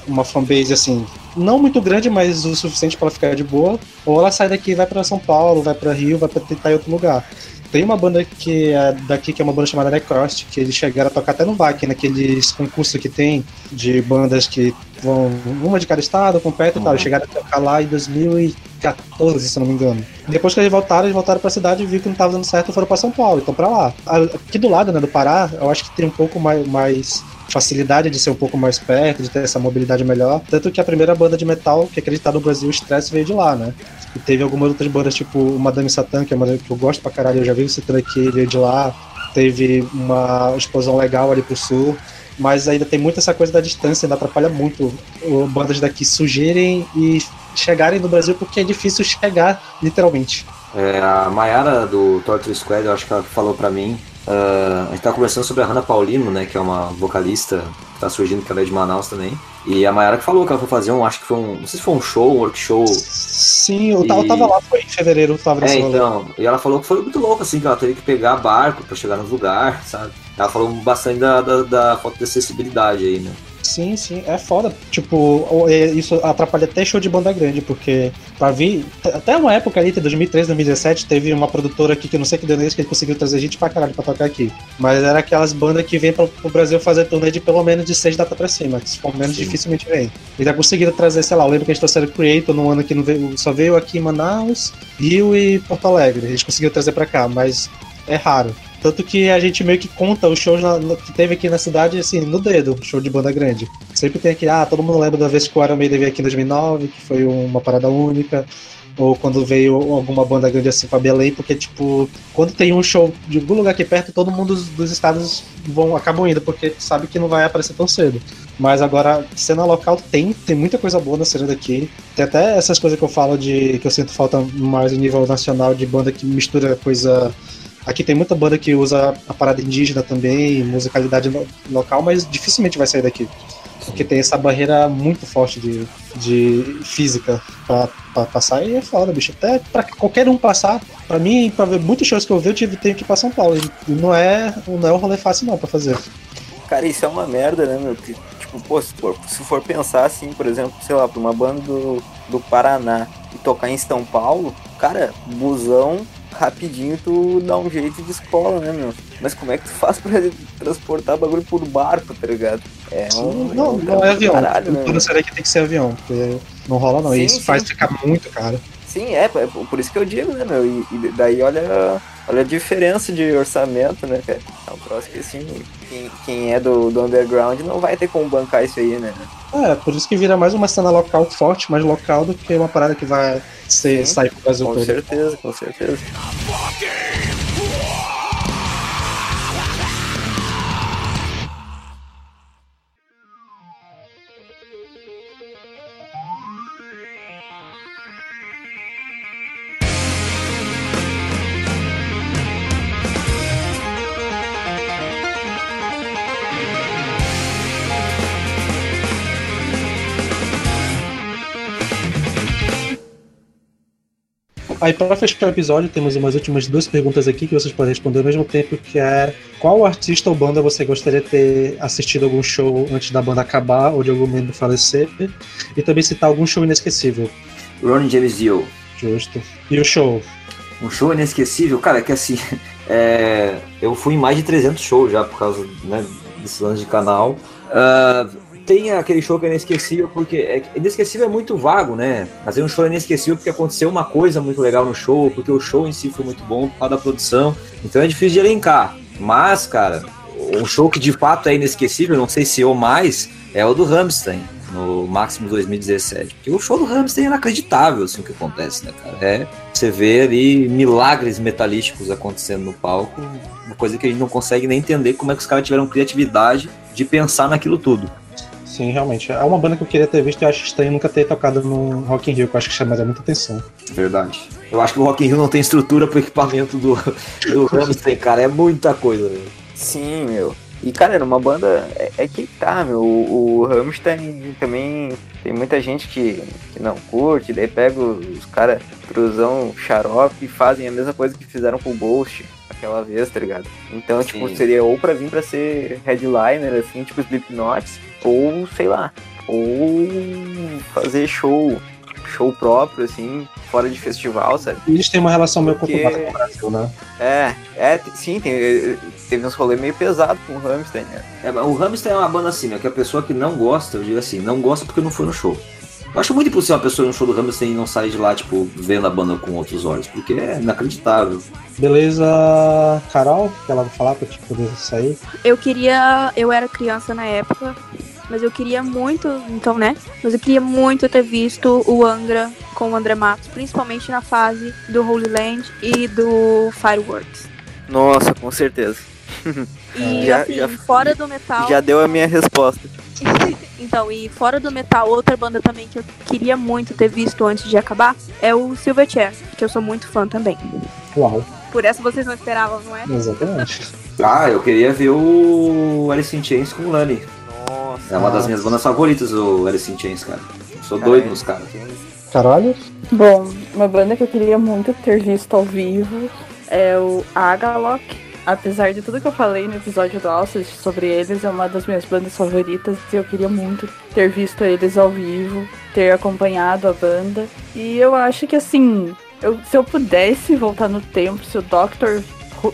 uma fanbase assim, não muito grande, mas o suficiente para ficar de boa, ou ela sai daqui e vai para São Paulo, vai para Rio, vai para tentar em outro lugar. Tem uma banda que é daqui, que é uma banda chamada Necrost, que eles chegaram a tocar até no VAC, naqueles concursos que tem de bandas que vão uma de cada estado, competem e tal. Eles uhum. chegaram a tocar lá em 2014, se não me engano. Depois que eles voltaram, eles voltaram pra cidade e viram que não tava dando certo e foram pra São Paulo, então pra lá. Aqui do lado, né, do Pará, eu acho que tem um pouco mais, mais facilidade de ser um pouco mais perto, de ter essa mobilidade melhor. Tanto que a primeira banda de metal que acreditar no Brasil, o Stress, veio de lá, né? E teve algumas outras bandas, tipo o Madame Satan, que é uma que eu gosto pra caralho, eu já vi citando aqui, veio de lá. Teve uma explosão legal ali pro sul. Mas ainda tem muito essa coisa da distância, ainda atrapalha muito bandas daqui surgirem e chegarem no Brasil, porque é difícil chegar, literalmente. É, a Mayara do Torture Squad, eu acho que ela falou para mim Uh, a gente tá conversando sobre a Hannah Paulino, né? Que é uma vocalista que tá surgindo, que ela é de Manaus também. E a Mayara que falou que ela foi fazer um, acho que foi um. Não sei se foi um show, um workshop. Sim, eu, e... eu tava lá, foi em fevereiro, eu tava É, então. E ela falou que foi muito louco, assim, que ela teve que pegar barco pra chegar no lugar, sabe? Ela falou bastante da, da, da falta de acessibilidade aí, né? Sim, sim, é foda. Tipo, é, isso atrapalha até show de banda grande, porque pra vir. Até uma época ali, 2013, 2017, teve uma produtora aqui que eu não sei que deu nesse, que ele conseguiu trazer gente pra caralho pra tocar aqui. Mas era aquelas bandas que vêm pro, pro Brasil fazer turnê de pelo menos de seis datas pra cima, que for menos sim. dificilmente vem. E já conseguiram trazer, sei lá, eu lembro que a gente trouxeram Creator no ano que não veio, só veio aqui em Manaus, Rio e Porto Alegre. A gente conseguiu trazer pra cá, mas é raro. Tanto que a gente meio que conta os shows na, que teve aqui na cidade, assim, no dedo, show de banda grande. Sempre tem aqui, ah, todo mundo lembra da vez que o Iron Maiden veio aqui em 2009, que foi uma parada única. Ou quando veio alguma banda grande assim pra Belém, porque, tipo, quando tem um show de algum lugar aqui perto, todo mundo dos, dos estados vão, acabam indo, porque sabe que não vai aparecer tão cedo. Mas agora, cena local tem, tem muita coisa boa na cena daqui. Tem até essas coisas que eu falo de que eu sinto falta mais no nível nacional de banda que mistura coisa Aqui tem muita banda que usa a parada indígena também, musicalidade local, mas dificilmente vai sair daqui. Porque tem essa barreira muito forte de, de física pra, pra passar e é foda, bicho. Até pra qualquer um passar, pra mim, pra ver muitos shows que eu vi, eu tive, tenho que ir pra São Paulo. E não é, não é um rolê fácil não pra fazer. Cara, isso é uma merda, né, meu? Tipo, pô, se for, se for pensar assim, por exemplo, sei lá, pra uma banda do, do Paraná e tocar em São Paulo, cara, busão rapidinho tu dá um jeito de escola, né, meu? Mas como é que tu faz pra transportar bagulho por barco, tá ligado? É um. Não, não é avião. Caralho, né, Toda série que tem que ser avião, porque não rola não. Sim, isso sim. faz ficar muito caro. Sim, é, é por isso que eu digo, né, meu? E, e daí olha, olha a diferença de orçamento, né, cara? É um troço que assim, quem, quem é do, do underground não vai ter como bancar isso aí, né? É, por isso que vira mais uma cena local forte, mais local do que uma parada que vai ser, sair pro Brasil com todo. Com certeza, com certeza. Aí, para fechar o episódio, temos umas últimas duas perguntas aqui que vocês podem responder ao mesmo tempo, que é qual artista ou banda você gostaria de ter assistido algum show antes da banda acabar ou de algum membro falecer? E também citar algum show inesquecível. Ronnie James Dio. Justo. E o show? Um show inesquecível? Cara, é que assim, *laughs* é, eu fui em mais de 300 shows já por causa né, desse lance de canal. Uh, tem aquele show que é inesquecível, porque é, inesquecível é muito vago, né? Mas é um show inesquecível porque aconteceu uma coisa muito legal no show, porque o show em si foi muito bom por causa da produção. Então é difícil de elencar. Mas, cara, um show que de fato é inesquecível, não sei se ou mais, é o do Rammstein, no Máximo 2017. Porque o show do Rammstein é inacreditável, assim, o que acontece, né, cara? É você vê ali milagres metalísticos acontecendo no palco, uma coisa que a gente não consegue nem entender como é que os caras tiveram criatividade de pensar naquilo tudo. Sim, realmente. É uma banda que eu queria ter visto e eu acho estranho nunca ter tocado no Rock in Rio, que eu acho que chamaria muita atenção. Verdade. Eu acho que o Rock in Rio não tem estrutura pro equipamento do, do Rammstein, cara. É muita coisa, velho. Sim, meu. E, cara, era uma banda. É, é que tá, meu. O, o Rammstein também tem muita gente que, que não curte, daí pega os caras truzão xarope e fazem a mesma coisa que fizeram com o Ghost aquela vez, tá ligado? Então, Sim. tipo, seria ou pra vir pra ser headliner, assim, tipo Slipknot, ou sei lá, ou fazer show, show próprio, assim, fora de festival, sabe? Eles têm uma relação meio conturbada com o Brasil, né? É, é, sim, tem, teve uns rolês meio pesados com o Hamster, né? É, o Hamster é uma banda assim, né? Que a pessoa que não gosta, eu digo assim, não gosta porque não foi no show. Eu acho muito impossível uma pessoa ir no show do Hamilton e não sair de lá, tipo, vendo a banda com outros olhos, porque é inacreditável. Beleza, Carol, quer ela falar pra te poder sair? Eu queria. Eu era criança na época, mas eu queria muito, então, né? Mas eu queria muito ter visto o Angra com o André Matos, principalmente na fase do Holy Land e do Fireworks. Nossa, com certeza. E *laughs* já, assim, já, fora do metal. Já deu a minha resposta. *laughs* então, e fora do metal, outra banda também que eu queria muito ter visto antes de acabar é o Silverchair, que eu sou muito fã também. Uau. Por essa vocês não esperavam, não é? Exatamente. *laughs* ah, eu queria ver o Alice in Chains com o Lani. Nossa. É uma das minhas bandas favoritas, o Alice in Chains, cara. Sou cara, doido nos caras. Caralho? Bom, uma banda que eu queria muito ter visto ao vivo é o Agalok. Apesar de tudo que eu falei no episódio do Alcest sobre eles, é uma das minhas bandas favoritas e eu queria muito ter visto eles ao vivo, ter acompanhado a banda. E eu acho que assim, eu, se eu pudesse voltar no tempo, se o Doctor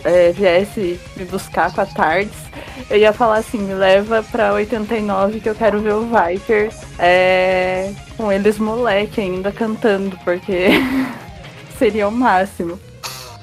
é, viesse me buscar com a Tardes, eu ia falar assim, me leva pra 89 que eu quero ver o Viper é, com eles moleque ainda cantando, porque *laughs* seria o máximo.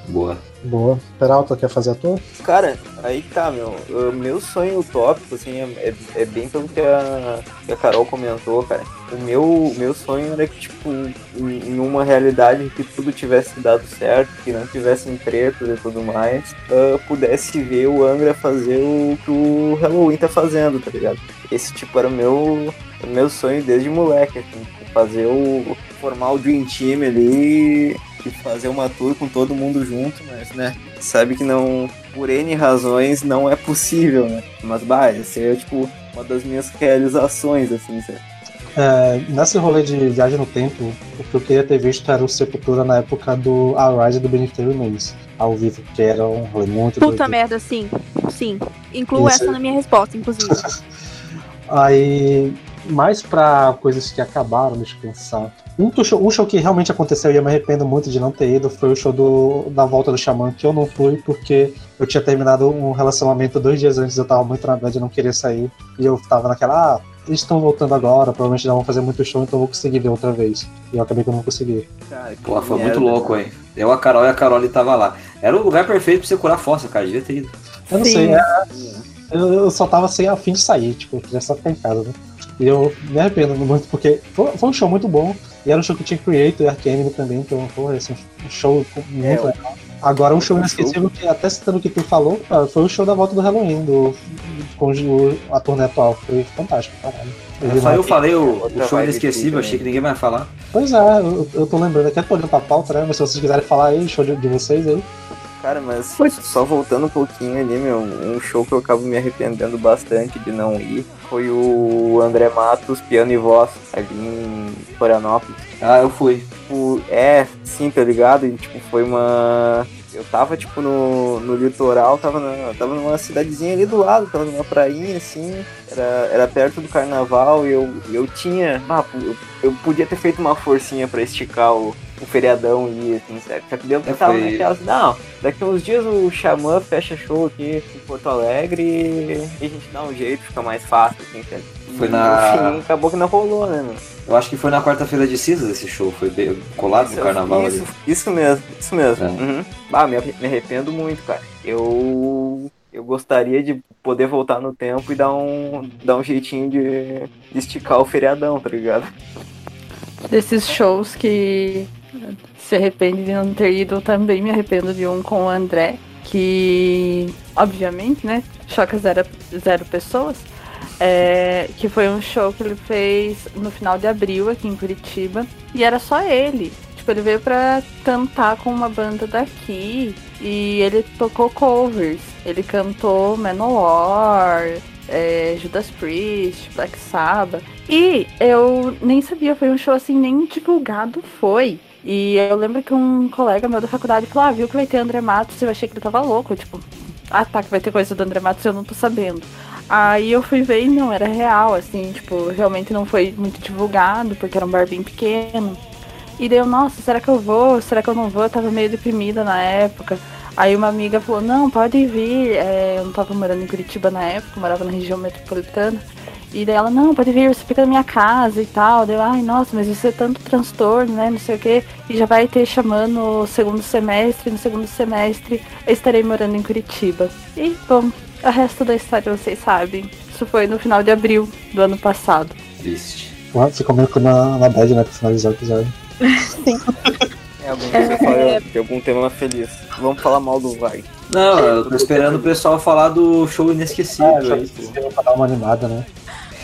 Boa. Boa. Peralta, quer fazer a tua? Cara, aí tá, meu. O meu sonho utópico, assim, é, é, é bem pelo que a, que a Carol comentou, cara. O meu, meu sonho era que, tipo, em, uma realidade que tudo tivesse dado certo, que não tivessem tretas e tudo mais, uh, pudesse ver o Angra fazer o que o Halloween tá fazendo, tá ligado? Esse, tipo, era o meu, o meu sonho desde moleque, assim, fazer o. formar o Dream Team ali e fazer uma tour com todo mundo junto, mas, né, sabe que não, por N razões, não é possível, né? Mas, bah, esse é, tipo, uma das minhas realizações, assim, sabe? É, nesse rolê de viagem no tempo, o que eu queria ter visto era o Sepultura na época do Arise do Benito Remains, ao vivo, que era um rolê muito Puta doido. merda, sim, sim. Incluo Isso. essa na minha resposta, inclusive. *laughs* Aí, mais pra coisas que acabaram, deixa eu pensar. Um show, um show que realmente aconteceu e eu me arrependo muito de não ter ido foi o show do, da volta do Xamã, que eu não fui porque eu tinha terminado um relacionamento dois dias antes, eu tava muito na bad, eu não queria sair. E eu tava naquela, ah, eles estão voltando agora, provavelmente já vão fazer muito show, então eu vou conseguir ver outra vez. E eu acabei que eu não consegui. Pô, foi muito louco, hein? Eu, a Carol e a Carol tava lá. Era o lugar perfeito pra você curar força, cara, devia ter ido. Eu não Sim. sei, é, eu, eu, só tava sem a fim de sair, tipo, eu queria só ficar em casa, né? E eu me arrependo muito, porque foi, foi, um show muito bom. E era um show que tinha Creator e Arcanime também, então foi assim, um show muito é, legal. Agora um show inesquecível que, até citando o que tu falou, foi o show da volta do Halloween, do, com a turnê atual. Foi fantástico, caralho. Eu só eu falei o, o show inesquecível, achei que ninguém vai falar. Pois é, eu, eu tô lembrando aqui, tô olhando pra pauta, né? Mas se vocês quiserem falar aí, show de, de vocês aí. Cara, mas Putz. só voltando um pouquinho ali, meu, um show que eu acabo me arrependendo bastante de não ir foi o André Matos Piano e Voz, ali em Florianópolis. Ah, eu fui. Tipo, é, sim, tá ligado? E tipo, foi uma. Eu tava, tipo, no, no litoral, tava, na, tava numa cidadezinha ali do lado, tava numa prainha, assim, era, era perto do carnaval e eu, eu tinha. Ah, eu, eu podia ter feito uma forcinha pra esticar o, o feriadão e assim, certo? Só que daí eu É, foi- assim, não, daqui uns dias o Xamã fecha show aqui em Porto Alegre e a gente dá um jeito, fica mais fácil, assim, certo? Foi E, na- acabou que não rolou, né, mano? Eu acho que foi na quarta-feira de cinzas esse show, foi bem- colado no carnaval isso, ali. Isso mesmo, isso mesmo. É. Uhum. Ah, me, me arrependo muito, cara. Eu eu gostaria de poder voltar no tempo e dar um, dar um jeitinho de, de esticar o feriadão, tá ligado? Desses shows que se arrepende de não ter ido, eu também me arrependo de um com o André, que obviamente, né? Choca zero, zero pessoas. é, que foi um show que ele fez no final de abril aqui em Curitiba. E era só ele. Tipo, ele veio pra cantar com uma banda daqui. E ele tocou covers. Ele cantou Manowar, é, Judas Priest, Black Sabbath. E eu nem sabia, foi um show assim, nem divulgado foi. E eu lembro que um colega meu da faculdade falou, ah, viu que vai ter André Matos, eu achei que ele tava louco, tipo, ah tá, que vai ter coisa do André Matos, eu não tô sabendo. Aí eu fui ver e não, era real, assim, tipo, realmente não foi muito divulgado, porque era um bar bem pequeno. E daí eu, nossa, será que eu vou? Será que eu não vou? Eu tava meio deprimida na época. Aí uma amiga falou, não, pode vir. É, eu não tava morando em Curitiba na época, morava na região metropolitana. E daí ela, não, pode vir, você fica na minha casa e tal. Daí eu, ai, nossa, mas isso é tanto transtorno, né? Não sei o quê. E já vai ter chamando no segundo semestre. No segundo semestre eu estarei morando em Curitiba. E, bom, o resto da história vocês sabem. Isso foi no final de abril do ano passado. Triste. Ué, Ficou meio que na, na bad, né, pra finalizar o episódio. *laughs* É, alguém que você fala de algum tema feliz. Vamos falar mal do Vai. Não, eu tô esperando o pessoal falar do show Ah, inesquecível já aí, pô. pra dar uma animada, né?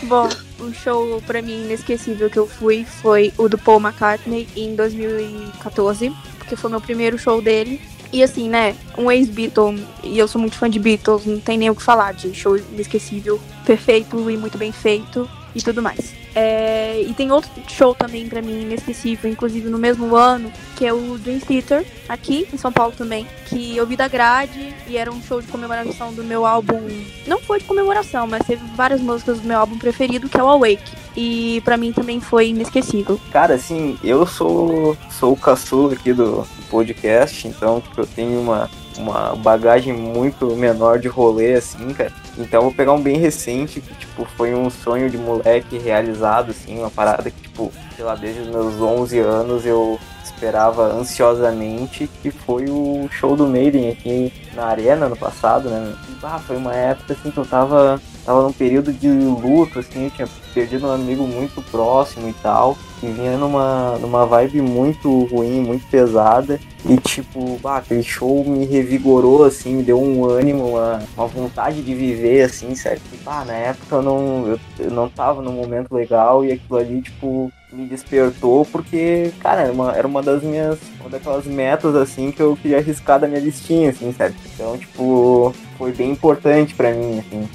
Bom, um show pra mim inesquecível que eu fui foi o do Paul McCartney em 2014, porque foi meu primeiro show dele. E assim, né, um ex-Beatle, e eu sou muito fã de Beatles, não tem nem o que falar de show inesquecível, perfeito e muito bem feito e tudo mais. É, e tem outro show também pra mim inesquecível, inclusive no mesmo ano, que é o Dream Theater, aqui em São Paulo também, que eu vi da grade e era um show de comemoração do meu álbum. Não foi de comemoração, mas teve várias músicas do meu álbum preferido, que é o Awake. E pra mim também foi inesquecível. Cara, assim, eu sou, sou o caçula aqui do, do podcast, então tipo, eu tenho uma, uma bagagem muito menor de rolê, assim, cara. Então vou pegar um bem recente, que, tipo, foi um sonho de moleque realizado, assim, uma parada que, tipo, sei lá, desde os meus 11 anos eu esperava ansiosamente, que foi o show do Maiden aqui na Arena no passado, né? Ah, foi uma época, assim, que eu tava, tava num período de luto, assim, eu tinha perdido um amigo muito próximo e tal, e vinha numa, numa vibe muito ruim, muito pesada, e tipo, bah, aquele show me revigorou, assim, me deu um ânimo, uma, uma vontade de viver, assim, certo? E, bah, na época eu não, eu, eu não tava num momento legal, e aquilo ali, tipo, me despertou, porque, cara, era uma, era uma das minhas, uma daquelas metas, assim, que eu queria arriscar da minha listinha, assim, certo? Então, tipo, foi bem importante pra mim, assim.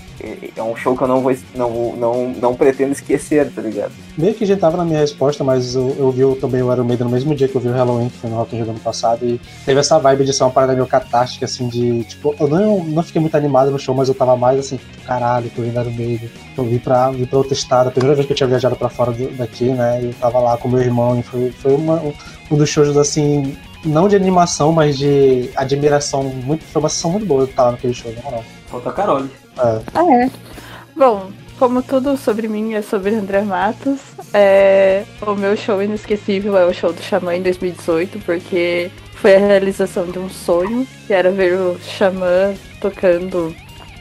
É- um show que eu não vou, não, não, não pretendo esquecer, tá ligado? Meio que já tava na minha resposta, mas eu, eu vi o- também o Iron Maiden no mesmo dia que eu vi o Halloween, que foi no Rock in Rio do ano passado, e teve essa vibe de ser uma parada meio catástica, assim, de, tipo, eu não, não fiquei muito animado no show, mas eu tava mais assim, caralho, tô vindo Iron Maiden, eu vim pra, vim pra outro estado, a primeira vez que eu tinha viajado pra fora do- daqui, né, e eu tava lá com meu irmão, e foi, foi uma, um, dos shows, assim, não de animação, mas de admiração, muito, foi uma sessão muito boa eu estar lá naquele show, na moral. Falta a Carole. Ah, é. Bom, como tudo sobre mim é sobre André Matos, é, o meu show inesquecível é o show do Xamã em 2018, porque foi a realização de um sonho, que era ver o Xamã tocando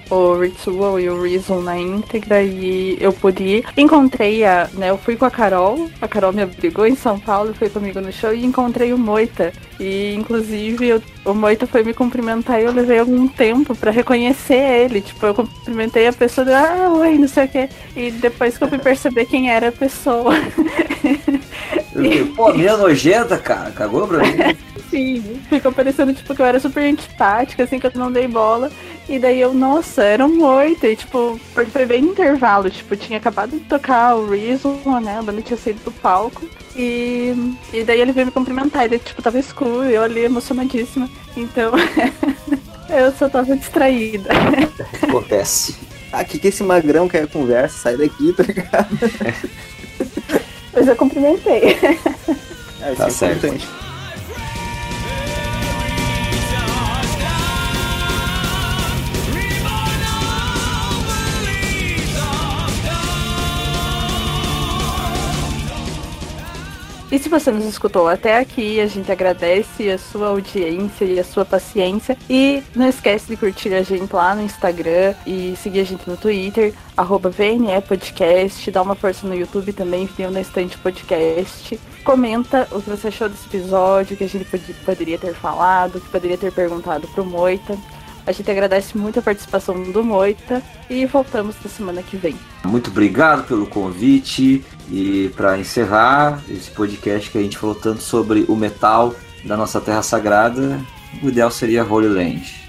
o Ritual e o Reason na íntegra e eu pude ir. Encontrei a, né, eu fui com a Carol, a Carol me abrigou em São Paulo, foi comigo no show e encontrei o Moita. E inclusive eu- o Moita foi me cumprimentar e eu levei algum tempo pra reconhecer ele. Tipo, eu cumprimentei a pessoa, ah, oi, não sei o quê. E depois que eu fui perceber quem era a pessoa. Pô, minha nojenta, cara, cagou pra mim. *laughs* Sim, ficou parecendo tipo que eu era super antipática, assim, que eu não dei bola. E daí eu, nossa, era um oito. E tipo, porque foi bem no intervalo, tipo, tinha acabado de tocar o Reason, né? A banda tinha saído do palco. E, e daí ele veio me cumprimentar, e daí, tipo, tava escuro, e eu ali emocionadíssima. Então, *laughs* eu só tava distraída. Acontece. Ah, que que esse magrão quer conversa? Sai daqui, tá ligado? *laughs* Mas eu cumprimentei. É, Tá isso é certo. importante. E se você nos escutou até aqui, a gente agradece a sua audiência e a sua paciência. E não esquece de curtir a gente lá no Instagram e seguir a gente no Twitter, arroba VNE Podcast. Dá uma força no YouTube também, Vinil na Estante Podcast. Comenta o que você achou desse episódio, o que a gente pod- poderia ter falado, o que poderia ter perguntado pro Moita. A gente agradece muito a participação do Moita e voltamos na semana que vem. Muito obrigado pelo convite e para encerrar esse podcast que a gente falou tanto sobre o metal da nossa terra sagrada, o ideal seria Holy Land.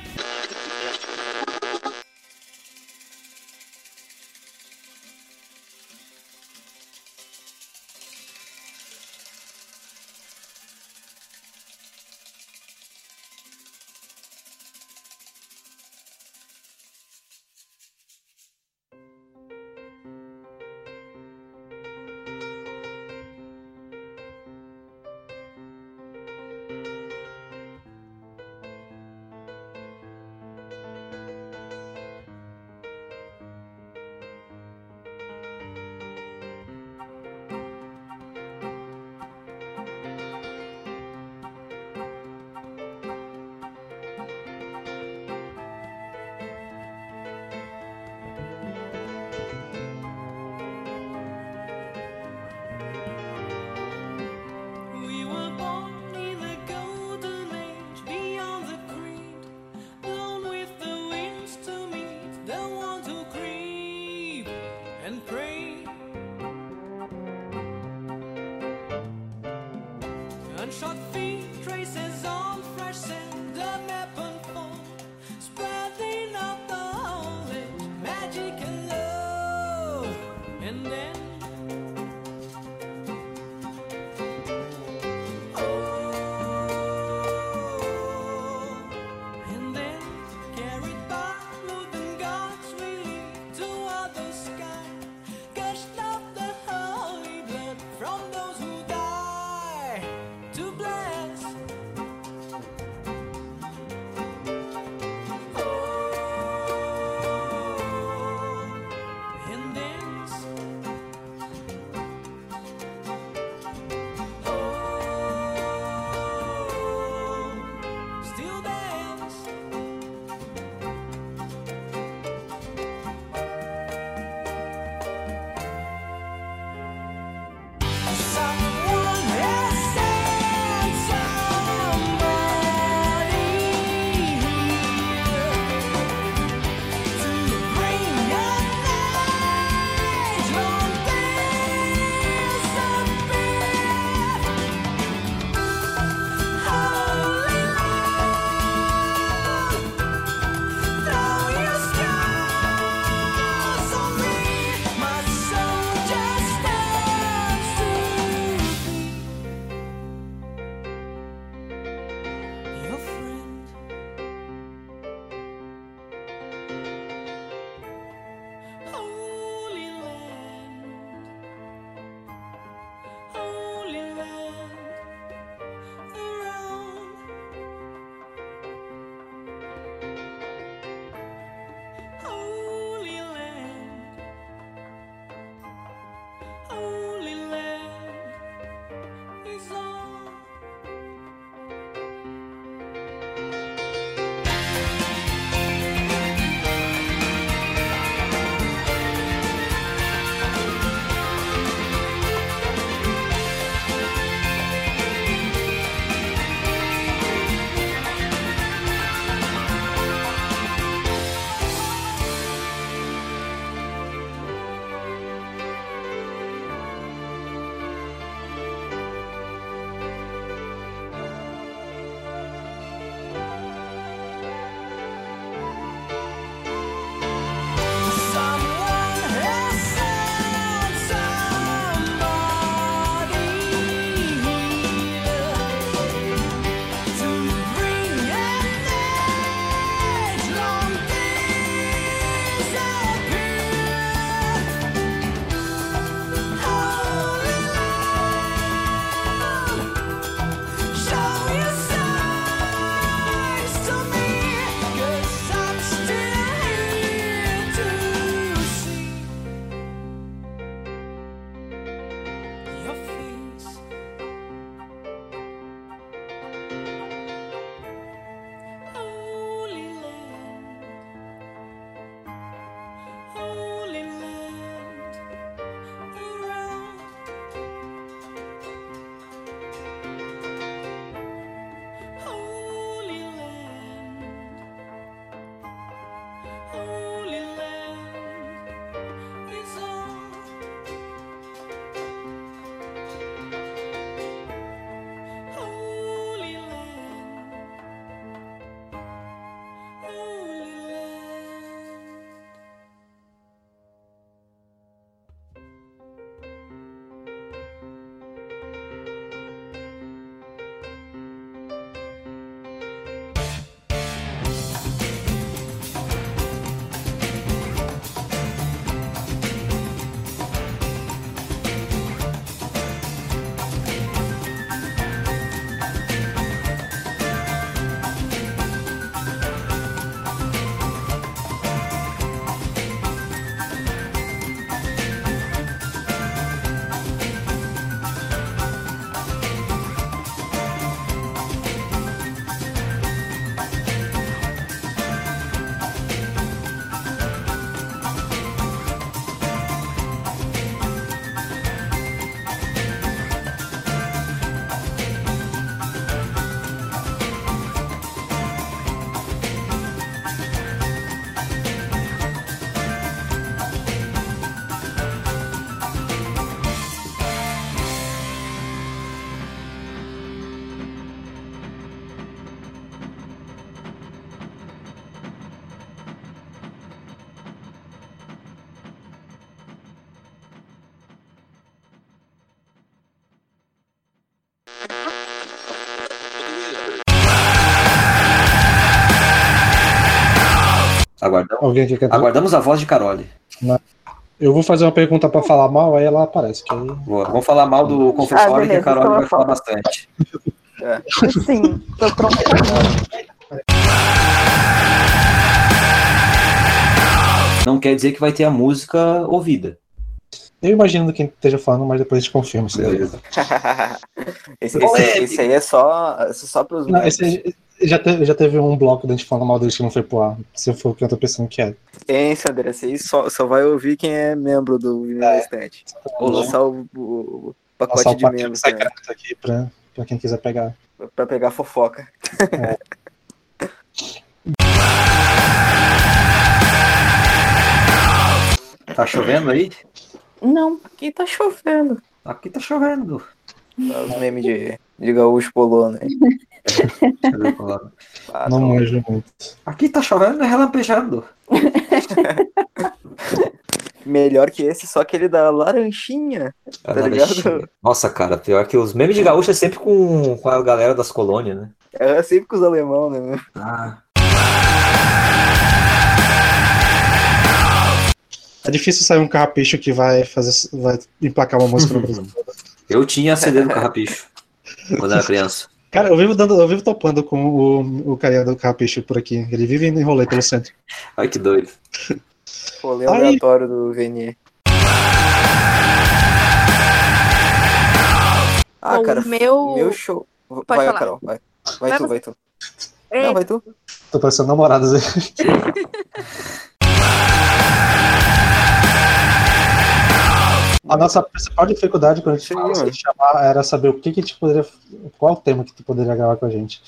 Aguardamos, Alguém aqui quer aguardamos a voz de Carole. Eu vou fazer uma pergunta pra falar mal, aí ela aparece. Que aí... Boa. Vamos falar mal do confessório que a beleza, Carole então vai falar bastante. Sim, tô pronta. Não quer dizer que vai ter a música ouvida. Eu imagino quem esteja falando, mas depois a gente confirma. Se Beleza. *laughs* esse, esse, esse aí é só, é só pros Não, memes. esse já teve, já teve um bloco da gente falando mal deles que não foi pro ar. Se for o que eu tô pensando que é. André, esse aí só, só vai ouvir quem é membro do na Estante. Vou lançar o, o- o pacote Passar o de pacote membros secreto aqui pra, pra quem quiser pegar. pra pegar fofoca. *laughs* Tá chovendo aí? Não, Aqui tá chovendo. Aqui tá chovendo. Tá Os memes de, de gaúcho polona aí. *laughs* É. Ah, não manjo muito. Aqui tá chovendo e relampejando. *laughs* Melhor que esse, só aquele da laranjinha. Tá laranjinha. ligado? Nossa, cara, pior que os memes de gaúcho é sempre com, com a galera das colônias, né? É sempre com os alemão, né? Ah, É difícil sair um carrapicho que vai fazer, vai emplacar uma música no Brasil. *laughs* eu tinha CD do Carrapicho quando era criança. Cara, eu vivo, dando, eu vivo topando com o, o carinha do carrapicho por aqui. Ele vive indo em rolê pelo centro. *laughs* Ai, que doido. Rolê Ai. aleatório do VNE. Ah, Bom, cara, meu- meu show. Pode vai, falar. Carol, vai. Vai, Vai tu, você. vai tu. É, Não, vai tu. Tô parecendo namoradas aí. *laughs* A nossa principal dificuldade quando a gente fala de chamar era saber o que que a gente poderia. Qual o tema que tu poderia gravar com a gente.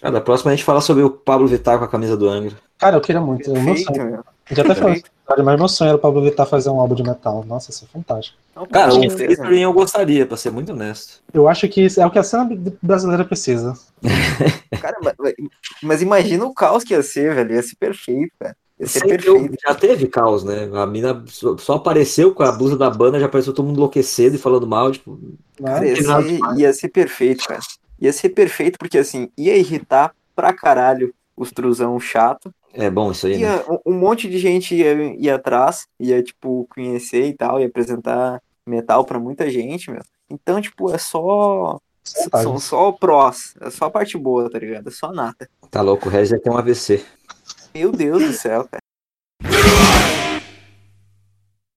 Ah, da próxima a gente fala sobre o Pablo Vittar com a camisa do Angra. Cara, eu queria muito. O meu Perfeito, sonho. meu. Já até falei mas meu sonho era o Pablo Vittar fazer um álbum de metal. Nossa, isso é fantástico. Cara, featuring eu gostaria, pra ser muito honesto. Eu acho que isso é o que a cena brasileira precisa. Cara, mas, mas imagina o caos que ia ser, velho. Ia ser perfeito, cara. Sempre eu- já teve caos, né? A mina só, apareceu com a blusa da banda, já apareceu todo mundo enlouquecido e falando mal, tipo, Né? Cara, ia nada ser, ia ser perfeito, cara. Ia ser perfeito porque, assim, ia irritar pra caralho os truzão chato. é bom isso aí, né? Ia, um- um monte de gente ia, ia atrás, ia, tipo, conhecer e tal, ia apresentar metal pra muita gente, meu. Então, tipo, é só. São só prós. É só a parte boa, tá ligado? É só nata. Tá louco, o Regis já tem um AVC. Meu Deus do céu, cara.